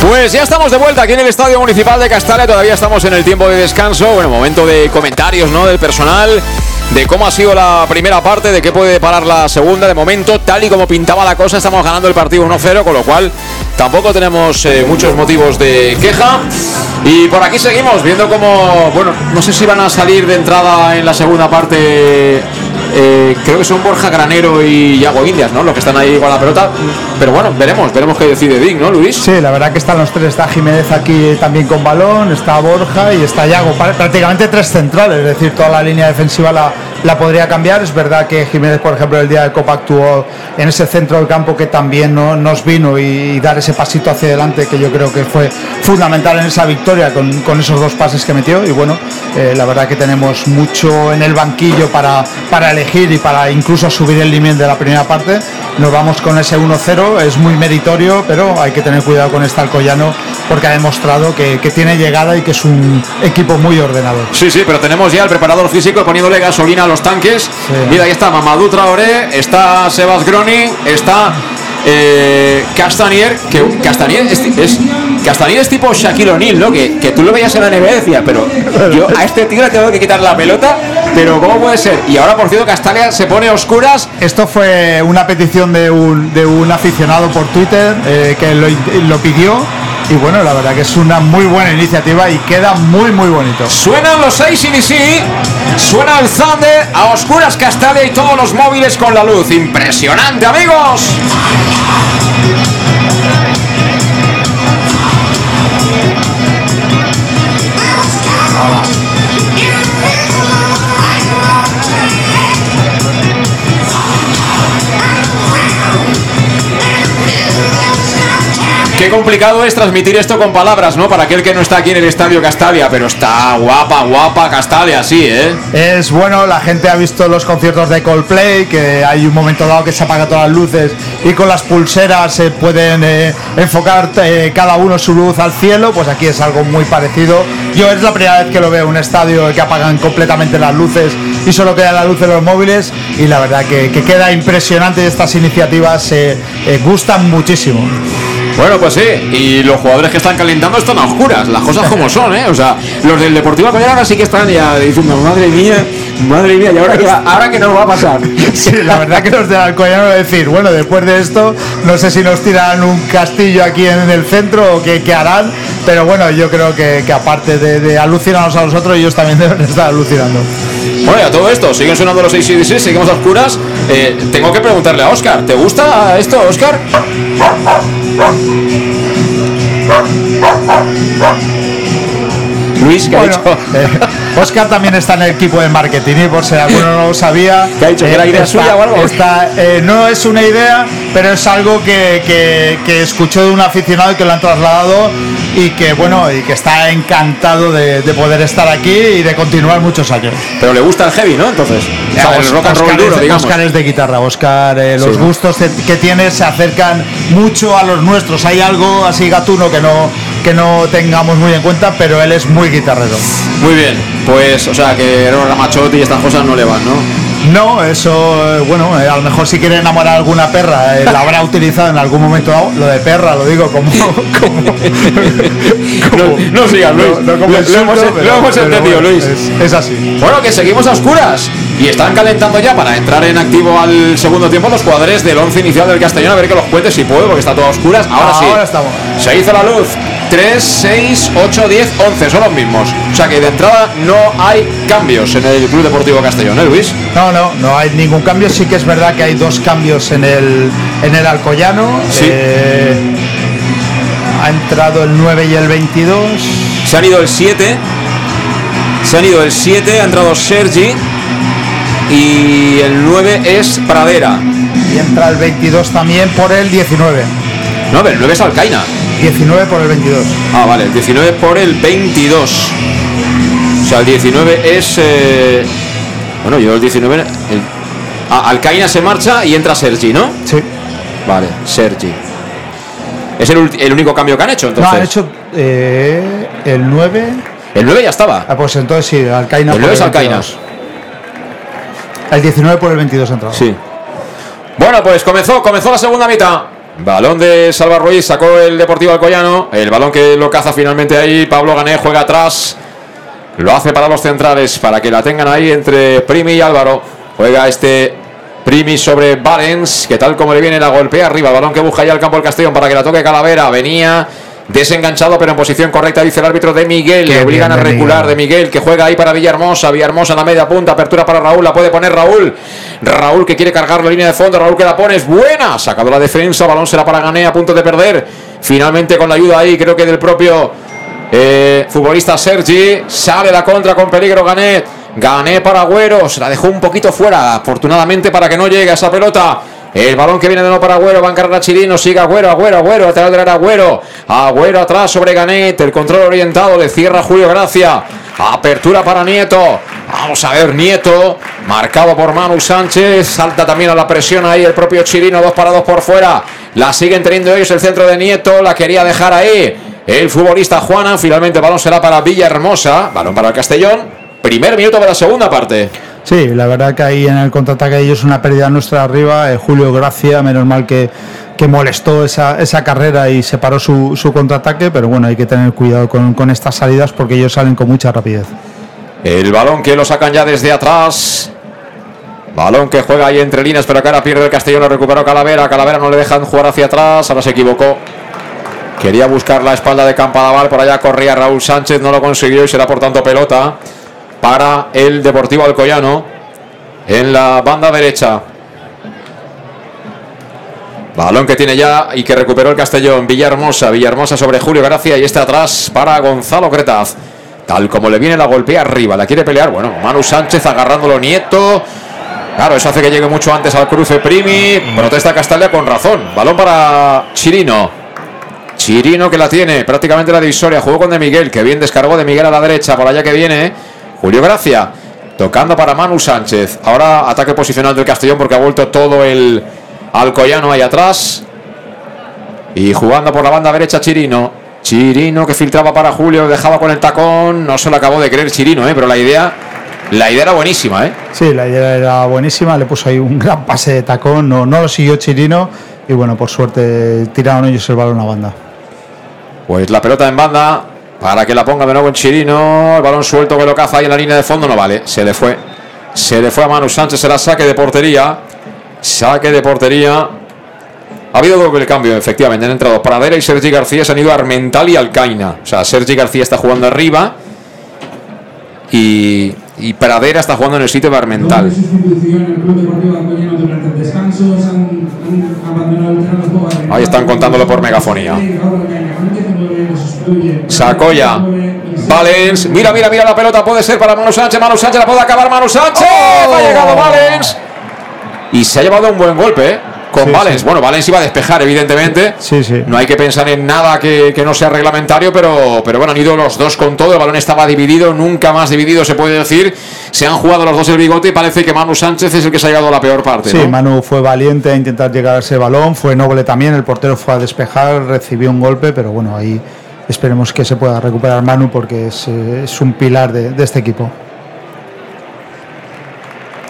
Pues ya estamos de vuelta aquí en el Estadio Municipal de Castalia, todavía estamos en el tiempo de descanso, bueno, momento de comentarios, ¿no? Del personal, de cómo ha sido la primera parte, de qué puede parar la segunda. De momento, tal y como pintaba la cosa, estamos ganando el partido 1-0, con lo cual tampoco tenemos eh, muchos motivos de queja. Y por aquí seguimos viendo cómo, bueno, no sé si van a salir de entrada en la segunda parte. Eh, creo que son Borja Granero y Yago Indias, ¿no? Los que están ahí con la pelota. Pero bueno, veremos, veremos qué decide Dick, ¿no, Luis? Sí, la verdad que están los tres. Está Jiménez aquí también con balón, está Borja y está Yago. Prácticamente tres centrales, es decir, toda la línea defensiva la, la podría cambiar. Es verdad que Jiménez, por ejemplo, el día de Copa actuó en ese centro del campo que también no, nos vino y, dar ese pasito hacia adelante que yo creo que fue fundamental en esa victoria con, esos dos pases que metió. Y bueno, eh, la verdad que tenemos mucho en el banquillo para, para elegir y para incluso subir el límite de la primera parte. Nos vamos con ese 1-0, es muy meritorio, pero hay que tener cuidado con este Alcoyano porque ha demostrado que, tiene llegada y que es un equipo muy ordenado. Sí, sí, pero tenemos ya el preparador físico poniéndole gasolina a los tanques. Mira, ahí está Mamadou Traoré, está Sebas Groning, está eh, Castanier, que Castanier es, es, Castanier es tipo Shaquille O'Neal, ¿no? Que, que, tú lo veías en la NBA decía, pero yo a este tío le tengo que quitar la pelota, pero ¿cómo puede ser? Y ahora, por cierto, Castalia se pone a oscuras. Esto fue una petición de un, de un aficionado por Twitter eh, que lo, lo pidió y bueno, la verdad que es una muy buena iniciativa y queda muy muy bonito. Suenan los 6 sí, suena el Thunder, a oscuras Castalia y todos los móviles con la luz. Impresionante, amigos. Qué complicado es transmitir esto con palabras, ¿no? Para aquel que no está aquí en el estadio Castalia, pero está guapa, guapa Castalia, sí, ¿eh? Es bueno, la gente ha visto los conciertos de Coldplay, que hay un momento dado que se apaga todas las luces y con las pulseras se pueden eh, enfocar eh, cada uno su luz al cielo, pues aquí es algo muy parecido. Yo es la primera vez que lo veo, un estadio que apagan completamente las luces y solo queda la luz de los móviles y la verdad que, que queda impresionante estas iniciativas se gustan muchísimo. Bueno, pues sí, y los jugadores que están calentando están a oscuras, las cosas como son, ¿eh? O sea, los del Deportivo Alcoyano ahora sí que están ya diciendo, madre mía, madre mía, ¿y ahora qué, ahora qué nos va a pasar? Sí, la verdad que los del Alcoyano decir, bueno, después de esto, no sé si nos tiran un castillo aquí en el centro o qué, qué harán, pero bueno, yo creo que, que aparte de, de, alucinarnos a nosotros, ellos también deben estar alucinando. Bueno, y a todo esto, siguen sonando los 6 y 16, seguimos a oscuras. Eh, tengo que preguntarle a Oscar, ¿te gusta esto, Oscar? Luis, ¿qué bueno, ha? Eh, Oscar también está en el equipo de marketing y por si alguno no lo sabía. ¿Qué ha dicho? ¿Que eh, idea está, suya o algo? está, eh, no es una idea, pero es algo que, que, que, escuchó de un aficionado y que lo han trasladado y que bueno y que está encantado de, de, poder estar aquí y de continuar muchos años. Pero le gusta el heavy, ¿no? Entonces, o sea, el rock and roll Oscar, duro, es, digamos. Oscar es de guitarra. Oscar, eh, los Sí. gustos que tiene se acercan mucho a los nuestros. Hay algo así gatuno que no que no tengamos muy en cuenta, pero él es muy guitarrero. Muy bien, pues, o sea, que Eros Ramachotti y estas cosas no le van, ¿no? No, eso, eh, bueno, eh, a lo mejor si quiere enamorar a alguna perra, eh, la habrá utilizado en algún momento dado. Lo de perra, lo digo como. como, No, no sigas, Luis. no como lo, lo hemos, pero- lo hemos pero entendido, bueno, Luis. Es, es así. Bueno, que seguimos a oscuras. Y están calentando ya para entrar en activo al segundo tiempo los jugadores del once inicial del Castellón. A ver que los cuentes si puedo, porque está todo a oscuras. Ahora, sí. Ahora estamos. Se hizo la luz. 3, 6, 8, 10, 11. Son los mismos. O sea que de entrada no hay cambios en el Club Deportivo Castellón, ¿eh, Luis? No, no, no hay ningún cambio. Sí que es verdad que hay dos cambios en el, en el Alcoyano. Sí. Eh, ha entrado el 9 y el 22. Se han ido el 7. Se han ido el 7. Ha entrado Sergi. Y el 9 es Pradera. Y entra el 22 también por el 19. No, pero el 9 es Alcaina. 19 por el 22. Ah, vale, el 19 por el 22. O sea, el 19 es. eh, Bueno, yo el 19. el- Ah, Alcaina se marcha y entra Sergi, ¿no? Sí. Vale, Sergi. Es el, el único cambio que han hecho, No, entonces. han hecho eh, el 9. El 9 ya estaba. Ah, pues entonces sí, Alcaina. El por 9 es Alcaina. 22. El 19 por el 22 ha entrado. Sí. Bueno, pues comenzó, comenzó la segunda mitad. Balón de Salva Ruiz, sacó el Deportivo Alcoyano. El balón que lo caza finalmente ahí. Pablo Gané juega atrás. Lo hace para los centrales, para que la tengan ahí entre Primi y Álvaro. Juega este Primi sobre Valens, que tal como le viene la golpea arriba. El balón que busca ya el campo del Castellón para que la toque Calavera. Venía desenganchado, pero en posición correcta, dice el árbitro de Miguel. Qué Le obligan bien a recular de Miguel, que juega ahí para Villahermosa. Villahermosa en la media punta, apertura para Raúl, la puede poner Raúl. Raúl que quiere cargar la línea de fondo, Raúl que la pone, es buena. Sacado la defensa, balón será para Gané, a punto de perder. Finalmente con la ayuda ahí, creo que del propio eh, futbolista Sergi. Sale la contra con peligro Ganet. Gané para Agüero. Se la dejó un poquito fuera. Afortunadamente para que no llegue a esa pelota. El balón que viene de nuevo para Agüero, va a encargar a Chirino, sigue Agüero, Agüero, Agüero, atrás de Agüero, Agüero atrás sobre Ganet, el control orientado, le cierra Julio Gracia, apertura para Nieto, vamos a ver Nieto, marcado por Manu Sánchez, salta también a la presión ahí el propio Chirino, dos para dos por fuera, la siguen teniendo ellos el centro de Nieto, la quería dejar ahí, el futbolista Juana, finalmente el balón será para Villahermosa, balón para el Castellón, primer minuto de la segunda parte. Sí, la verdad que ahí en el contraataque ellos una pérdida nuestra arriba. Eh, Julio Gracia, menos mal que, que molestó esa, esa, carrera y separó su, su, contraataque, pero bueno, hay que tener cuidado con, con, estas salidas porque ellos salen con mucha rapidez. El balón que lo sacan ya desde atrás. Balón que juega ahí entre líneas, pero acá ahora pierde el Castellón, lo recuperó Calavera. Calavera no le dejan jugar hacia atrás, ahora se equivocó. Quería buscar la espalda de Campadaval, por allá corría Raúl Sánchez, no lo consiguió y será por tanto pelota para el Deportivo Alcoyano en la banda derecha. Balón que tiene ya y que recuperó el Castellón. Villahermosa, Villahermosa sobre Julio Gracia y este atrás para Gonzalo Cretaz. Tal como le viene la golpea arriba, la quiere pelear. Bueno, Manu Sánchez agarrándolo Nieto. Claro, eso hace que llegue mucho antes al cruce Primi. Protesta Castalia con razón. Balón para Chirino. Chirino que la tiene prácticamente la divisoria. Jugó con De Miguel, que bien descargó de Miguel a la derecha. Por allá que viene. Julio Gracia tocando para Manu Sánchez. Ahora ataque posicional del Castellón porque ha vuelto todo el Alcoyano ahí atrás. Y jugando por la banda derecha Chirino. Chirino que filtraba para Julio, dejaba con el tacón. No se lo acabó de creer Chirino, ¿eh? pero la idea, la idea era buenísima. ¿eh? Sí, la idea era buenísima. Le puso ahí un gran pase de tacón. No, no lo siguió Chirino. Y bueno, por suerte tiraron ellos el balón a banda. Pues la pelota en banda para que la ponga de nuevo en Chirino. El balón suelto que lo caza ahí en la línea de fondo. No vale. Se le fue. Se le fue a Manu Sánchez. Será saque de portería. Saque de portería. Ha habido doble cambio, efectivamente. Han entrado Pradera y Sergi García. Se han ido a Armental y Alcaina. O sea, Sergi García está jugando arriba. Y, y Pradera está jugando en el sitio de Armental. Ahí están contándolo por megafonía. Sacoya. Valens. Mira, mira, mira la pelota. Puede ser para Manu Sánchez. Manu Sánchez la puede acabar. Manu Sánchez. ¡Oh! Ha llegado Valens. Y se ha llevado un buen golpe, ¿eh? Con Sí, Valens. sí. Bueno, Valens iba a despejar, evidentemente. Sí, sí. No hay que pensar en nada que, que no sea reglamentario, pero, pero bueno, han ido los dos con todo. El balón estaba dividido, nunca más dividido, se puede decir. Se han jugado los dos el bigote y parece que Manu Sánchez es el que se ha llegado a la peor parte. Sí, ¿no? Manu fue valiente a intentar llegar a ese balón, fue noble también, el portero fue a despejar, recibió un golpe, pero bueno, ahí esperemos que se pueda recuperar Manu porque es, eh, es un pilar de, de este equipo.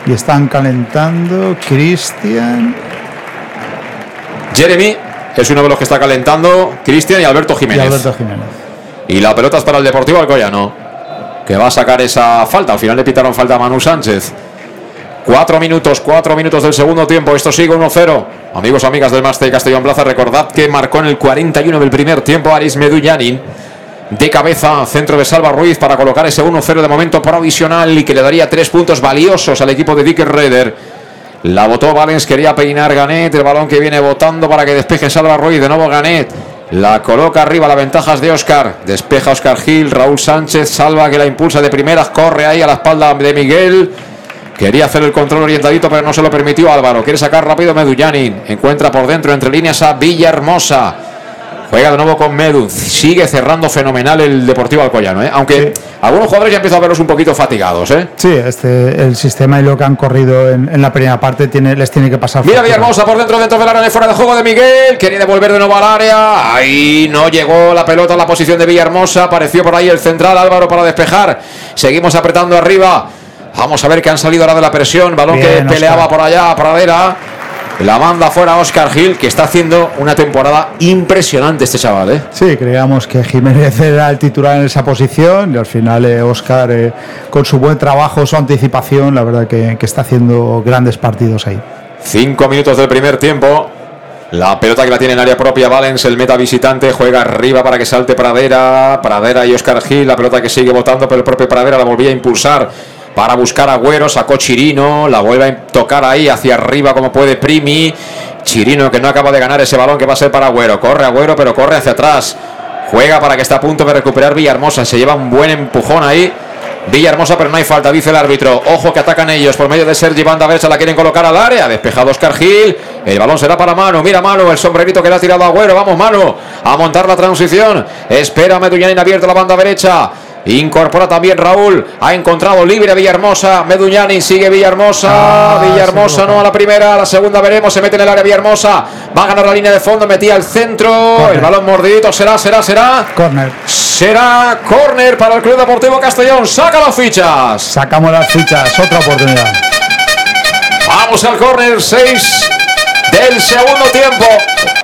Y están calentando Cristian. Jeremy es uno de los que está calentando. Cristian y Alberto y Jiménez. Alberto Jiménez. Y la pelota es para el Deportivo Alcoyano. Que va a sacar esa falta. Al final le pitaron falta a Manu Sánchez. Cuatro minutos, cuatro minutos del segundo tiempo. Esto sigue 1-0. Amigos, amigas del Máster de Castellón Plaza, recordad que marcó en el 41 del primer tiempo Aris Medullanin. De cabeza, centro de Salva Ruiz para colocar ese 1-0 de momento provisional y que le daría tres puntos valiosos al equipo de Dicker Reder. La botó Valens, quería peinar Ganet, el balón que viene botando para que despeje Salva Ruiz, de nuevo Ganet. La coloca arriba, la ventaja de Oscar. Despeja Oscar Gil, Raúl Sánchez, Salva que la impulsa de primeras, corre ahí a la espalda de Miguel. Quería hacer el control orientadito, pero no se lo permitió Álvaro. Quiere sacar rápido Medullanin. Encuentra por dentro, entre líneas, a Villahermosa. Juega de nuevo con Medu. Sigue cerrando fenomenal el Deportivo Alcoyano. ¿eh? Aunque algunos jugadores ya empiezan a verlos un poquito fatigados. ¿eh? Sí, este, el sistema y lo que han corrido en, en la primera parte tiene, les tiene que pasar. Mira. Villahermosa por dentro, dentro del área de fuera de juego de Miguel. Quería devolver de nuevo al área. Ahí no llegó la pelota a la posición de Villahermosa. Apareció por ahí el central Álvaro para despejar. Seguimos apretando arriba. Vamos a ver que han salido ahora de la presión. Balón Bien, que peleaba por allá, Pradera. La manda fuera Oscar Gil, que está haciendo una temporada impresionante este chaval. ¿eh? Sí, creíamos que Jiménez era el titular en esa posición y al final eh, Oscar, eh, con su buen trabajo, su anticipación, la verdad que, que está haciendo grandes partidos ahí. Cinco minutos del primer tiempo. La pelota que la tiene en área propia, Valens, el meta visitante, juega arriba para que salte Pradera. Pradera y Oscar Gil, la pelota que sigue votando, pero el propio Pradera la volvía a impulsar para buscar a Agüero. Sacó Chirino, la vuelve a tocar ahí hacia arriba como puede Primi. Chirino que no acaba de ganar ese balón que va a ser para Agüero. Corre Agüero, pero corre hacia atrás. Juega para que está a punto de recuperar Villahermosa. Se lleva un buen empujón ahí. Villahermosa, pero no hay falta, dice el árbitro. Ojo que atacan ellos por medio de Sergi Banda Versa, la quieren colocar al área. Despejado Oscar Gil. El balón será para Manu. Mira Manu, el sombrerito que le ha tirado a Agüero. Vamos Manu a montar la transición. Espera Meduñanin abierto la banda derecha. Incorpora también Raúl. Ha encontrado libre a Villahermosa. Meduñani sigue Villahermosa. Ah, Villahermosa no a la primera. A la segunda veremos. Se mete en el área Villahermosa. Va a ganar la línea de fondo. Metía al centro. Corner. El balón mordidito. Será, será, será. Corner. Será córner para el Club Deportivo Castellón. Saca las fichas. Sacamos las fichas, otra oportunidad. Vamos al córner 6 del segundo tiempo.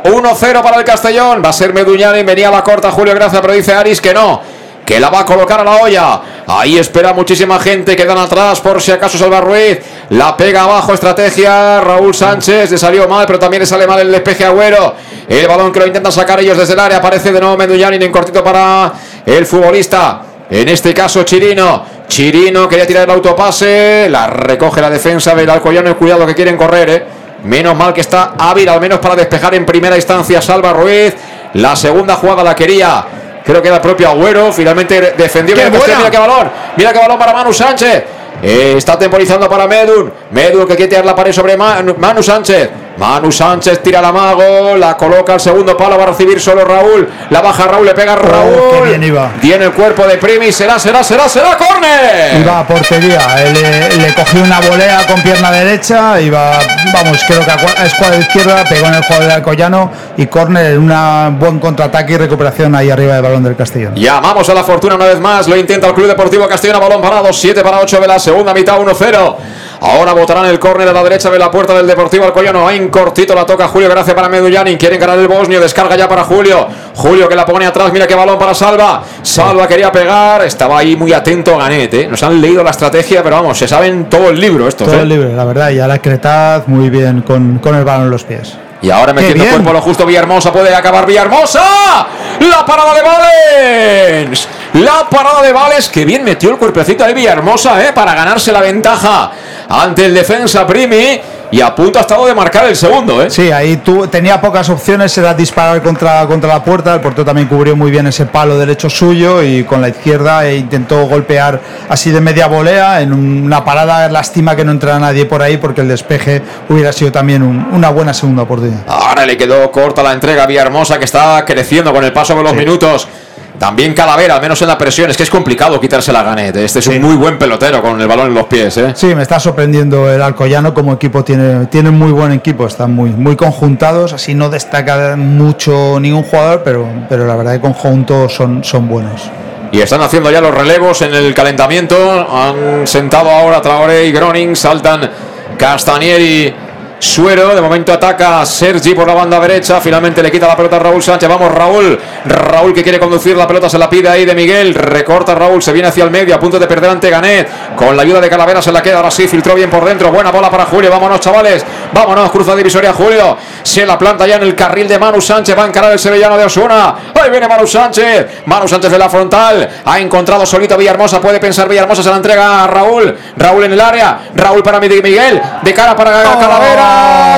1-0 para el Castellón. Va a ser Meduñani. Venía a la corta Julio Gracia, pero dice Aris que no. Que la va a colocar a la olla. Ahí espera muchísima gente. Quedan atrás por si acaso Salva Ruiz. La pega abajo. Estrategia. Raúl Sánchez. Le salió mal, pero también le sale mal el despeje Agüero. El balón que lo intentan sacar ellos desde el área. Aparece de nuevo Meduñani en cortito para el futbolista. En este caso Chirino. Chirino quería tirar el autopase. La recoge la defensa del Alcoyano. Cuidado que quieren correr, eh. Menos mal que está hábil, al menos para despejar en primera instancia Salva Ruiz. La segunda jugada la quería. Creo que era el propio Agüero. Finalmente defendió. ¡Qué bien el Castellón. buena! Mira qué balón. Mira qué balón para Manu Sánchez. Eh, está temporizando para Medun. Medun que quiere tirar la pared sobre Manu Sánchez. Manu Sánchez tira la mago. La coloca al segundo palo. Va a recibir solo Raúl. La baja Raúl. Le pega a Raúl. Oh, qué bien iba. Tiene el cuerpo de Primi. Será, será, será, será. ¡Córner! Iba a portería, le, le cogió una volea con pierna derecha, iba, vamos, creo que a cua- a escuadra izquierda, pegó en el jugador de Alcoyano y córner en un buen contraataque y recuperación ahí arriba del balón del Castellón. Llamamos a la fortuna una vez más. Lo intenta el Club Deportivo Castellón a balón parado. 7 para 8 de la segunda mitad, 1-0. Ahora botarán el córner a la derecha de la puerta del Deportivo Alcoyano. Ahí en cortito la toca Julio Gracia para Medullani. Quieren ganar el bosnio. Descarga ya para Julio. Julio que la pone atrás. Mira qué balón para Salva. Salva quería pegar. Estaba ahí muy atento Ganet. ¿eh? Nos han leído la estrategia, pero vamos, se saben todo el libro estos. Todo ¿eh? libre, la verdad, y ahora Cretaz muy bien con, con el balón en los pies. Y ahora metiendo cuerpo lo justo Villahermosa puede acabar Villahermosa. La parada de Valens. La parada de Valens. Que bien metió el cuerpecito de Villahermosa eh, para ganarse la ventaja ante el defensa Primi. Y a punto ha estado de marcar el segundo. Eh. Sí, ahí tú, tenía pocas opciones, era disparar contra, contra la puerta, el portero también cubrió muy bien ese palo derecho suyo y con la izquierda e intentó golpear así de media volea en una parada, lástima que no entrara nadie por ahí porque el despeje hubiera sido también un- una buena segunda oportunidad. Ahora le quedó corta la entrega a Villahermosa que está creciendo con el paso de los minutos. También Calavera, al menos en la presión. Es que es complicado quitarse la ganet. Este es un muy buen pelotero con el balón en los pies. ¿eh? Sí, me está sorprendiendo el Alcoyano como equipo, tiene, muy buen equipo, están muy, muy conjuntados, así no destaca mucho ningún jugador, pero, pero la verdad que conjuntos son, son buenos. Y están haciendo ya los relevos en el calentamiento. Han sentado ahora Traoré y Groning. Saltan Castanieri. Suero, de momento ataca Sergi por la banda derecha, finalmente le quita la pelota a Raúl Sánchez, vamos Raúl, Raúl que quiere conducir la pelota, se la pide ahí de Miguel, recorta Raúl, se viene hacia el medio, a punto de perder ante Ganet, con la ayuda de Calavera se la queda, ahora sí, filtró bien por dentro, buena bola para Julio, vámonos chavales, vámonos, cruza divisoria Julio, se la planta ya en el carril de Manu Sánchez, va a encarar el sevillano de Osuna, ahí viene Manu Sánchez, Manu Sánchez de la frontal, ha encontrado solito a Villahermosa, puede pensar Villahermosa, se la entrega a Raúl, Raúl en el área, Raúl para Miguel, de cara para Calavera,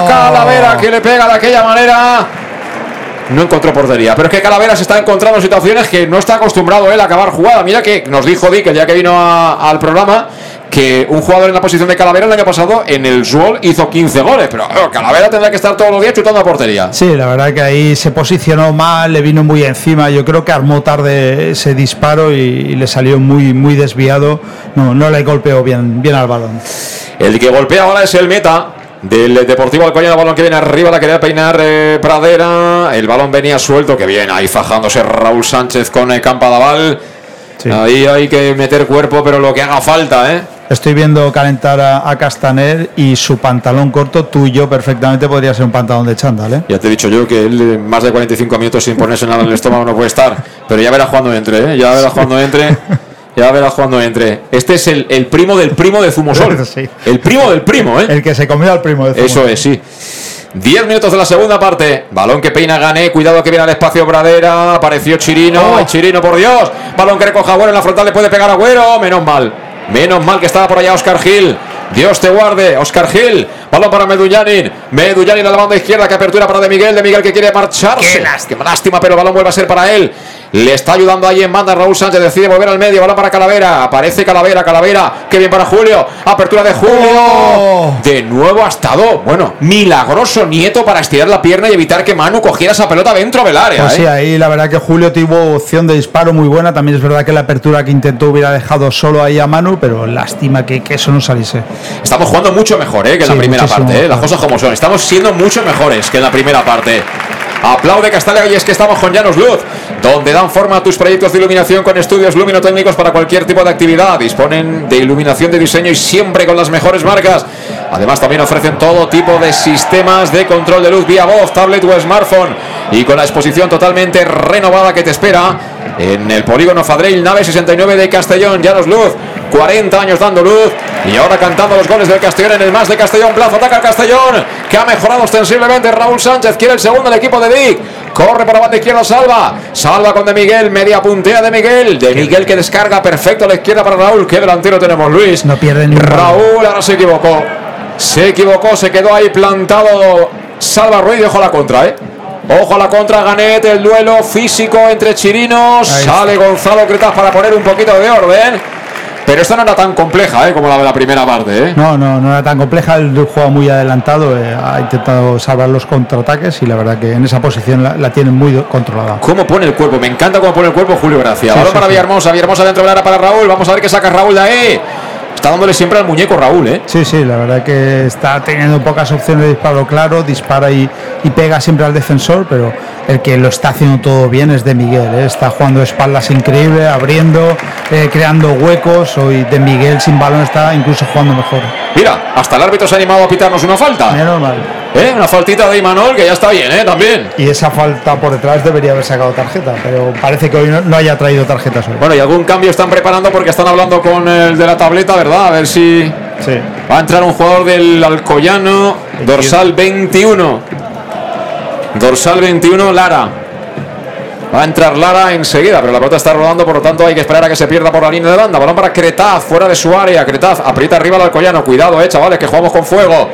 Calavera que le pega de aquella manera. No encontró portería, pero es que Calavera se está encontrando en situaciones que no está acostumbrado él a acabar jugada. Mira que nos dijo Dick el día que vino a- al programa que un jugador en la posición de Calavera el año pasado en el Zuol hizo 15 goles, pero Calavera tendrá que estar todos los días chutando a portería. Sí, la verdad que ahí se posicionó mal, le vino muy encima. Yo creo que armó tarde ese disparo y, y le salió muy, muy desviado. No, no le golpeó bien, bien al balón. El que golpea ahora es el meta del Deportivo Alcoyano. Balón que viene arriba, la quería peinar eh, Pradera. El balón venía suelto, que bien, ahí fajándose Raúl Sánchez con el Campadaval. Ahí hay que meter cuerpo, pero lo que haga falta, ¿eh? Estoy viendo calentar a, a Castaner y su pantalón corto, tú y yo perfectamente podría ser un pantalón de chándal, ¿eh? Ya te he dicho yo que él eh, más de 45 minutos sin ponerse nada en el estómago no puede estar. Pero ya verás cuando entre, ¿eh? Ya verás cuando entre. Ya verás cuando entre. Este es el, el primo del primo de Zumosol. Sí. El primo del primo, ¿eh? El que se comió al primo de Zuma. Eso es, sí. 10 minutos de la segunda parte. Balón que peina Gané. Cuidado que viene al espacio Bradera. Apareció Chirino. Ay, Chirino, por Dios. Balón que recoja Agüero en la frontal. Le puede pegar a Agüero. Menos mal. Menos mal que estaba por allá Oscar Gil. Dios te guarde. Oscar Gil. Balón para Medullanin. Medullanin a la banda izquierda. Que apertura para De Miguel. De Miguel que quiere marcharse. Qué lástima. Lástima, pero el balón vuelve a ser para él. Le está ayudando ahí en banda Raúl Sánchez. Decide volver al medio. Balón para Calavera. Aparece Calavera, Calavera. Qué bien para Julio. Apertura de Julio. Oh. De nuevo ha estado, bueno, milagroso Nieto para estirar la pierna y evitar que Manu cogiera esa pelota dentro del área. Pues sí, ¿eh? ahí la verdad que Julio tuvo opción de disparo muy buena. También es verdad que la apertura que intentó hubiera dejado solo ahí a Manu, pero lástima que, que eso no saliese. Estamos jugando mucho mejor ¿eh? que en la primera parte. ¿eh? Las cosas como son. Estamos siendo mucho mejores que en la primera parte. Aplaude Castalia y es que estamos con Llanos Luz, donde dan forma a tus proyectos de iluminación con estudios luminotécnicos para cualquier tipo de actividad. Disponen de iluminación de diseño y siempre con las mejores marcas. Además, también ofrecen todo tipo de sistemas de control de luz vía voz, tablet o smartphone. Y con la exposición totalmente renovada que te espera en el polígono Fadrell, nave 69 de Castellón. Llanos Luz, 40 años dando luz y ahora cantando los goles del Castellón en el más de Castellón. Plazo ataca el Castellón, que ha mejorado ostensiblemente. Raúl Sánchez quiere el segundo del equipo de Vic. Corre por la banda izquierda, salva. Salva con De Miguel, media puntea de Miguel. De Miguel que descarga perfecto a la izquierda para Raúl. Qué delantero tenemos, Luis. No pierden. Raúl ahora se equivocó. Se equivocó, se quedó ahí plantado. Salva Ruiz y ojo a la contra, ¿eh? Ojo a la contra, Ganet, el duelo físico entre chirinos. Ahí Sale Gonzalo Cretas para poner un poquito de orden. Pero esta no era tan compleja, ¿eh? Como la de la primera parte, ¿eh? No, no, no era tan compleja. El juego muy adelantado, eh, ha intentado salvar los contraataques y la verdad que en esa posición la, la tienen muy controlada. ¿Cómo pone el cuerpo? Me encanta cómo pone el cuerpo Julio Gracia. Sí, sí, para. Villahermosa, Villahermosa dentro del área para Raúl. Vamos a ver qué saca Raúl de ahí. Está dándole siempre al muñeco Raúl, ¿eh? Sí, sí, la verdad que está teniendo pocas opciones de disparo claro, dispara y, y pega siempre al defensor, pero el que lo está haciendo todo bien es de Miguel, ¿eh? está jugando de espaldas increíble, abriendo, eh, creando huecos, hoy de Miguel sin balón está incluso jugando mejor. Mira, hasta el árbitro se ha animado a pitarnos una falta. Menos mal. ¿Eh? Una faltita de Imanol que ya está bien, ¿eh? También. Y esa falta por detrás debería haber sacado tarjeta, pero parece que hoy no, no haya traído tarjetas hoy. Bueno, y algún cambio están preparando porque están hablando con el de la tableta, ¿verdad? A ver si Sí. va a entrar un jugador del Alcoyano, dorsal 21. Dorsal 21, Lara. Va a entrar Lara enseguida, pero la pelota está rodando, por lo tanto hay que esperar a que se pierda por la línea de banda. Balón para Cretaz, fuera de su área. Cretaz aprieta arriba al Alcoyano. Cuidado, eh, chavales, que jugamos con fuego.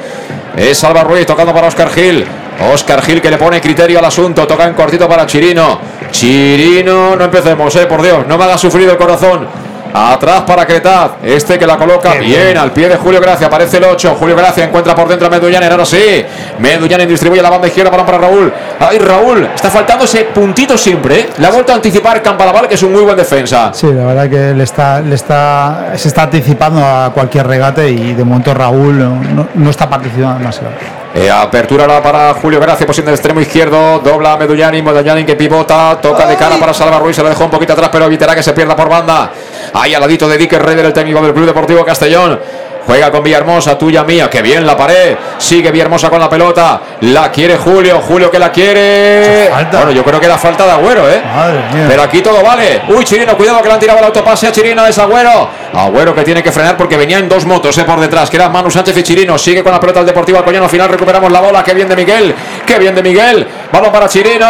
Es Salva Ruiz tocando para Oscar Gil. Oscar Gil que le pone criterio al asunto. Toca en cortito para Chirino. Chirino, no empecemos, eh, por Dios, no me haga sufrir el corazón. Atrás para Cretaz. Este que la coloca bien al pie de Julio Gracia. Aparece el 8. Julio Gracia encuentra por dentro a Medullanen. Ahora sí. Medullanen distribuye la banda izquierda. Para Raúl. Ay, Raúl. Está faltando ese puntito siempre. ¿eh? Le ha vuelto a anticipar Campalaval, que es un muy buen defensa. Sí, la verdad que le está, le está, se está anticipando a cualquier regate y de momento Raúl no, no- no está participando demasiado. Eh, apertura ahora para Julio Gracia, posición del extremo izquierdo, dobla a Medullani, Medullani que pivota, toca de cara para Salva Ruiz, se lo dejó un poquito atrás, pero evitará que se pierda por banda. Ahí al ladito de Dicker Reder, el técnico del Club Deportivo Castellón. Juega con Villahermosa, tuya mía, que bien la pared. Sigue Villahermosa con la pelota. La quiere Julio, Julio que la quiere. Falta. Bueno, yo creo que era falta de Agüero, ¿eh? Madre mía. Pero aquí todo vale. Uy, Chirino, cuidado que le han tirado el autopase a Chirino, es Agüero. Agüero que tiene que frenar porque venían dos motos eh, por detrás, que eran Manu Sánchez y Chirino. Sigue con la pelota el Deportivo Alcoyano. Al final recuperamos la bola. Qué bien de Miguel. Qué bien de Miguel. Balón para Chirino.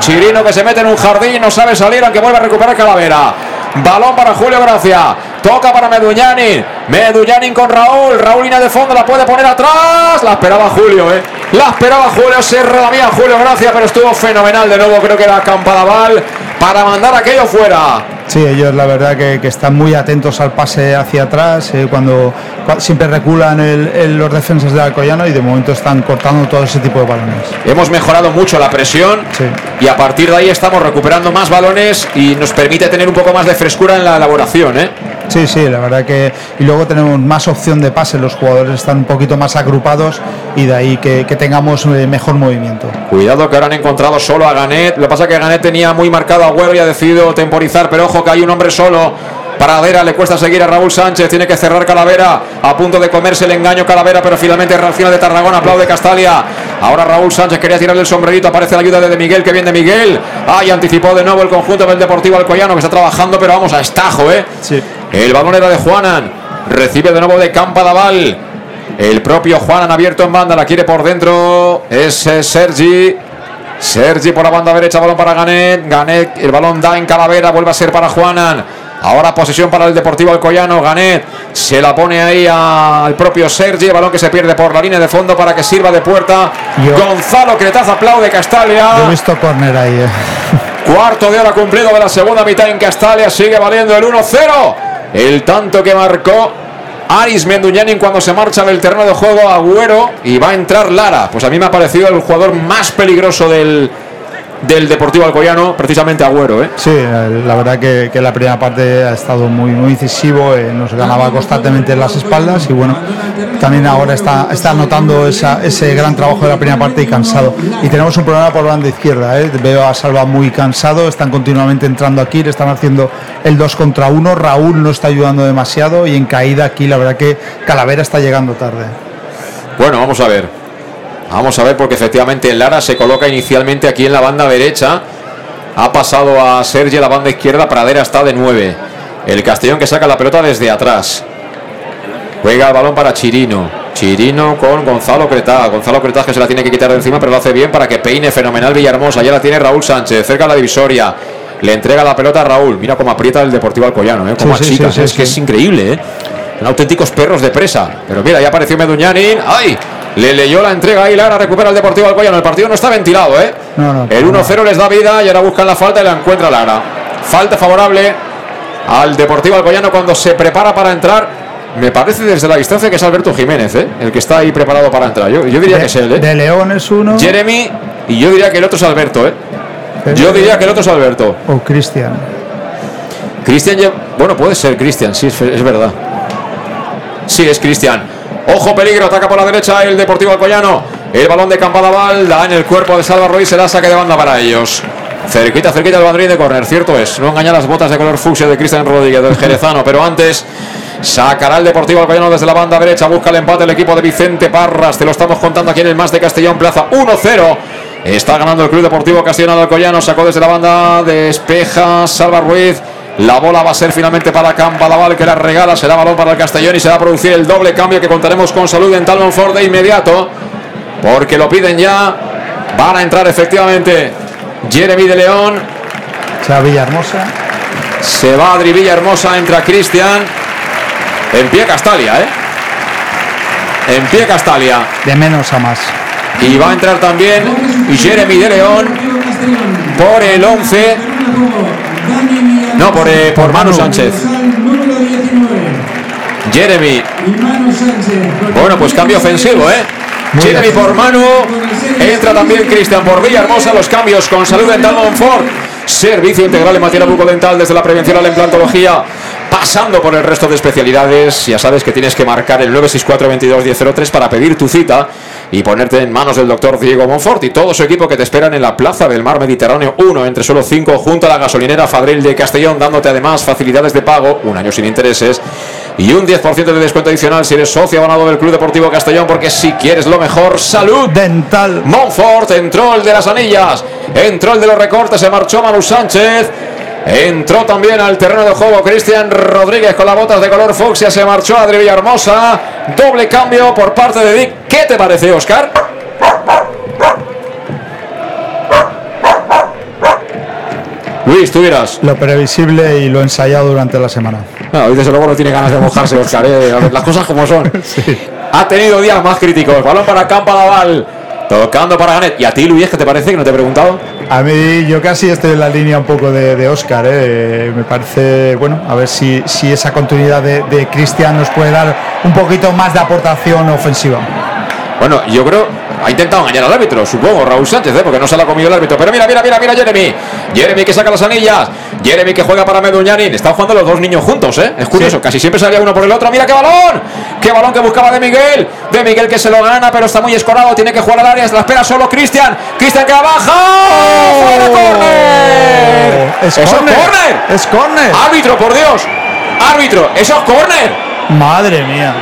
Chirino que se mete en un jardín, no sabe salir, aunque vuelve a recuperar Calavera. Balón para Julio Gracia. Toca para Meduñanin. Meduñanin con Raúl. Raúl línea de fondo, la puede poner atrás. La esperaba Julio, ¿eh? La esperaba Julio. Se mía Julio Gracia, pero estuvo fenomenal de nuevo. Creo que era Campadaval para mandar aquello fuera. Sí, ellos la verdad que, que están muy atentos al pase hacia atrás, eh, cuando, cua- siempre reculan el- el- los defensas del Alcoyano y de momento están cortando todo ese tipo de balones. Hemos mejorado mucho la presión Sí. y a partir de ahí estamos recuperando más balones y nos permite tener un poco más de frescura en la elaboración, ¿eh? Sí, sí, la verdad que. Y luego tenemos más opción de pase, los jugadores están un poquito más agrupados y de ahí que, que tengamos eh, mejor movimiento. Cuidado que ahora han encontrado solo a Ganet. Lo que pasa es que Ganet tenía muy marcado a Agüero y ha decidido temporizar, pero ojo que hay un hombre solo. Paradera, le cuesta seguir a Raúl Sánchez, tiene que cerrar Calavera, a punto de comerse el engaño Calavera, pero finalmente reacciona de Tarragona, aplaude Castalia. Ahora Raúl Sánchez quería tirarle el sombrerito, aparece la ayuda de, de Miguel, que bien de Miguel. Ay, anticipó de nuevo el conjunto del Deportivo Alcoyano, que está trabajando, pero vamos a estajo, ¿eh? Sí. El balón era de Juanan. Recibe de nuevo de Campadaval. El propio Juanan abierto en banda. La quiere por dentro. Es Sergi. Sergi por la banda derecha. Balón para Ganet. Ganet. El balón da en Calavera. Vuelve a ser para Juanan. Ahora posesión para el Deportivo Alcoyano. Ganet se la pone ahí al propio Sergi. El balón que se pierde por la línea de fondo para que sirva de puerta. Yo- Gonzalo Cretaz aplaude Yo he Castalia. visto córner ahí. eh. Cuarto de hora cumplido de la segunda mitad en Castalia. Sigue valiendo el 1-0. El tanto que marcó Aris Menduñanin cuando se marcha del terreno de juego Agüero y va a entrar Lara. Pues a mí me ha parecido el jugador más peligroso del, del Deportivo Alcoyano, precisamente Agüero. ¿eh? Sí, la verdad que, que la primera parte ha estado muy, muy incisivo, eh, nos ganaba constantemente en las espaldas y bueno, también ahora está, está notando esa, ese gran trabajo de la primera parte y cansado. Y tenemos un problema por banda izquierda, eh. veo a Salva muy cansado, están continuamente entrando aquí, le están haciendo el 2 contra 1, Raúl no está ayudando demasiado y en caída aquí la verdad que Calavera está llegando tarde. Bueno, vamos a ver. Vamos a ver porque efectivamente Lara se coloca inicialmente aquí en la banda derecha. Ha pasado a Sergio la banda izquierda. Pradera está de 9. El Castellón que saca la pelota desde atrás. Juega el balón para Chirino. Chirino con Gonzalo Cretá. Gonzalo Cretá que se la tiene que quitar de encima, pero lo hace bien para que peine fenomenal Villahermosa. Ya la tiene Raúl Sánchez, cerca de la divisoria. Le entrega la pelota a Raúl. Mira cómo aprieta el Deportivo Alcoyano, ¿eh? Como Sí, sí, achica, sí, es que es increíble, ¿eh? Son auténticos perros de presa. Pero mira, ya apareció Meduñanin. ¡Ay! Le leyó la entrega ahí, Lara recupera el Deportivo Alcoyano. El partido no está ventilado, ¿eh? No, no, El 1-0 les da vida y ahora buscan la falta y la encuentra Lara. Falta favorable al Deportivo Alcoyano cuando se prepara para entrar. Me parece desde la distancia que es Alberto Jiménez, ¿eh? el que está ahí preparado para entrar. Yo, yo diría de, que es él, ¿eh? de León es uno Jeremy y yo diría que el otro es Alberto, ¿eh? Yo diría que el otro es Alberto. o Cristian. Cristian, bueno, puede ser Cristian, sí, es, es verdad. Sí, es Cristian. Ojo, peligro, ataca por la derecha el Deportivo Alcoyano. El balón de Campadaval da en el cuerpo de Salva Ruiz, será saque de banda para ellos. Cerquita, cerquita el banderín de córner, cierto es. No engañar las botas de color fucsia de Cristian Rodríguez, del Jerezano, pero antes sacará el Deportivo Alcoyano desde la banda derecha, busca el empate el equipo de Vicente Parras. Te lo estamos contando aquí en el Más de Castellón Plaza 1-0. Está ganando el Club Deportivo Castellano de Alcoyano, sacó desde la banda, despeja Salva Ruiz. La bola va a ser finalmente para Campadaval que la regala, será balón para el Castellón y se va a producir el doble cambio que contaremos con salud en Talmonford de inmediato, porque lo piden ya. Van a entrar efectivamente Jeremy de León, Sea Villahermosa. se va Adri Villahermosa, entra Cristian. En pie Castalia, ¿eh? En pie Castalia. De menos a más. Y va a entrar también Jeremy de León por el 11. No, por, eh, por Manu Sánchez. Jeremy. Bueno, pues cambio ofensivo, ¿eh? Jeremy por Manu. Entra también Cristian por Villahermosa. Los cambios con salud dental Monfort. Servicio integral en materia bucodental desde la prevención a la implantología. Pasando por el resto de especialidades, ya sabes que tienes que marcar el 964 22 1003 para pedir tu cita y ponerte en manos del doctor Diego Monfort y todo su equipo que te esperan en la Plaza del Mar Mediterráneo 1 entre solo 5 junto a la gasolinera Fadril de Castellón, dándote además facilidades de pago, un año sin intereses y un 10% de descuento adicional si eres socio abonado del Club Deportivo Castellón, porque si quieres lo mejor, salud. Dental. Monfort entró el de las anillas, entró el de los recortes, se marchó Manu Sánchez. Entró también al terreno de juego Cristian Rodríguez con las botas de color fucsia. Se marchó Adri Villahermosa. Doble cambio por parte de Dick. ¿Qué te parece, Oscar? Luis, tú dirás. Lo previsible y lo ensayado durante la semana. No, hoy desde luego no tiene ganas de mojarse, Oscar. eh. Las cosas como son. Ha tenido días más críticos. Balón para Campa Laval. Tocando para Ganet. ¿Y a ti, Luis, qué te parece? Que no te he preguntado. A mí yo casi estoy en la línea un poco de, de Oscar. ¿eh? Me parece, bueno, a ver si, si esa continuidad de, de Cristian nos puede dar un poquito más de aportación ofensiva. Bueno, yo creo. Ha intentado engañar al árbitro, supongo, Raúl Sánchez, ¿eh? porque no se la ha comido el árbitro. Pero mira, mira, mira, mira, Jeremy. Jeremy que saca las anillas. Jeremy que juega para Meduñanin. Están jugando los dos niños juntos, ¿eh? Es curioso, casi siempre salía uno por el otro. ¡Mira qué balón! ¡Qué balón que buscaba de Miguel! De Miguel que se lo gana, pero está muy escorado. Tiene que jugar al área. Se la espera solo Cristian. Cristian que abaja. ¡Fuera córner! Es ¡Eso es córner. córner! Es córner. ¡Árbitro, por Dios! ¡Árbitro! ¡Eso es córner! Madre mía.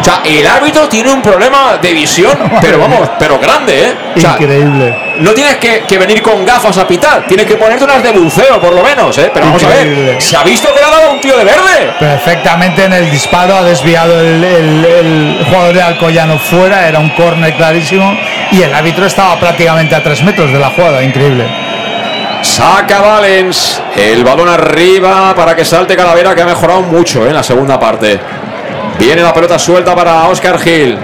O sea, el árbitro tiene un problema de visión, pero vamos, pero grande, ¿eh? O sea, Increíble. no tienes que, que venir con gafas a pitar, tienes que ponerte unas de buceo, por lo menos, ¿eh? Pero vamos a ver, se ha visto que le ha dado un tío de verde. Perfectamente en el disparo ha desviado el, el- el jugador de Alcoyano fuera, era un córner clarísimo y el árbitro estaba prácticamente a tres metros de la jugada, increíble. Saca Valens, el balón arriba para que salte Calavera, que ha mejorado mucho ¿eh? en la segunda parte. Viene la pelota suelta para Oscar Gil.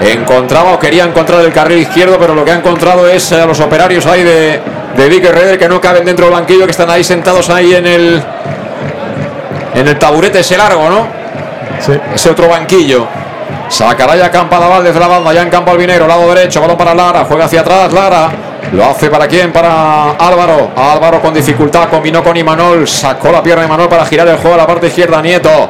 Encontraba o quería encontrar el carril izquierdo, pero lo que ha encontrado es a los operarios ahí de, de Vic Herrera que no caben dentro del banquillo, que están ahí sentados ahí en el en el taburete ese largo, ¿no? Sí. Ese otro banquillo. Sacará ya Campadaval desde la banda, ya en campo albinero, lado derecho, balón para Lara, juega hacia atrás, Lara. Lo hace para quién? Para Álvaro. Álvaro con dificultad, combinó con Imanol, sacó la pierna de Imanol para girar el juego a la parte izquierda, Nieto.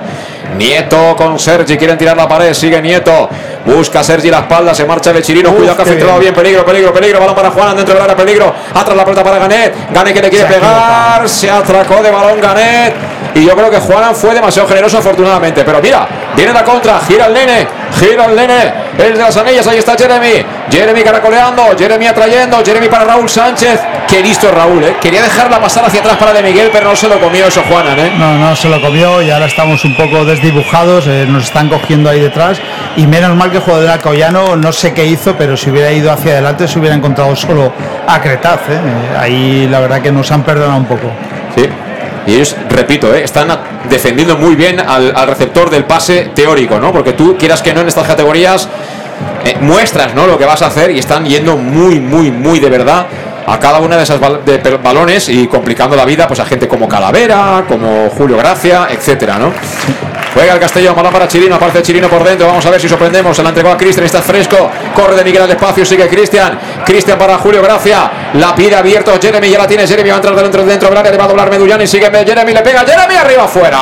Nieto con Sergi, quieren tirar la pared, sigue Nieto. Busca Sergi la espalda, se marcha el Chirino, Uf, cuidado que ha filtrado bien. bien, peligro, peligro, peligro. Balón para Juan, dentro del área, peligro. Atrás la pelota para Ganet. Ganet que le quiere Se pegar, se atracó de balón Ganet. Y yo creo que Juan fue demasiado generoso, afortunadamente. Pero mira, viene la contra, gira el nene, gira el nene, el de las anillas, ahí está Jeremy. Jeremy caracoleando, Jeremy atrayendo, Jeremy para Raúl Sánchez. Qué listo Raúl, ¿eh? Quería dejarla pasar hacia atrás para de Miguel, pero no se lo comió eso Juanan, ¿eh? No, no se lo comió y ahora estamos un poco desdibujados, eh, nos están cogiendo ahí detrás y menos mal que el jugador de Alcoyano no sé qué hizo, pero si hubiera ido hacia adelante se hubiera encontrado solo a Cretaz. Eh, Ahí la verdad que nos han perdonado un poco. Sí. Y ellos, repito, ¿eh? están defendiendo muy bien al, al receptor del pase teórico, ¿no? Porque tú, quieras que no, en estas categorías eh, muestras ¿no? lo que vas a hacer y están yendo muy, muy, muy de verdad a cada una de esas balones y complicando la vida pues a gente como Calavera, como Julio Gracia, etcétera, ¿no? Juega el Castellón, balón para Chirino, aparece Chirino por dentro, vamos a ver si sorprendemos, se la entregó a Cristian, está fresco, corre de Miguel al espacio, sigue Cristian, Cristian para Julio Gracia, la pide abierto, Jeremy ya la tiene, Jeremy va a entrar dentro, dentro del área, le va a doblar Medullani, sigue Jeremy, le pega, Jeremy arriba afuera.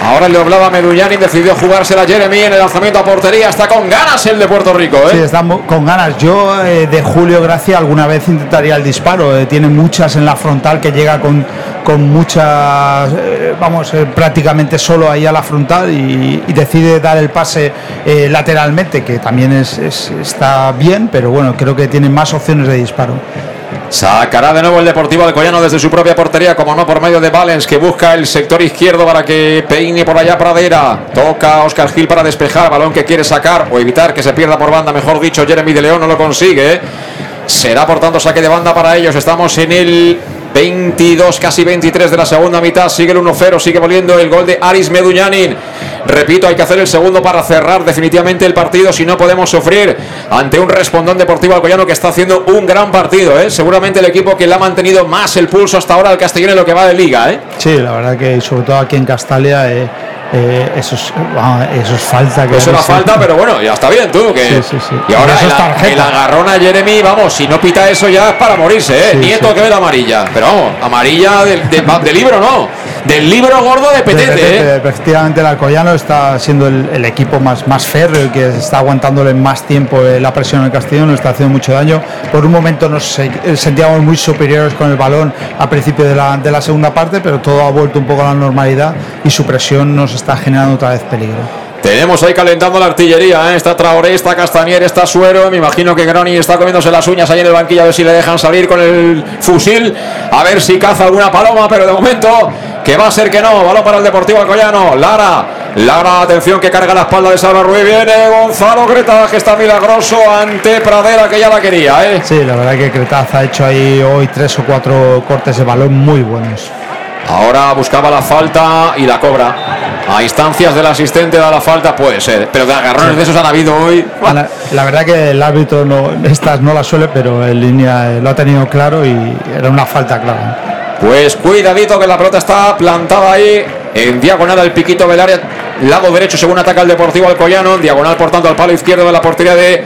Ahora le doblaba Medullani, decidió jugársela Jeremy en el lanzamiento a portería, está con ganas el de Puerto Rico, ¿eh? Sí, están mu- con ganas. Yo eh, de Julio Gracia alguna vez intentaría el disparo. eh, tiene muchas en la frontal que llega con, con muchas, eh, vamos, eh, prácticamente solo ahí a la frontal y, decide dar el pase eh, lateralmente, que también es- está bien, pero bueno, creo que tiene más opciones de disparo. Sacará de nuevo el Deportivo Alcoyano desde su propia portería, como no por medio de Valens, que busca el sector izquierdo para que peine por allá Pradera. Toca Oscar Gil para despejar, balón que quiere sacar o evitar que se pierda por banda, mejor dicho, Jeremy de León no lo consigue. Será por tanto saque de banda para ellos. Estamos en el 22, casi 23 de la segunda mitad. Sigue el 1-0, sigue volviendo el gol de Aris Meduñanin. Repito, hay que hacer el segundo para cerrar definitivamente el partido. Si no podemos sufrir ante un respondón deportivo alcoyano que está haciendo un gran partido. ¿eh? Seguramente el equipo que le ha mantenido más el pulso hasta ahora al Castellón en lo que va de liga. ¿eh? Sí, la verdad que sobre todo aquí en Castalia eh, eh, eso, es, eso es falta. Que Eso era falta, pero bueno, ya está bien, tú. Que... Sí, sí, sí. Y ahora Y el, el agarrón a Jeremy, vamos, si no pita eso ya es para morirse, ¿eh? Nieto que ve la amarilla. Pero vamos, amarilla del de, de libro, no. Del libro gordo de De Petete, repente, ¿eh? Efectivamente, el Alcoyano está siendo el, el equipo más, más férreo, el que está aguantándole más tiempo eh, la presión al Castillo, nos está haciendo mucho daño. Por un momento nos eh, sentíamos muy superiores con el balón al principio de la, de la segunda parte, pero todo ha vuelto un poco a la normalidad y su presión nos está generando otra vez peligro. Tenemos ahí calentando la artillería, ¿eh? Está Traoré, está Castañer, está Suero. Me imagino que Groni está comiéndose las uñas ahí en el banquillo a ver si le dejan salir con el fusil. A ver si caza alguna paloma, pero de momento que va a ser que no. Balón para el Deportivo Alcoyano. Lara. Lara, atención que carga la espalda de Salva Ruiz. Viene Gonzalo Greta, que está milagroso ante Pradera, que ya la quería, ¿eh? Sí, la verdad que Cretaz ha hecho ahí hoy tres o cuatro cortes de balón muy buenos. Ahora buscaba la falta y la cobra. A instancias del asistente da la falta, puede ser. Pero de agarrones de esos han habido hoy. La, la verdad que el árbitro no, estas no las suele, pero en línea eh, lo ha tenido claro y era una falta clara. Pues cuidadito que la pelota está plantada ahí en diagonal al piquito del área, lado derecho según ataca el Deportivo Alcoyano, en diagonal por tanto al palo izquierdo de la portería de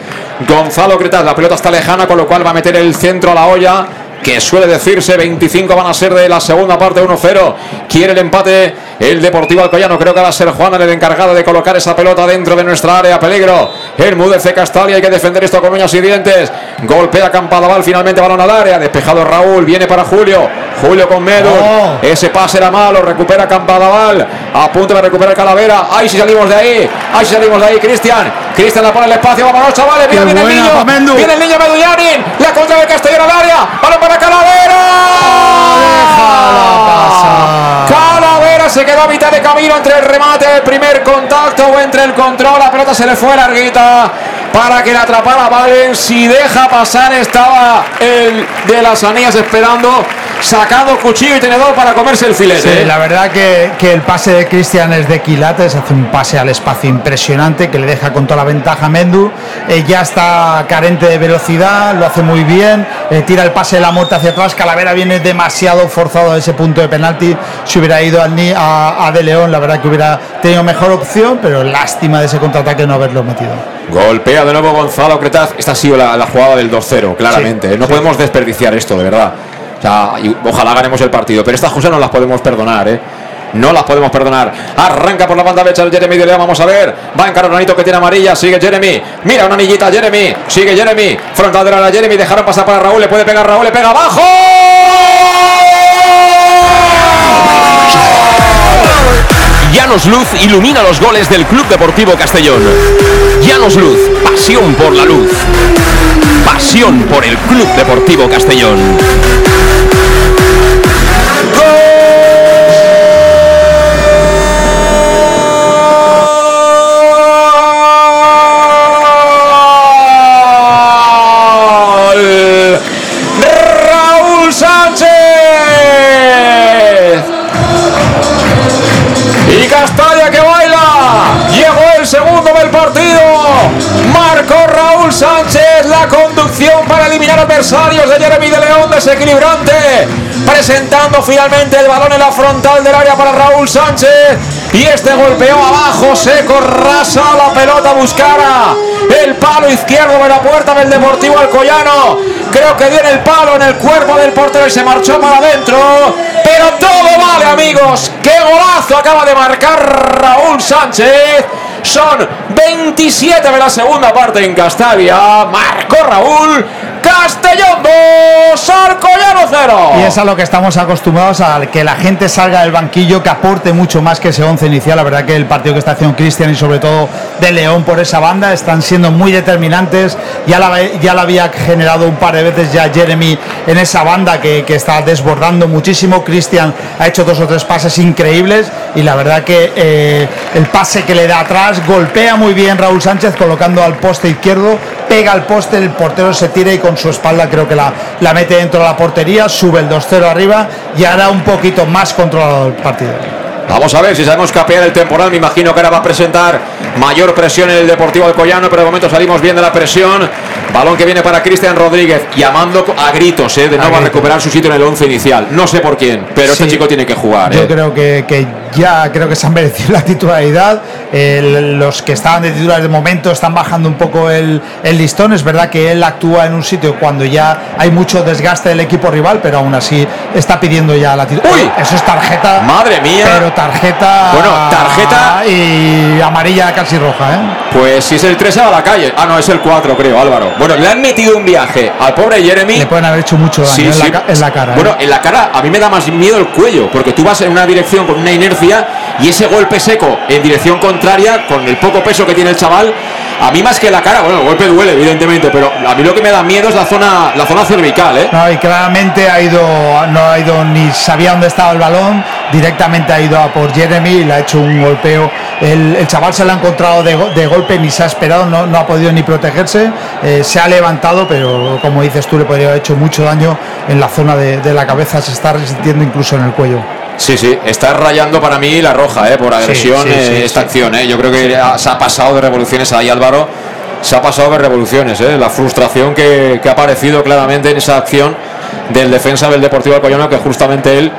Gonzalo Cretas. La pelota está lejana, con lo cual va a meter el centro a la olla. Que suele decirse 25 van a ser de la segunda parte 1-0. Quiere el empate el Deportivo Alcoyano. Creo que va a ser Juan el encargado de colocar esa pelota dentro de nuestra área. Peligro. El Mudece Castalia. Hay que defender esto con uñas y dientes. Golpea Campadaval. Finalmente balón al área. Despejado Raúl. Viene para Julio. Julio con Medu. Oh. Ese pase era malo. Recupera Campadaval. A punto de recuperar Calavera. Ahí si salimos de ahí. Ahí si salimos de ahí. Cristian. Cristian la pone el espacio. Vámonos, chavales. Mira, Qué viene el niño. Viene el niño Medullanin. La contra del Castellón al área. Balón para Calavera. Calavera se quedó a mitad de camino entre el remate, el primer contacto o entre el control. La pelota se le fue larguita para que la atrapara Valen. Si deja pasar, estaba el de las anillas esperando sacado cuchillo y tenedor para comerse el filete. Sí, ¿eh? la verdad que, que el pase de Cristian es de quilates, hace un pase al espacio impresionante que le deja con toda la ventaja a Mendu. Eh, ya está carente de velocidad, lo hace muy bien, eh, tira el pase de la muerte hacia atrás. Calavera viene demasiado forzado a ese punto de penalti. Si hubiera ido al, Ni- a, a De León, la verdad que hubiera tenido mejor opción, pero lástima de ese contraataque no haberlo metido. Golpea de nuevo Gonzalo Cretaz. Esta ha sido la, la jugada del 2-0, claramente. Sí, no sí. podemos desperdiciar esto, de verdad. O y ojalá ganemos el partido. Pero estas cosas no las podemos perdonar, ¿eh? No las podemos perdonar. Arranca por la banda derecha el Jeremy de León. Vamos a ver. Va en Caronanito que tiene amarilla. Sigue Jeremy. Mira una anillita Jeremy. Sigue Jeremy. Frontal de la Jeremy. Dejaron pasar para Raúl. Le puede pegar Raúl. Le pega abajo. Llanos Luz ilumina los goles del Club Deportivo Castellón. Llanos Luz, pasión por la luz. Pasión por el Club Deportivo Castellón. Sánchez la conducción para eliminar adversarios de Jeremy de León desequilibrante. Presentando finalmente el balón en la frontal del área para Raúl Sánchez. Y este golpeó abajo, seco, rasa la pelota, buscara el palo izquierdo de la puerta del Deportivo Alcoyano. Creo que en el palo en el cuerpo del portero y se marchó para adentro. Pero todo vale, amigos. ¡Qué golazo acaba de marcar Raúl Sánchez! Son 27 de la segunda parte en Castalia. Marcó Raúl. Castellón 2, Alcoyano 0. Y es a lo que estamos acostumbrados, a que la gente salga del banquillo, que aporte mucho más que ese once inicial. La verdad que el partido que está haciendo Cristian y sobre todo de León por esa banda están siendo muy determinantes. Ya la, ya la había generado un par de veces ya Jeremy en esa banda que, que está desbordando muchísimo. Cristian ha hecho dos o tres pases increíbles y la verdad que eh, el pase que le da atrás golpea muy bien Raúl Sánchez colocando al poste izquierdo, pega al poste, el portero se tira y con su espalda creo que la, la mete dentro de la portería, sube el 2-0 arriba y hará un poquito más controlado el partido. Vamos a ver si sabemos capear el temporal. Me imagino que ahora va a presentar mayor presión en el Deportivo Alcoyano, pero de momento salimos bien de la presión. Balón que viene para Cristian Rodríguez, llamando a gritos, ¿eh? de nuevo a, recuperar su sitio en el 11 inicial. No sé por quién, pero este Sí. chico tiene que jugar. Yo ¿eh? creo que, que ya creo que se han merecido la titularidad. El- los que estaban de titulares de momento están bajando un poco el, el listón. Es verdad que él actúa en un sitio cuando ya hay mucho desgaste del equipo rival, pero aún así está pidiendo ya la titularidad. ¡Uy! Eso es tarjeta. Madre mía. Pero tarjeta. Bueno, tarjeta- Y amarilla casi roja, ¿eh? Pues si es el 3 se va a la calle. Ah, no, es el 4, creo, Álvaro. Bueno, le han metido un viaje al pobre Jeremy. Le pueden haber hecho mucho daño Sí, en, sí. La, ca- en la cara. ¿eh? Bueno, en la cara a mí me da más miedo el cuello, porque tú vas en una dirección con una inercia y ese golpe seco en dirección contraria, con el poco peso que tiene el chaval, a mí más que la cara, bueno, el golpe duele, evidentemente, pero a mí lo que me da miedo es la zona, la zona cervical, ¿eh? No, y claramente ha ido, no ha ido ni sabía dónde estaba el balón, directamente ha ido a por Jeremy y le ha hecho un golpeo. El, chaval se lo ha encontrado de, go- de golpe, ni se ha esperado, no, ha podido ni protegerse, eh, se ha levantado, pero como dices tú, le podría haber hecho mucho daño en la zona de, la cabeza, se está resintiendo incluso en el cuello. Sí, sí, está rayando para mí la roja, ¿eh? Por agresión sí, eh, sí, esta acción, ¿eh? Yo creo que se ha pasado de revoluciones ahí Álvaro, se ha pasado de revoluciones, ¿eh? La frustración que, que ha aparecido claramente en esa acción del defensa del Deportivo Alcoyano, que justamente él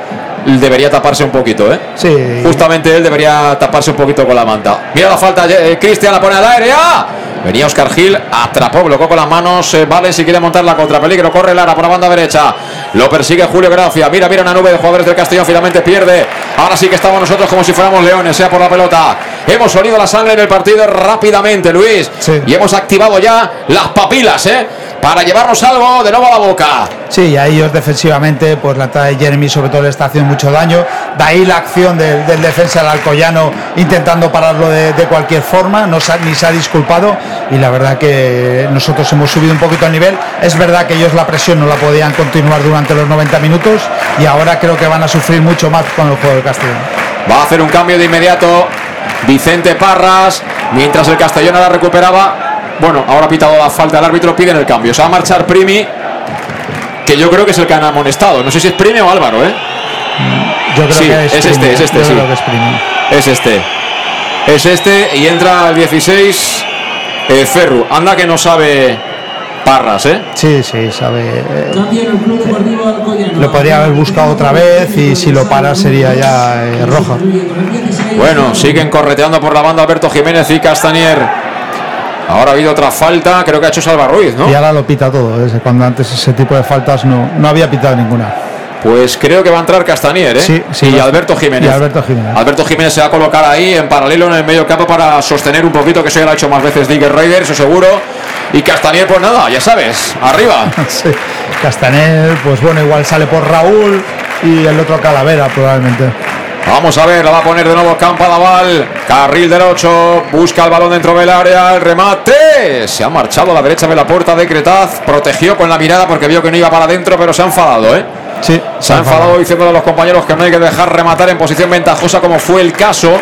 debería taparse un poquito, ¿eh? Sí. Justamente él debería taparse un poquito con la manta. Mira la falta, eh, Cristian la pone al aire. ¡ah! Venía Oscar Gil, atrapó, bloqueó con las manos. eh, vale, si quiere montar la contra peligro, corre Lara por la banda derecha. Lo persigue Julio Gracia. Mira, mira una nube de jugadores del Castellón, finalmente pierde. Ahora sí que estamos nosotros como si fuéramos leones, sea por la pelota. Hemos olido la sangre en el partido rápidamente, Luis. Sí. Y hemos activado ya las papilas, ¿eh? Para llevarnos algo de nuevo a la boca. Sí, y a ellos defensivamente, pues la entrada de Jeremy sobre todo le está haciendo mucho daño. De ahí la acción del, del defensa del Alcoyano intentando pararlo de, de cualquier forma, no se ni se ha disculpado y la verdad que nosotros hemos subido un poquito el nivel. Es verdad que ellos la presión no la podían continuar durante los 90 minutos y ahora creo que van a sufrir mucho más con el juego del Castellón. Va a hacer un cambio de inmediato Vicente Parras, mientras el Castellón ahora recuperaba. Bueno, ahora ha pitado la falta, el árbitro pide en el cambio. Se va a marchar Primi. que yo creo que es el que han amonestado. No sé si es Prime o Álvaro, ¿eh? Yo creo Sí, que es, es este, es este, yo sí. creo que es. Es este. Es este y entra al 16 eh, Ferru. Anda que no sabe Parras, ¿eh? Sí, sí, sabe. eh, lo podría haber buscado otra vez y si lo para sería ya eh, roja. Bueno, siguen correteando por la banda Alberto Jiménez y Castañer. Ahora ha habido otra falta, creo que ha hecho Salva Ruiz, ¿no? Y ahora lo pita todo. ¿eh? Cuando antes ese tipo de faltas no, no había pitado ninguna. Pues creo que va a entrar Castañer, ¿eh? Sí, sí, y Alberto Jiménez. y Alberto Jiménez. Alberto Jiménez se va a colocar ahí en paralelo en el medio campo para sostener un poquito, que eso ya lo ha hecho más veces Digger Raider, eso seguro. Y Castañer, pues nada, ya sabes, arriba. Sí. Castaner, pues bueno, igual sale por Raúl y el otro Calavera probablemente. Vamos a ver, la va a poner de nuevo Campadaval. Carril derecho, busca el balón dentro del área, el remate. Se ha marchado a la derecha de la puerta de Cretaz. Protegió con la mirada porque vio que no iba para adentro, pero se ha enfadado, ¿eh? Sí, Se ha enfadado diciéndole a los compañeros que no hay que dejar rematar en posición ventajosa, como fue el caso.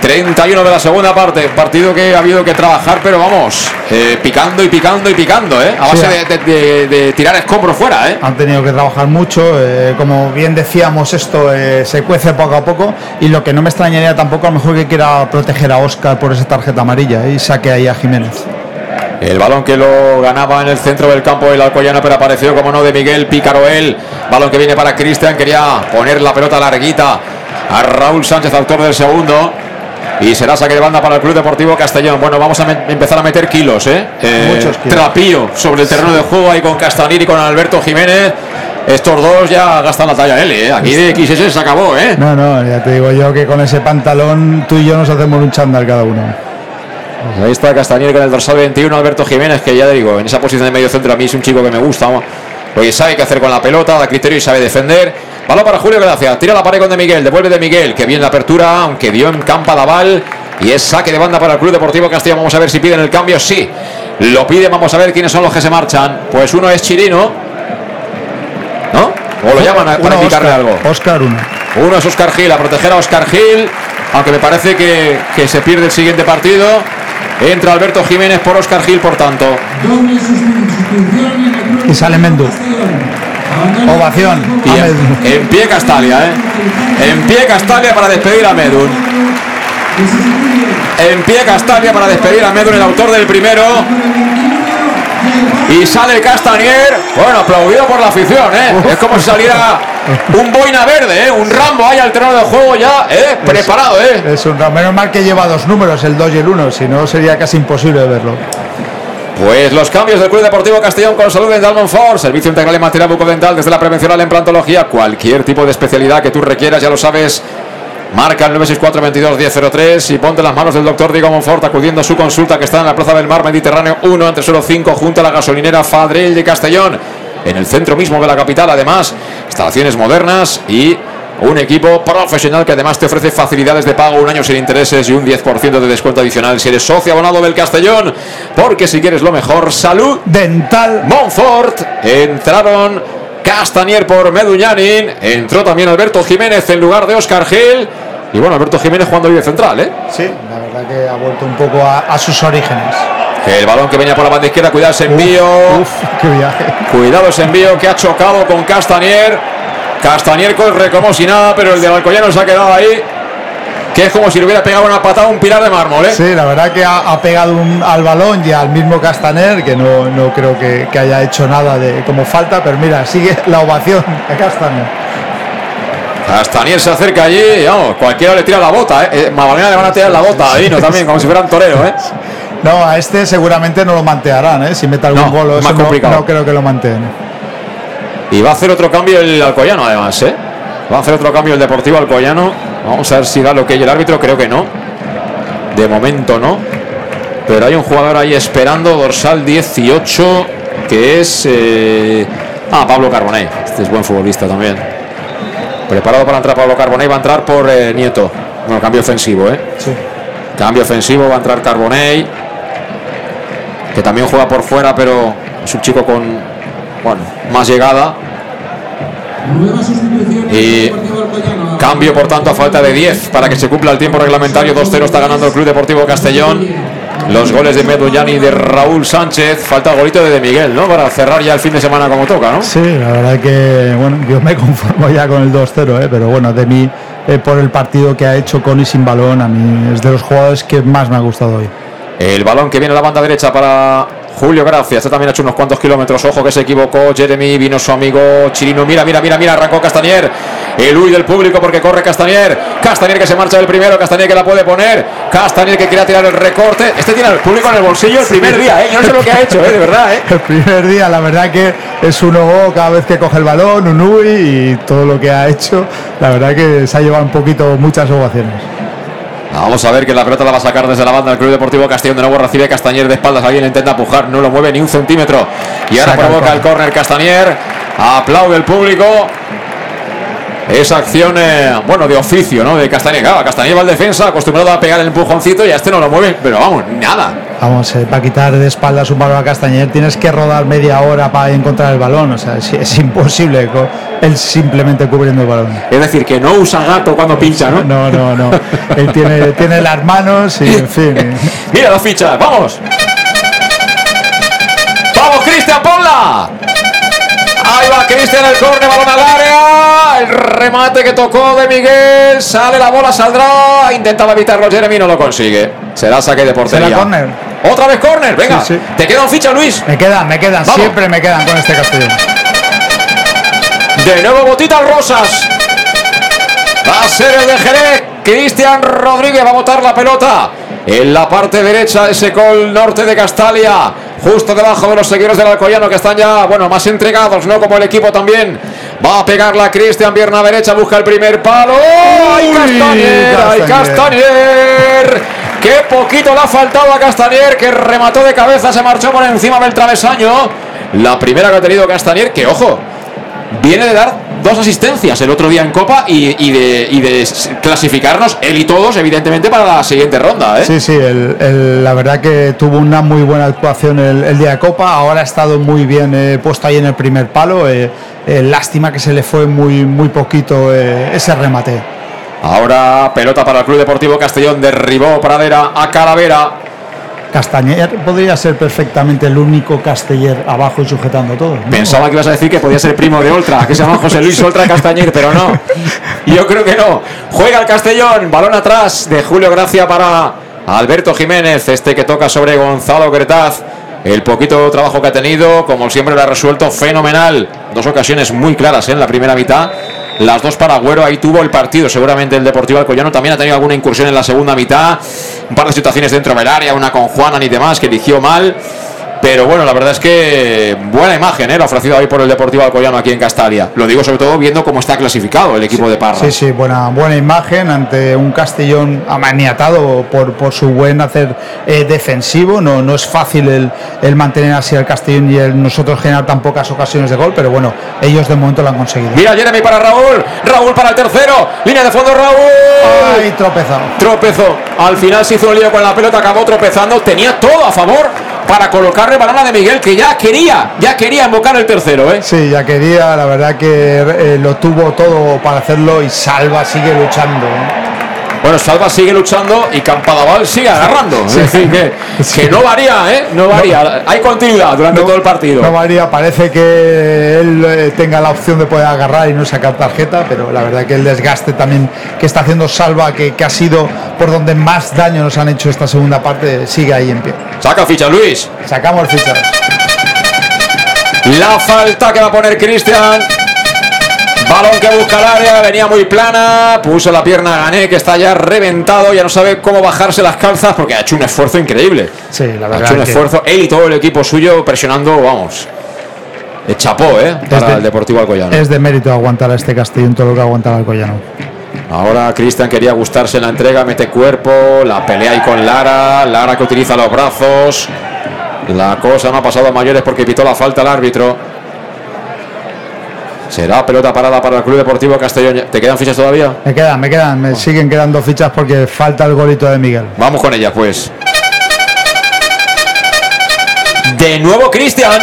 31 de la segunda parte, partido que ha habido que trabajar, pero vamos, eh, picando y picando y picando, ¿eh? A base de, de- de- de tirar escombros fuera, ¿eh? Han tenido que trabajar mucho, eh, como bien decíamos, esto eh, se cuece poco a poco y lo que no me extrañaría tampoco a lo mejor que quiera proteger a Oscar por esa tarjeta amarilla y saque ahí a Jiménez. El balón que lo ganaba en el centro del campo el Alcoyano, pero apareció como no de Miguel Picaroel. Balón que viene para Cristian, quería poner la pelota larguita a Raúl Sánchez, autor del segundo. Y será saque de banda para el Club Deportivo Castellón. Bueno, vamos a empezar a meter kilos, ¿eh? Eh, Muchos kilos. Trapío sobre el terreno de juego ahí con Castanir y con Alberto Jiménez. Estos dos ya gastan la talla L, ¿eh? Aquí de XS se acabó, ¿eh? No, no, ya te digo yo que con ese pantalón tú y yo nos hacemos un chándal cada uno. Ahí está Castañer con el dorsal 21, Alberto Jiménez, que ya digo, en esa posición de medio centro a mí es un chico que me gusta. Porque sabe qué hacer con la pelota, da criterio y sabe defender. Balón para Julio Gracia, tira la pared con De Miguel, devuelve De Miguel, que viene la apertura, aunque dio en campa Daval. Y es saque de banda para el Club Deportivo Castilla. Vamos a ver si piden el cambio. Sí, lo pide. Vamos a ver quiénes son los que se marchan. Pues uno es Chirino, ¿no? O lo llaman a- para indicarle algo. Oscar uno. Uno es Oscar Gil, a proteger a Oscar Gil, aunque me parece que, que se pierde el siguiente partido. Entra Alberto Jiménez por Oscar Gil, por tanto. Y sale Mendu. Ovación. Y a en, en pie Castalia, ¿eh? En pie Castalia para despedir a Medun. En pie Castalia para despedir a Medun, el autor del primero. Y sale Castanier. Bueno, aplaudido por la afición, ¿eh? Es como si saliera un boina verde, ¿eh? Un Rambo ahí al terreno de juego ya, ¿eh? Preparado, ¿eh? Es un menos mal que lleva dos números, el 2 y el 1, si no sería casi imposible verlo. Pues los cambios del Club Deportivo Castellón con salud dental Monfort, servicio integral en materia bucodental desde la prevención a la implantología, cualquier tipo de especialidad que tú requieras, ya lo sabes. Marca el 964 22 1003 y ponte las manos del doctor Diego Monfort acudiendo a su consulta que está en la Plaza del Mar Mediterráneo 1 entre solo 5 junto a la gasolinera Fadrell de Castellón. En el centro mismo de la capital, además, instalaciones modernas y un equipo profesional que además te ofrece facilidades de pago, un año sin intereses y un 10% de descuento adicional si eres socio abonado del Castellón. Porque si quieres lo mejor, salud Dental. Monfort. Entraron Castanier por Meduñanin. Entró también Alberto Jiménez en lugar de Oscar Gil. Y bueno, Alberto Jiménez jugando de central, ¿eh? Sí, la verdad que ha vuelto un poco a, a sus orígenes. El balón que venía por la banda izquierda, cuidado ese envío. Uf, qué viaje. Cuidado ese envío que ha chocado con Castanier. Castanier corre como si nada, pero el del Alcoyano se ha quedado ahí. Que es como si le hubiera pegado una patada a un pilar de mármol, ¿eh? Sí, la verdad que ha, ha pegado un- al balón y al mismo Castaner, que no, no creo que, que haya hecho nada de como falta, pero mira, sigue la ovación de Castaner. Castanier se acerca allí, vamos, cualquiera le tira la bota, ¿eh? eh Magdalena le van a tirar la bota a Dino también, como si fuera un torero, ¿eh? No, a este seguramente no lo mantearán, ¿eh? Si mete algún No, gol o más eso, no, complicado. no creo que lo mantengan. Y va a hacer otro cambio el Alcoyano, además, ¿eh? Va a hacer otro cambio el Deportivo Alcoyano. Vamos a ver si da lo que hay el árbitro, creo que no. De momento no. Pero hay un jugador ahí esperando, dorsal 18, que es. eh, Ah, Pablo Carbonell. Este es buen futbolista también. Preparado para entrar Pablo Carbonell, va a entrar por eh, Nieto. Bueno, cambio ofensivo, ¿eh? Sí. Cambio ofensivo, va a entrar Carbonell. Que también juega por fuera, pero es un chico con. Bueno, más llegada. Y cambio, por tanto, a falta de 10 para que se cumpla el tiempo reglamentario. 2-0 está ganando el Club Deportivo Castellón. los goles de Medullán y de Raúl Sánchez. Falta el golito de, de Miguel, ¿no? Para cerrar ya el fin de semana como toca, ¿no? Sí, la verdad que, bueno, yo me conformo ya con el 2-0, ¿eh? pero bueno, de mí, eh, por el partido que ha hecho con y sin balón, a mí es de los jugadores que más me ha gustado hoy. El balón que viene a la banda derecha para Julio Gracia. Este también ha hecho unos cuantos kilómetros. Ojo que se equivocó. Jeremy vino su amigo Chirino. Mira, mira, mira, mira. Arrancó Castañer. El huy del público porque corre Castañer. Castañer que se marcha del primero. Castañer que la puede poner. Castañer que quiere tirar el recorte. Este tiene al público en el bolsillo el primer día, ¿eh? Yo no sé lo que ha hecho, ¿eh? De verdad, ¿eh? El primer día, la verdad que es un ojo cada vez que coge el balón, un uy y todo lo que ha hecho. La verdad que se ha llevado un poquito muchas ovaciones. Vamos a ver que la pelota la va a sacar desde la banda del Club Deportivo Castellón. De nuevo recibe Castañer de espaldas. Alguien intenta empujar, no lo mueve ni un centímetro. Y ahora Saca provoca el córner Castañer. Aplaude el público. Esa acción, eh, bueno, de oficio, ¿no? De Castañer. Claro, Castañer va al defensa, acostumbrado a pegar el empujoncito y a este no lo mueve, pero vamos, nada. Vamos, eh, para quitar de espaldas un balón a Castañer tienes que rodar media hora para encontrar el balón. O sea, es, es imposible él simplemente cubriendo el balón. Es decir, que no usa gato cuando pincha, ¿no? No, no, no. él tiene, tiene las manos y, en fin. Mira la ficha, vamos. Vamos, Cristian, ponla. Ahí va Cristian el córner, balón al área. El remate que tocó de Miguel. Sale la bola, saldrá. Intentaba evitarlo Jeremy, no lo consigue. Será saque de portería. ¿Será córner? Otra vez córner, venga. Sí, sí. Te quedan ficha, Luis. Me quedan, me quedan, Vamos. siempre me quedan con este Castellón. De nuevo botitas rosas. Va a ser el de Jerez. Cristian Rodríguez va a botar la pelota. En la parte derecha de ese col norte de Castalia. Justo debajo de los seguidores del Alcoyano que están ya, bueno, más entregados, ¿no? Como el equipo también. Va a pegarla Cristian, pierna derecha, busca el primer palo. ¡Ay, Castañer! ¡Ay, Castañer! Castañer! ¡Qué poquito le ha faltado a Castañer! Que remató de cabeza, se marchó por encima del travesaño. La primera que ha tenido Castañer, que ojo, viene de dar dos asistencias el otro día en Copa y, y de, y de s- clasificarnos él y todos, evidentemente, para la siguiente ronda. ¿eh? Sí, sí, el- el- la verdad que tuvo una muy buena actuación el, el día de Copa, ahora ha estado muy bien eh, puesto ahí en el primer palo, eh, eh, lástima que se le fue muy, muy poquito eh, ese remate. Ahora pelota para el Club Deportivo Castellón, derribó Pradera a Calavera. Castañer podría ser perfectamente el único Casteller abajo y sujetando todo. Pensaba que ibas a decir que podía ser primo de Oltra, que se llama José Luis Oltra Castañer, pero no. Yo creo que no. Juega el Castellón, balón atrás de Julio Gracia para Alberto Jiménez, este que toca sobre Gonzalo Gretaz. El poquito trabajo que ha tenido, como siempre lo ha resuelto fenomenal. Dos ocasiones muy claras en la primera mitad. Las dos para Agüero, ahí tuvo el partido. Seguramente el Deportivo Alcoyano también ha tenido alguna incursión en la segunda mitad. Un par de situaciones dentro del área, una con Juanan y demás, que eligió mal. Pero bueno, la verdad es que buena imagen, ¿eh? Lo ofrecido hoy por el Deportivo Alcoyano aquí en Castalia. Lo digo sobre todo viendo cómo está clasificado el equipo de Parra. Sí, sí, buena, buena imagen ante un Castellón amaniatado por, por su buen hacer eh, defensivo. No, no es fácil el, el mantener así al Castellón y el nosotros generar tan pocas ocasiones de gol, pero bueno, ellos de momento lo han conseguido. Mira Jeremy para Raúl. Raúl para el tercero. Línea de fondo Raúl. Ay, tropezado. Tropezó. Al final se hizo un lío con la pelota, acabó tropezando. Tenía todo a favor para colocarle balón a de Miguel, que ya quería, ya quería invocar el tercero, ¿eh? Sí, ya quería, la verdad que eh, lo tuvo todo para hacerlo y Salva sigue luchando. ¿no? Bueno, Salva sigue luchando y Campadaval sigue agarrando. Es decir, que, que no varía, ¿eh? No varía. Hay continuidad durante todo el partido. No varía, parece que él eh, tenga la opción de poder agarrar y no sacar tarjeta, pero la verdad que el desgaste también que está haciendo Salva, que, que ha sido por donde más daño nos han hecho esta segunda parte, sigue ahí en pie. Saca ficha Luis. Sacamos fichas. La falta que va a poner Cristian. Balón que busca el área, venía muy plana, puso la pierna a Gané, que está ya reventado, ya no sabe cómo bajarse las calzas porque ha hecho un esfuerzo increíble. Sí, la Ha verdad. hecho un que- esfuerzo, él y todo el equipo suyo presionando, vamos. De chapó, ¿eh? Para de- el Deportivo Alcoyano. Es de mérito aguantar a este Castellón todo lo que aguanta el Alcoyano. Ahora Cristian quería gustarse en la entrega, mete cuerpo, la pelea ahí con Lara, Lara que utiliza los brazos. La cosa no ha pasado a mayores porque pitó la falta al árbitro. Será pelota parada para el Club Deportivo Castellón. ¿Te quedan fichas todavía? Me quedan, me quedan, me siguen quedando fichas porque falta el golito de Miguel. Vamos con ella, pues. De nuevo Cristian.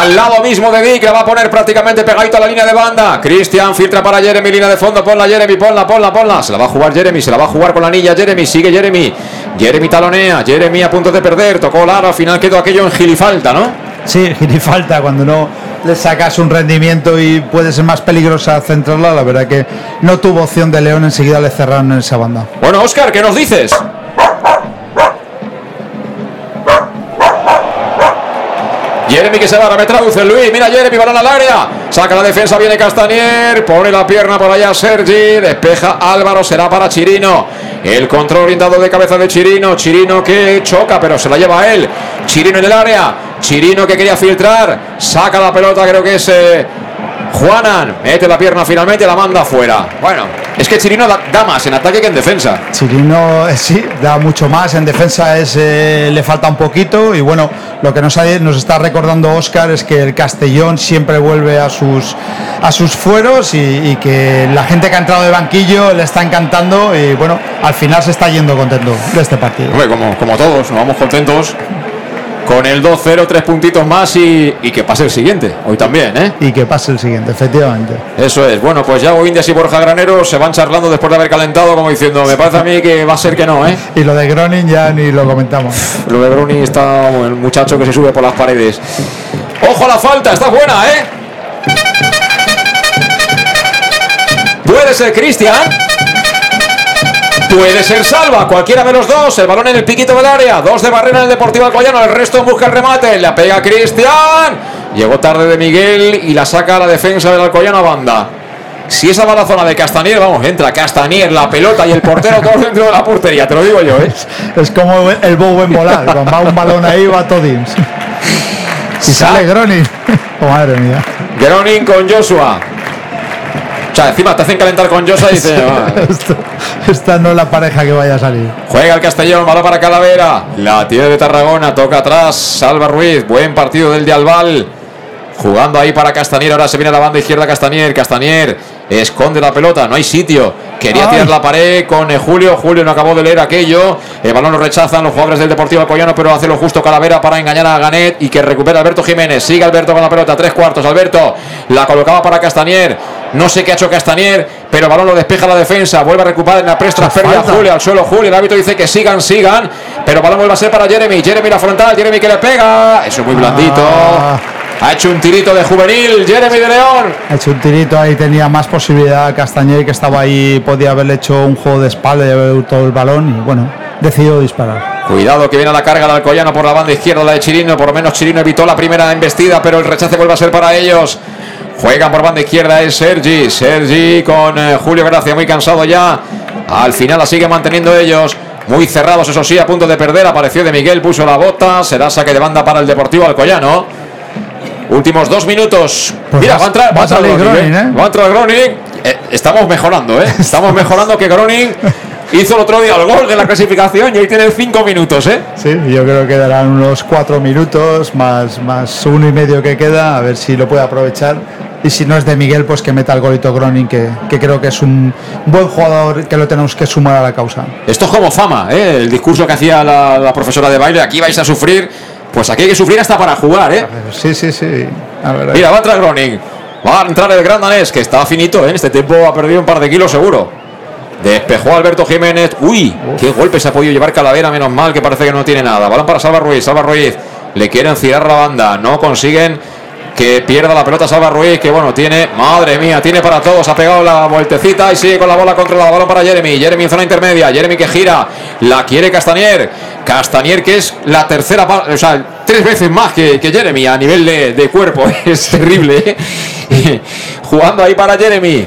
Al lado mismo de Dick, la va a poner prácticamente pegadito a la línea de banda. Cristian filtra para Jeremy, línea de fondo. Ponla, Jeremy, ponla, ponla, ponla. Se la va a jugar Jeremy, se la va a jugar con la anilla Jeremy. Sigue Jeremy. Jeremy talonea, Jeremy a punto de perder, tocó Lara, al final quedó aquello en gilifalta, ¿no? Sí, falta cuando no le sacas un rendimiento y puede ser más peligrosa centrarla. La verdad que no tuvo opción de León, enseguida le cerraron en esa banda. Bueno, Oscar, ¿qué nos dices? Jeremy que se va, me traduce Luis, mira Jeremy, balón al área, saca la defensa, viene Castanier, pone la pierna por allá Sergi, despeja Álvaro, será para Chirino, el control orientado de cabeza de Chirino, Chirino que choca, pero se la lleva él, Chirino en el área, Chirino que quería filtrar, saca la pelota, creo que es eh, Juanan, mete la pierna finalmente, la manda afuera. Bueno, es que Chirino da, más en ataque que en defensa. Chirino eh, sí, da mucho más. En defensa es, eh, le falta un poquito. Y bueno, lo que nos, nos está recordando Oscar es que el Castellón siempre vuelve a sus, a sus fueros y, que la gente que ha entrado de banquillo le está encantando. Y bueno, al final se está yendo contento de este partido. como, como todos, nos vamos contentos con el 2-0, tres puntitos más y, que pase el siguiente. Hoy también, ¿eh? Y que pase el siguiente, efectivamente. Eso es. Bueno, pues ya Indias y Borja Granero se van charlando después de haber calentado, como diciendo, me parece a mí que va a ser que no, ¿eh? Y lo de Groning ya ni lo comentamos. Lo de Groning está el muchacho que se sube por las paredes. ¡Ojo a la falta! Está buena, ¿eh? Puede ser Cristian. Puede ser salva, cualquiera de los dos. El balón en el piquito del área. Dos de barrera en el Deportivo Alcoyano. El resto busca el remate. La pega Cristian. Llegó tarde de Miguel y la saca a la defensa del Alcoyano a banda. Si esa va la zona de Castanier, vamos, entra Castanier, la pelota y el portero todos dentro de la portería, te lo digo yo, ¿eh? Es como el bobo en volar, cuando va un balón ahí va todo Si sale Gronin. Oh, madre mía. Gronin con Joshua sea, encima te hacen calentar con Josa y dice. esta no es la pareja que vaya a salir. Juega el Castellón, balón para Calavera. La tiene de Tarragona, toca atrás. Salva Ruiz, buen partido del de Albal. Jugando ahí para Castanier, ahora se viene a la banda izquierda Castanier. Castanier esconde la pelota, no hay sitio. Quería tirar la pared con eh, Julio. Julio no acabó de leer aquello. El balón lo rechazan los jugadores del Deportivo Alcoyano, pero hace lo justo Calavera para engañar a Ganet y que recupera Alberto Jiménez. Sigue Alberto con la pelota, tres cuartos. Alberto la colocaba para Castanier. No sé qué ha hecho Castanier, pero el balón lo despeja la defensa. Vuelve a recuperar en la prestra pérdida Julio al suelo. Julio, el árbitro dice que sigan, sigan. Pero el balón vuelve a ser para Jeremy. Jeremy la frontal, Jeremy que le pega. Eso es muy blandito. Ah. Ha hecho un tirito de juvenil, Jeremy de León. Ha hecho un tirito ahí, tenía más posibilidad Castañer que estaba ahí, podía haberle hecho un juego de espalda y haber todo el balón y bueno, decidió disparar. Cuidado que viene a la carga del Alcoyano por la banda izquierda, la de Chirino, por lo menos Chirino evitó la primera embestida, pero el rechace vuelve a ser para ellos. Juegan por banda izquierda es Sergi, Sergi con eh, Julio Gracia, muy cansado ya. Al final la sigue manteniendo ellos. Muy cerrados, eso sí, a punto de perder. Apareció de Miguel, puso la bota. Será saque de banda para el Deportivo Alcoyano. Últimos dos minutos. Pues Mira, va, a entrar, va, a Groning, ¿eh? Va a entrar Groning. Eh, estamos mejorando, ¿eh? Estamos mejorando que Groning hizo el otro día el gol de la clasificación y ahí tiene cinco minutos, ¿eh? Sí, yo creo que darán unos cuatro minutos más, más uno y medio que queda, a ver si lo puede aprovechar. Y si no es de Miguel, pues que meta el golito Groning, que, que creo que es un buen jugador que lo tenemos que sumar a la causa. Esto es como fama, ¿eh? El discurso que hacía la, la profesora de baile, aquí vais a sufrir pues aquí hay que sufrir hasta para jugar, ¿eh? Sí, sí, sí. Mira, va a entrar Groning. Va a entrar el gran danés, que está finito, ¿eh? En este tiempo ha perdido un par de kilos seguro. Despejó Alberto Jiménez. Uy, qué golpe se ha podido llevar Calavera, menos mal que parece que no tiene nada. Balón para Salva Ruiz, Salva Ruiz. Le quieren cirar la banda, no consiguen que pierda la pelota Salva Ruiz, que bueno, tiene, madre mía, tiene para todos, ha pegado la vueltecita y sigue con la bola controlada, balón para Jeremy, Jeremy en zona intermedia, Jeremy que gira, la quiere Castanier, Castanier que es la tercera, o sea, tres veces más que, Jeremy a nivel de, cuerpo, es terrible, ¿eh? jugando ahí para Jeremy.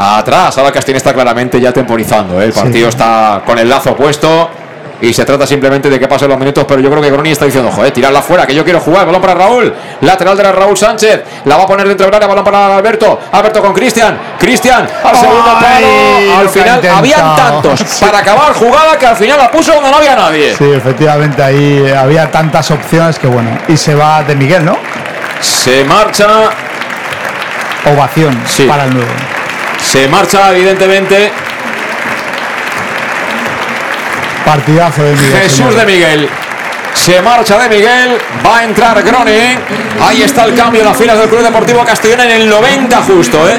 Atrás, ahora Castanier está claramente ya temporizando. ¿eh? el partido está con el lazo puesto y se trata simplemente de que pasen los minutos, pero yo creo que Groni está diciendo, joder, tirarla fuera, que yo quiero jugar, balón para Raúl, lateral de Raúl Sánchez, la va a poner dentro del área, balón para Alberto, Alberto con Cristian, Cristian al segundo palo, al final habían tantos para acabar jugada que al final la puso donde no había nadie. Sí, efectivamente, ahí había tantas opciones que bueno, y se va de Miguel, ¿no? Se marcha. Ovación para el nuevo. Se marcha, evidentemente, Partidazo de Miguel. Jesús de Miguel. Se marcha de Miguel, va a entrar Grone. Ahí está el cambio en las filas del Club Deportivo Castellón en el 90 justo, ¿eh?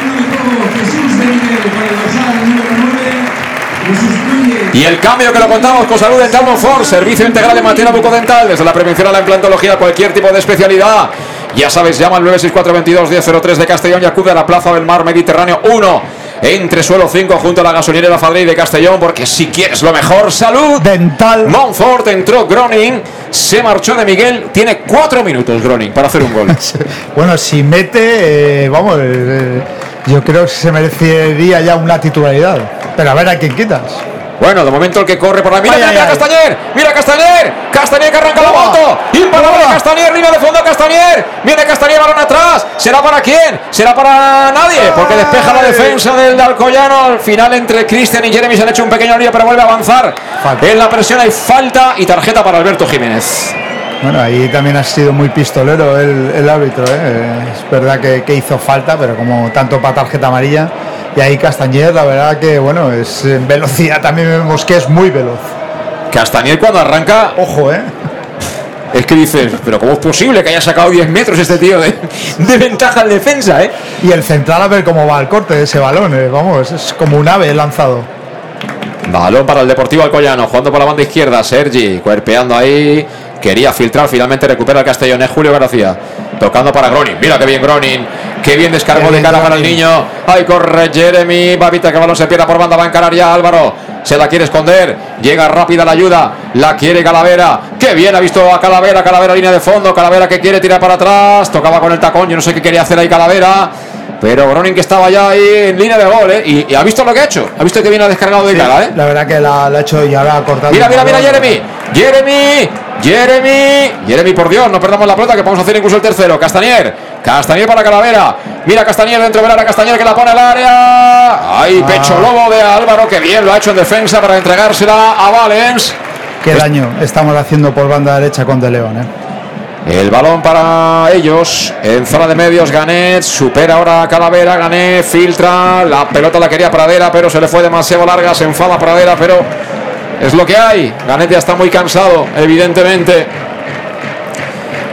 Y el cambio que lo contamos con Salud Dental Monfort, servicio integral de materia bucodental, desde la prevención a la implantología, cualquier tipo de especialidad. Ya sabes, llama al 96422 de Castellón y acude a la Plaza del Mar Mediterráneo 1 entre suelo 5 junto a la gasolinera Fadrey de Castellón, porque si quieres lo mejor, salud. Dental. Montfort entró Groning, se marchó de Miguel, tiene 4 minutos Groning para hacer un gol. bueno, si mete, eh, vamos, eh, yo creo que se merecería ya una titularidad. Pero a ver a quién quitas. Bueno, de momento el que corre por la. ¡Mira, mira, Castañer! ¡Mira Castañer! ¡Castañer que arranca la moto! ¡Imparable Castañer! ¡Línea de fondo Castañer! ¡Viene Castañer, balón atrás! ¿Será para quién? ¿Será para nadie? Porque despeja la defensa del Alcoyano. Al final, entre Cristian y Jeremy se han hecho un pequeño lío, pero vuelve a avanzar. En la presión hay falta y tarjeta para Alberto Jiménez. Bueno, ahí también ha sido muy pistolero el, árbitro. ¿eh? Es verdad que, que hizo falta, pero como tanto para tarjeta amarilla y ahí Castañer, la verdad que, bueno, es en velocidad también vemos que es muy veloz. Castañer cuando arranca. Ojo, ¿eh? Es que dices, pero ¿cómo es posible que haya sacado 10 metros este tío de, ventaja al defensa, eh? Y el central a ver cómo va el corte de ese balón, eh. vamos, es como un ave lanzado. Balón para el Deportivo Alcoyano, jugando por la banda izquierda, Sergi, cuerpeando ahí, quería filtrar, finalmente recupera el Castellón, es Julio García, tocando para Gronin, mira qué bien Gronin, Qué bien descargó de cara para el niño. Ahí corre Jeremy. Babita que balón se pierde por banda. Va a encarar ya Álvaro. Se la quiere esconder. Llega rápida la ayuda. La quiere Calavera. Qué bien ha visto a Calavera. Calavera línea de fondo. Calavera que quiere tirar para atrás. Tocaba con el tacón. Yo no sé qué quería hacer ahí Calavera. Pero Gronin que estaba ya ahí en línea de gol, ¿eh? y, ha visto lo que ha hecho. Ha visto que viene descargado de cara, ¿eh? La verdad que la, ha hecho y ahora ha cortado. Mira, mira, mira, Jeremy. Jeremy. Jeremy. Jeremy, por Dios, no perdamos la pelota que podemos hacer incluso el tercero. Castanier. Castanier para Calavera. Mira Castañer dentro de la Castañer que la pone al área. Ahí, pecho ah. lobo de Álvaro, que bien lo ha hecho en defensa para entregársela a Valens. Qué daño estamos haciendo por banda derecha con De León, ¿eh? El balón para ellos en zona de medios. Ganet supera ahora a Calavera. Ganet filtra. La pelota la quería Pradera, pero se le fue demasiado larga. Se enfada Pradera, pero es lo que hay. Ganet ya está muy cansado, evidentemente.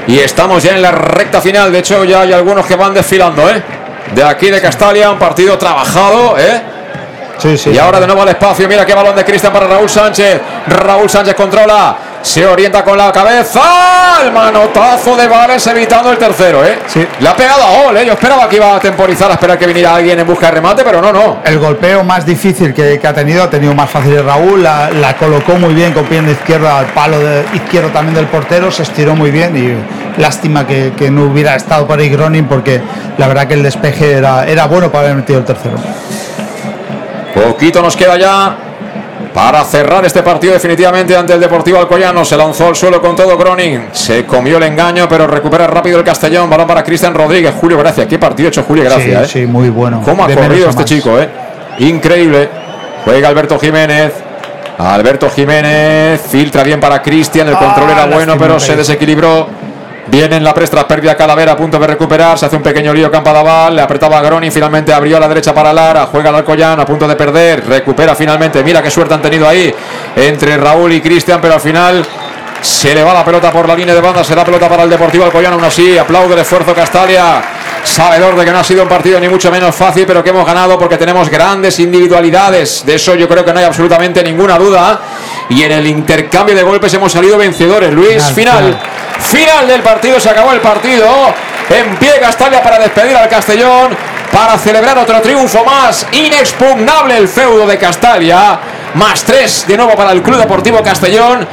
Y estamos ya en la recta final. De hecho, ya hay algunos que van desfilando, ¿eh? De aquí de Castalia, un partido trabajado, ¿eh? Sí, sí. Y ahora de nuevo al espacio. Mira qué balón de Cristian para Raúl Sánchez. Raúl Sánchez controla. Se orienta con la cabeza. El manotazo de Vales evitando el tercero, ¿eh? Sí. Le ha pegado a gol, ¿eh? Yo esperaba que iba a temporizar, a esperar que viniera alguien en busca de remate, pero no, no. El golpeo más difícil que, ha tenido, ha tenido más fácil Raúl. La, colocó muy bien con pie de izquierda al palo de izquierdo también del portero. Se estiró muy bien y lástima que, no hubiera estado por ahí Gronin porque la verdad que el despeje era, era bueno para haber metido el tercero. Poquito nos queda ya para cerrar este partido definitivamente ante el Deportivo Alcoyano. Se lanzó al suelo con todo Groning. Se comió el engaño, pero recupera rápido el Castellón. Balón para Cristian Rodríguez. Julio Gracia. Qué partido hecho Julio Gracia. Sí, sí muy bueno. ¿Cómo ha corrido este chico? Eh? Increíble. Juega Alberto Jiménez. Alberto Jiménez filtra bien para Cristian. El control era ah, bueno, pero se desequilibró. Viene en la prestra, pérdida Calavera a punto de recuperar. Se hace un pequeño lío Campadaval. Le apretaba a Groni. Finalmente abrió a la derecha para Lara. Juega al Alcoyano a punto de perder. Recupera finalmente. Mira qué suerte han tenido ahí entre Raúl y Cristian. Pero al final se le va la pelota por la línea de banda. Será pelota para el Deportivo Alcoyano. Aún así, aplaude el esfuerzo Castalia. Sabedor de que no ha sido un partido ni mucho menos fácil, pero que hemos ganado porque tenemos grandes individualidades. De eso yo creo que no hay absolutamente ninguna duda. Y en el intercambio de golpes hemos salido vencedores. Luis, final. Final del partido, se acabó el partido. En pie Castalia para despedir al Castellón, para celebrar otro triunfo más. Inexpugnable el feudo de Castalia. Más tres de nuevo para el Club Deportivo Castellón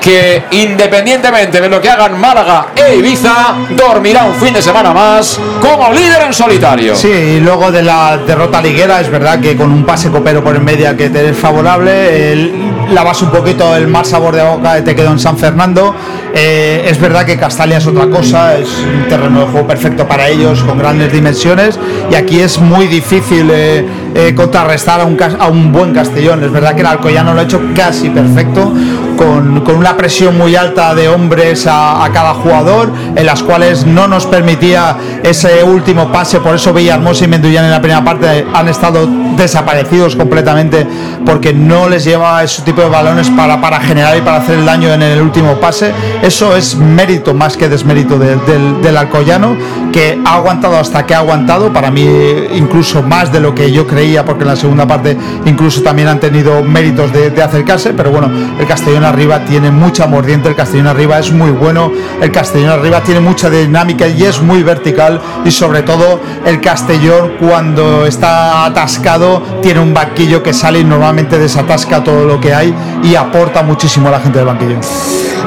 que independientemente de lo que hagan Málaga e Ibiza, dormirá un fin de semana más como líder en solitario. Sí, y luego de la derrota liguera, es verdad que con un pase copero por en media que te es favorable, lavas un poquito el mal sabor de boca te quedó en San Fernando. Eh, es verdad que Castalia es otra cosa, es un terreno de juego perfecto para ellos, con grandes dimensiones, y aquí es muy difícil eh, eh, contrarrestar a un, a un buen Castellón. Es verdad que el Alcoyano lo ha hecho casi perfecto con, con una presión muy alta de hombres a, a cada jugador, en las cuales no nos permitía ese último pase, por eso Villahermosa y Mendullán en la primera parte han estado desaparecidos completamente porque no les lleva ese tipo de balones para, para generar y para hacer el daño en el último pase. Eso es mérito más que desmérito de- del, del Alcoyano, que ha aguantado hasta que ha aguantado, para mí incluso más de lo que yo creía, porque en la segunda parte incluso también han tenido méritos de, de acercarse, pero bueno, el Castellón arriba tiene mucha mordiente, el Castellón arriba es muy bueno, el Castellón arriba tiene mucha dinámica y es muy vertical y sobre todo el Castellón cuando está atascado tiene un banquillo que sale y normalmente desatasca todo lo que hay y aporta muchísimo a la gente del banquillo.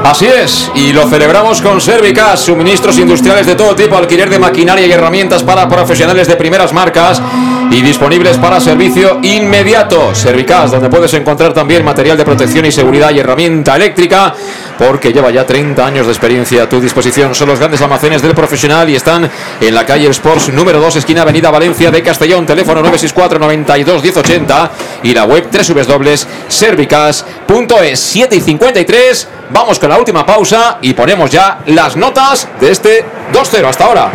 Así es, y lo celebramos con Servicas, suministros industriales de todo tipo, alquiler de maquinaria y herramientas para profesionales de primeras marcas y disponibles para servicio inmediato. Servicas, donde puedes encontrar también material de protección y seguridad y herramienta eléctrica, porque lleva ya 30 años de experiencia a tu disposición. Son los grandes almacenes del profesional y están en la calle Sports número 2, esquina Avenida Valencia de Castellón, teléfono 964 92 1080 y la web www.servicas.es 7 y 53. Vamos con la última pausa y ponemos ya las notas de este 2-0 hasta ahora.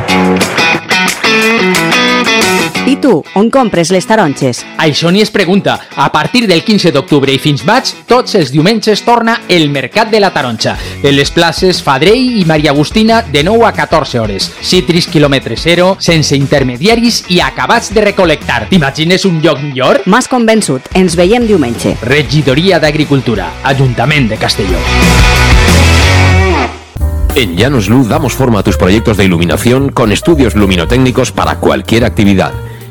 I tu, on compres les taronges? Això ni es pregunta. A partir del 15 d'octubre i fins maig, tots els diumenges torna el Mercat de la Taronja. En les places Fadrell i Maria Agustina de 9 a 14 hores. Citris quilòmetre zero, sense intermediaris i acabats de recolectar. T'imagines un lloc millor? M'has convençut. Ens veiem diumenge. Regidoria d'Agricultura, Ajuntament de Castelló. En Llanos Luz damos forma a tus proyectos de iluminación con estudios luminotécnicos para cualquier actividad.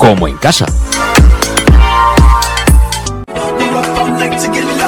Como en casa.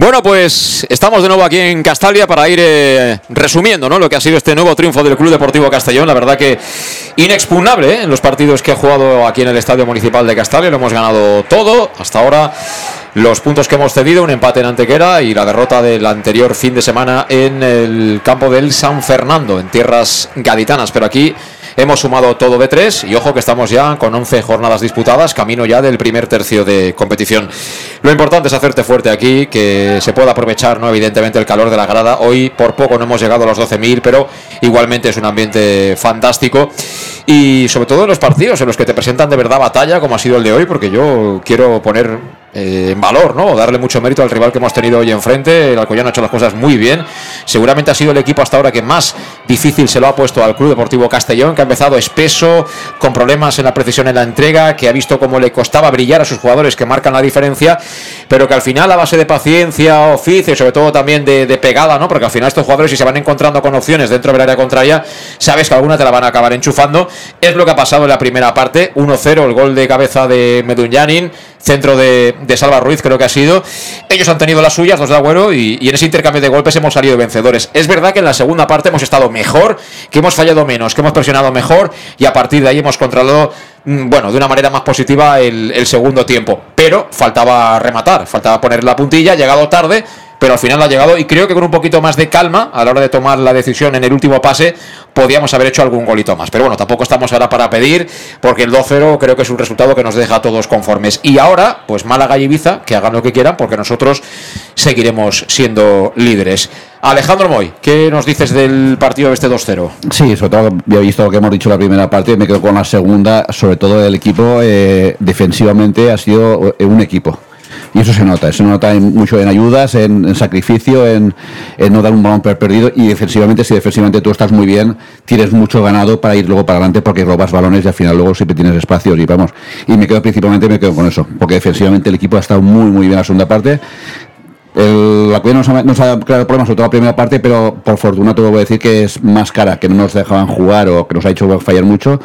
Bueno, pues estamos de nuevo aquí en Castalia para ir eh, resumiendo ¿no? lo que ha sido este nuevo triunfo del Club Deportivo Castellón. La verdad que inexpugnable ¿eh? en los partidos que ha jugado aquí en el Estadio Municipal de Castalia. Lo hemos ganado todo hasta ahora. Los puntos que hemos cedido, un empate en Antequera y la derrota del anterior fin de semana en el campo del San Fernando, en tierras gaditanas. Pero aquí hemos sumado todo de tres y ojo que estamos ya con 11 jornadas disputadas, camino ya del primer tercio de competición. Lo importante es hacerte fuerte aquí, que se pueda aprovechar, no evidentemente, el calor de la grada. Hoy por poco no hemos llegado a los 12.000, pero igualmente es un ambiente fantástico. Y sobre todo en los partidos en los que te presentan de verdad batalla, como ha sido el de hoy, porque yo quiero poner eh, en valor, ¿no? Darle mucho mérito al rival que hemos tenido hoy enfrente. El Alcoyano ha hecho las cosas muy bien. Seguramente ha sido el equipo hasta ahora que más difícil se lo ha puesto al Club Deportivo Castellón, que ha empezado espeso, con problemas en la precisión en la entrega, que ha visto cómo le costaba brillar a sus jugadores que marcan la diferencia, pero que al final a base de paciencia, oficio sobre todo también de, de pegada, ¿no? Porque al final estos jugadores si se van encontrando con opciones dentro del área contraria, sabes que alguna te la van a acabar enchufando. Es lo que ha pasado en la primera parte. 1-0 el gol de cabeza de Medunyanin centro de, de, Salva Ruiz, creo que ha sido. Ellos han tenido las suyas, los de Agüero, y, en ese intercambio de golpes hemos salido vencedores. Es verdad que en la segunda parte hemos estado mejor, que hemos fallado menos, que hemos presionado mejor, y a partir de ahí hemos controlado, bueno, de una manera más positiva el, el segundo tiempo. Pero faltaba rematar, faltaba poner la puntilla, llegado tarde pero al final ha llegado y creo que con un poquito más de calma a la hora de tomar la decisión en el último pase podíamos haber hecho algún golito más. Pero bueno, tampoco estamos ahora para pedir porque el 2-0 creo que es un resultado que nos deja a todos conformes. Y ahora, pues Málaga y Ibiza, que hagan lo que quieran porque nosotros seguiremos siendo líderes. Alejandro Moy, ¿qué nos dices del partido de este 2-0? Sí, sobre todo había visto lo que hemos dicho la primera parte, me quedo con la segunda, sobre todo el equipo eh, defensivamente ha sido un equipo y eso se nota, se nota en, mucho en ayudas, en, sacrificio, en, en, no dar un balón perdido y defensivamente, si defensivamente tú estás muy bien, tienes mucho ganado para ir luego para adelante porque robas balones y al final luego siempre tienes espacios y vamos, y me quedo principalmente me quedo con eso, porque defensivamente el equipo ha estado muy muy bien en la segunda parte. El, la nos ha, nos ha creado problemas sobre todo la primera parte, pero por fortuna te voy a decir que es más cara, que no nos dejaban jugar o que nos ha hecho fallar mucho.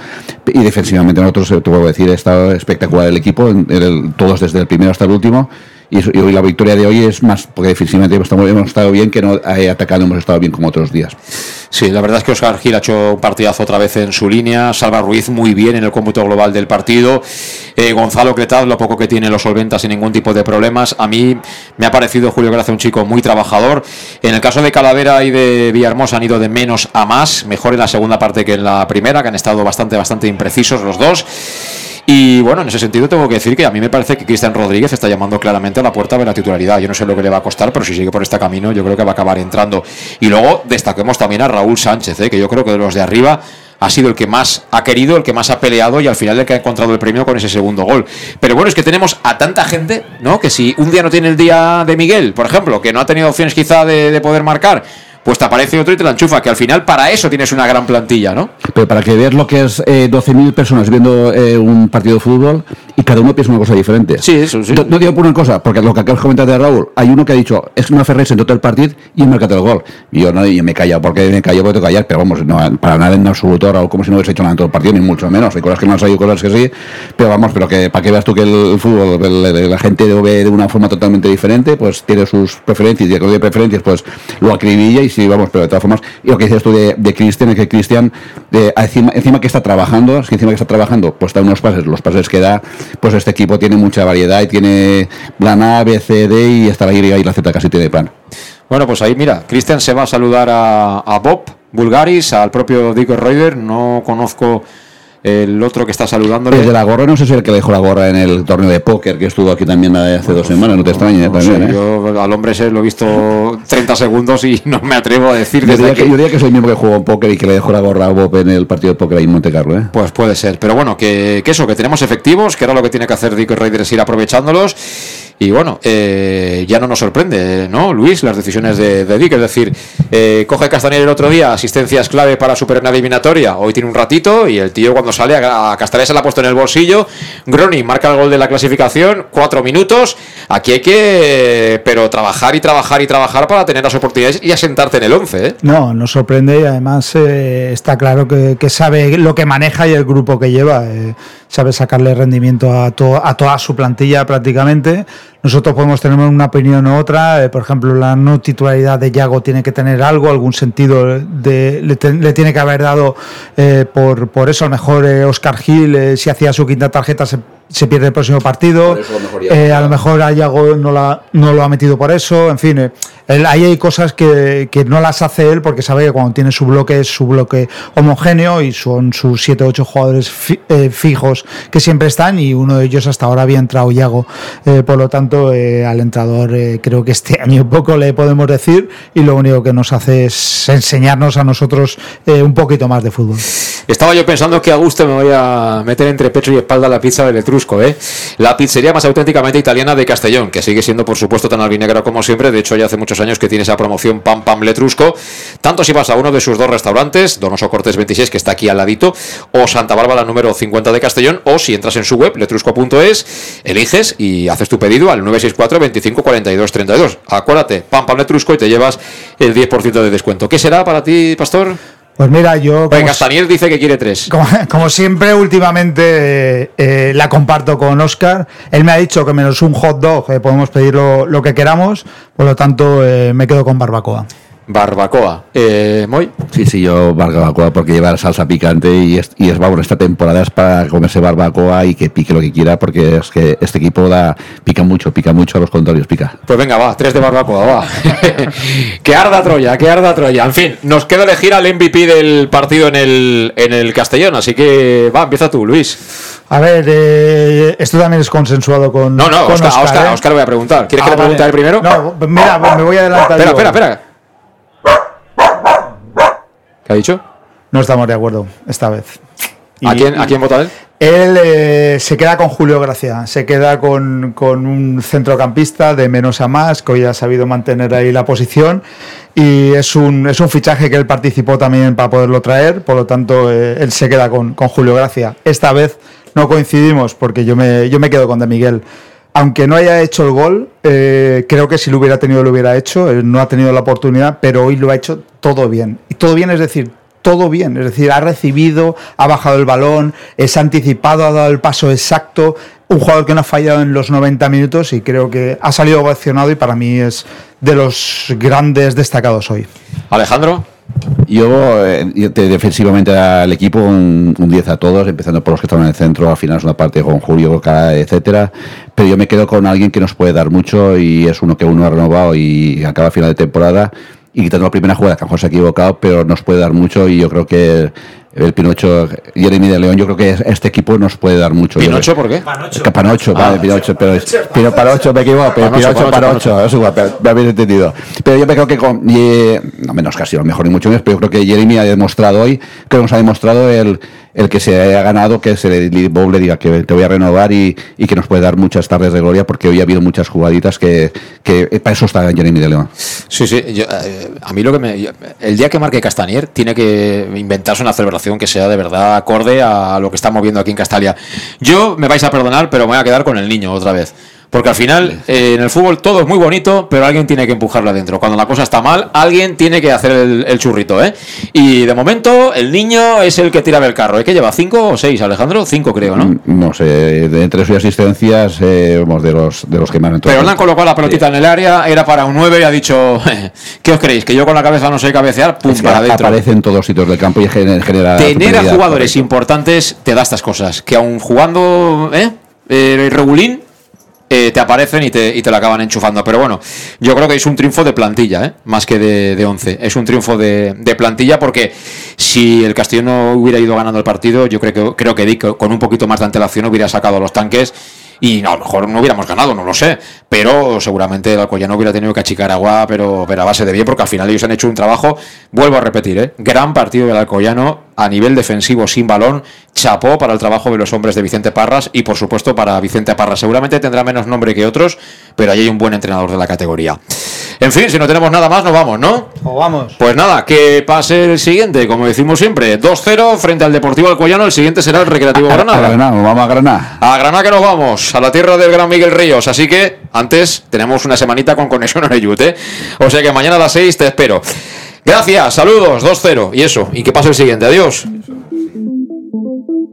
Y defensivamente nosotros, te voy a decir, estado espectacular el equipo, el, todos desde el primero hasta el último. Y, y, hoy la victoria de hoy es más porque estado, hemos estado bien que no eh, atacando hemos estado bien como otros días. Sí, la verdad es que Oscar Gil ha hecho un partidazo otra vez en su línea, Salva Ruiz muy bien en el cómputo global del partido, eh, Gonzalo Cretaz lo poco que tiene lo solventa sin ningún tipo de problemas, a mí me ha parecido Julio Gracia un chico muy trabajador, en el caso de Calavera y de Villahermosa han ido de menos a más, mejor en la segunda parte que en la primera, que han estado bastante, bastante imprecisos los dos. Y bueno, en ese sentido tengo que decir que a mí me parece que Cristian Rodríguez está llamando claramente a la puerta de la titularidad. Yo no sé lo que le va a costar, pero si sigue por este camino, yo creo que va a acabar entrando. Y luego destaquemos también a Raúl Sánchez, ¿eh? que yo creo que de los de arriba ha sido el que más ha querido, el que más ha peleado y al final el que ha encontrado el premio con ese segundo gol. Pero bueno, es que tenemos a tanta gente, ¿no? Que si un día no tiene el día de Miguel, por ejemplo, que no ha tenido opciones quizá de, de poder marcar, pues te aparece otro y te la enchufa, que al final para eso tienes una gran plantilla, ¿no? Pero para que veas lo que es eh, 12.000 personas viendo eh, un partido de fútbol y cada uno piensa una cosa diferente. Sí, eso sí. No, no digo por una cosa, porque lo que acabas de comentar de Raúl, hay uno que ha dicho, es una Ferrés en todo el partido y en marcado el gol. Y yo no, yo me he callado, porque me he callado, porque tengo que callar, pero vamos, no, para nada en absoluto, Raúl, como si no hubiese hecho nada en todo el partido, ni mucho menos. Hay cosas que no han salido, cosas que sí, pero vamos, pero que para que veas tú que el, fútbol, el- el- la gente lo ve de una forma totalmente diferente, pues tiene sus preferencias, y tiene preferencias, pues lo acribilla y sí, vamos, pero de todas formas, y lo que dices tú de, de Cristian, es que Cristian, encima, encima que está trabajando, es que encima que está trabajando, pues da unos pases, los pases que da, pues este equipo tiene mucha variedad y tiene plan A, B, y hasta la Y y la Z casi tiene plan. Bueno, pues ahí mira, Cristian se va a saludar a, a Bob Bulgaris, al propio Dico Reuter, no conozco el otro que está saludándole. El de la gorra, no sé si el que dejó la gorra en el torneo de póker que estuvo aquí también hace dos semanas, no te extrañes No sé, también, ¿eh? Yo al hombre ese lo he visto 30 segundos y no me atrevo a decir Yo desde diría, que, que... yo diría que es el mismo que jugó en póker y que le dejó la gorra a Bob en el partido de póker ahí en Monte Carlo, ¿eh? Pues puede ser, pero bueno, que, que eso, que tenemos efectivos, que ahora lo que tiene que hacer Dico Raider es ir aprovechándolos. Y bueno, eh, ya no nos sorprende, ¿no, Luis? Las decisiones de, de Dick, es decir, eh, coge Castañer el otro día, asistencias clave para superar una eliminatoria, hoy tiene un ratito y el tío cuando sale a, a Castañer se la ha puesto en el bolsillo, Groni marca el gol de la clasificación, cuatro minutos, aquí hay que, pero trabajar y trabajar y trabajar para tener las oportunidades y asentarte en el 11, ¿eh? No, nos sorprende y además eh, está claro que, que sabe lo que maneja y el grupo que lleva. eh, sabe sacarle rendimiento a, to- a toda su plantilla prácticamente. Nosotros podemos tener una opinión u otra. eh, por ejemplo, la no titularidad de Yago tiene que tener algo, algún sentido de, le, le tiene que haber dado eh, por, por eso. A lo mejor eh, Oscar Gil, eh, si hacía su quinta tarjeta, se, se pierde el próximo partido. Por eso a lo mejor ya- Eh, a lo mejor a Yago no, la, no lo ha metido por eso. En fin, eh, él- ahí hay cosas que, que no las hace él porque sabe que cuando tiene su bloque es su bloque homogéneo y son sus 7 o 8 jugadores fi- eh, fijos que siempre están y uno de ellos hasta ahora había entrado Yago. Eh, por lo tanto, eh, al entrador eh, creo que este año poco le podemos decir y lo único que nos hace es enseñarnos a nosotros eh, un poquito más de fútbol. Estaba yo pensando que a gusto me voy a meter entre pecho y espalda la pizza del ¿eh? La pizzería más auténticamente italiana de Castellón, que sigue siendo, por supuesto, tan albinegra como siempre. De hecho, ya hace muchos años que tiene esa promoción Pam Pam Letrusco. Tanto si vas a uno de sus dos restaurantes, Donoso Cortés 26, que está aquí al ladito, o Santa Bárbara número 50 de Castellón, o si entras en su web, letrusco.es, eliges y haces tu pedido al 964 25 42 32. Acuérdate, Pam Pam Letrusco y te llevas el 10% de descuento. ¿Qué será para ti, Pastor? Pues mira, yo... Pues Castanier dice que quiere tres. Como, como siempre, últimamente eh, la comparto con Oscar. Él me ha dicho que menos un hot dog eh, podemos pedir lo, lo que queramos, por lo tanto eh, me quedo con barbacoa. Barbacoa. Eh, Moy. Sí, sí, yo barbacoa porque lleva la salsa picante y es, y es vamos, esta temporada es para comerse barbacoa y que pique lo que quiera porque es que este equipo da, pica mucho, pica mucho a los contrarios, pica. Pues venga, va, tres de barbacoa, va. que arda Troya, que arda Troya. En fin, nos queda elegir al MVP del partido en el, en el Castellón, así que va, empieza tú, Luis. A ver, eh, esto también es consensuado con. No, no, con Oscar, Oscar, ¿eh? a Oscar voy a preguntar. ¿Quieres Ah, que le pregunte vale. a él primero? No, mira, me voy a adelantar. Espera, espera, espera. ¿Qué ha dicho? No estamos de acuerdo esta vez. ¿A Y- quién, ¿A quién vota él? Él eh, se queda con Julio Gracia, se queda con, con un centrocampista de menos a más, que hoy ha sabido mantener ahí la posición y es un, es un fichaje que él participó también para poderlo traer, por lo tanto eh, él se queda con, con Julio Gracia. Esta vez no coincidimos porque yo me, yo me quedo con De Miguel. Aunque no haya hecho el gol, eh, creo que si lo hubiera tenido lo hubiera hecho, no ha tenido la oportunidad, pero hoy lo ha hecho todo bien. Y todo bien es decir, todo bien, es decir, ha recibido, ha bajado el balón, es anticipado, ha dado el paso exacto, un jugador que no ha fallado en los 90 minutos y creo que ha salido ovacionado y para mí es de los grandes destacados hoy. Alejandro. Yo, eh, defensivamente al equipo, un, un 10 a todos, empezando por los que estaban en el centro, al final es una parte con Julio, Boca, etcétera. Pero yo me quedo con alguien que nos puede dar mucho y es uno que uno ha renovado y acaba a final de temporada. Y quitando la primera jugada, que a lo mejor se ha equivocado, pero nos puede dar mucho y yo creo que el Pinocho, Jeremy de León, yo creo que este equipo nos puede dar mucho. ¿Pinocho por qué? Panocho. Panocho, vale, Pinocho, pero Pino, Panocho, me equivoco, pero Pinocho, Panocho, es igual, me habéis entendido. Pero yo me creo que con, y, no menos casi, lo mejor ni mucho menos, pero yo creo que Jeremy ha demostrado hoy, que nos ha demostrado el, el que se haya ganado, que se le, diga que te voy a renovar y, que nos puede dar muchas tardes de gloria, porque hoy ha habido muchas jugaditas que, que para eso está Jeremy de León. Sí, sí, yo, eh, a mí lo que me... El día que marque Castanier tiene que inventarse una celebración que sea de verdad acorde a lo que estamos viendo aquí en Castalia. Yo, me vais a perdonar, pero me voy a quedar con el niño otra vez. Porque al final, eh, en el fútbol todo es muy bonito, pero alguien tiene que empujarlo adentro. Cuando la cosa está mal, alguien tiene que hacer el, el churrito, ¿eh? Y de momento, el niño es el que tira el carro. ¿eh? que lleva? ¿Cinco o seis, Alejandro? Cinco, creo, ¿no? No sé, de entre sus asistencias, eh, vamos, de los, de los que más han Pero le han colocado la pelotita sí. en el área, era para un 9 y ha dicho, ¿qué os creéis? ¿Que yo con la cabeza no sé cabecear? ¡Pum! Es que para adentro. Aparece en todos sitios del campo y genera. Tener a jugadores importantes te da estas cosas. Que aun jugando, ¿eh? eh regulín, eh, te aparecen y te, y te la acaban enchufando. Pero bueno, yo creo que es un triunfo de plantilla, ¿eh? más que de, de 11. Es un triunfo de, plantilla porque si el Castillo no hubiera ido ganando el partido, yo creo que, creo que con un poquito más de antelación hubiera sacado los tanques y a lo mejor no hubiéramos ganado, no lo sé, pero seguramente el Alcoyano hubiera tenido que achicar agua, pero, pero a base de bien, porque al final ellos han hecho un trabajo, vuelvo a repetir, ¿eh? gran partido del Alcoyano a nivel defensivo sin balón, chapó para el trabajo de los hombres de Vicente Parras y por supuesto para Vicente Parras. Seguramente tendrá menos nombre que otros, pero ahí hay un buen entrenador de la categoría. En fin, si no tenemos nada más, nos vamos, ¿no? O vamos. Pues nada, que pase el siguiente, como decimos siempre, 2-0 frente al Deportivo Alcoyano, el siguiente será el Recreativo a, Granada. A Granada, vamos a Granada. A Granada que nos vamos, a la tierra del gran Miguel Ríos, así que antes tenemos una semanita con conexión en el ¿eh? O sea que mañana a las 6 te espero. Gracias, saludos, 2-0 y eso, y que pase el siguiente, adiós.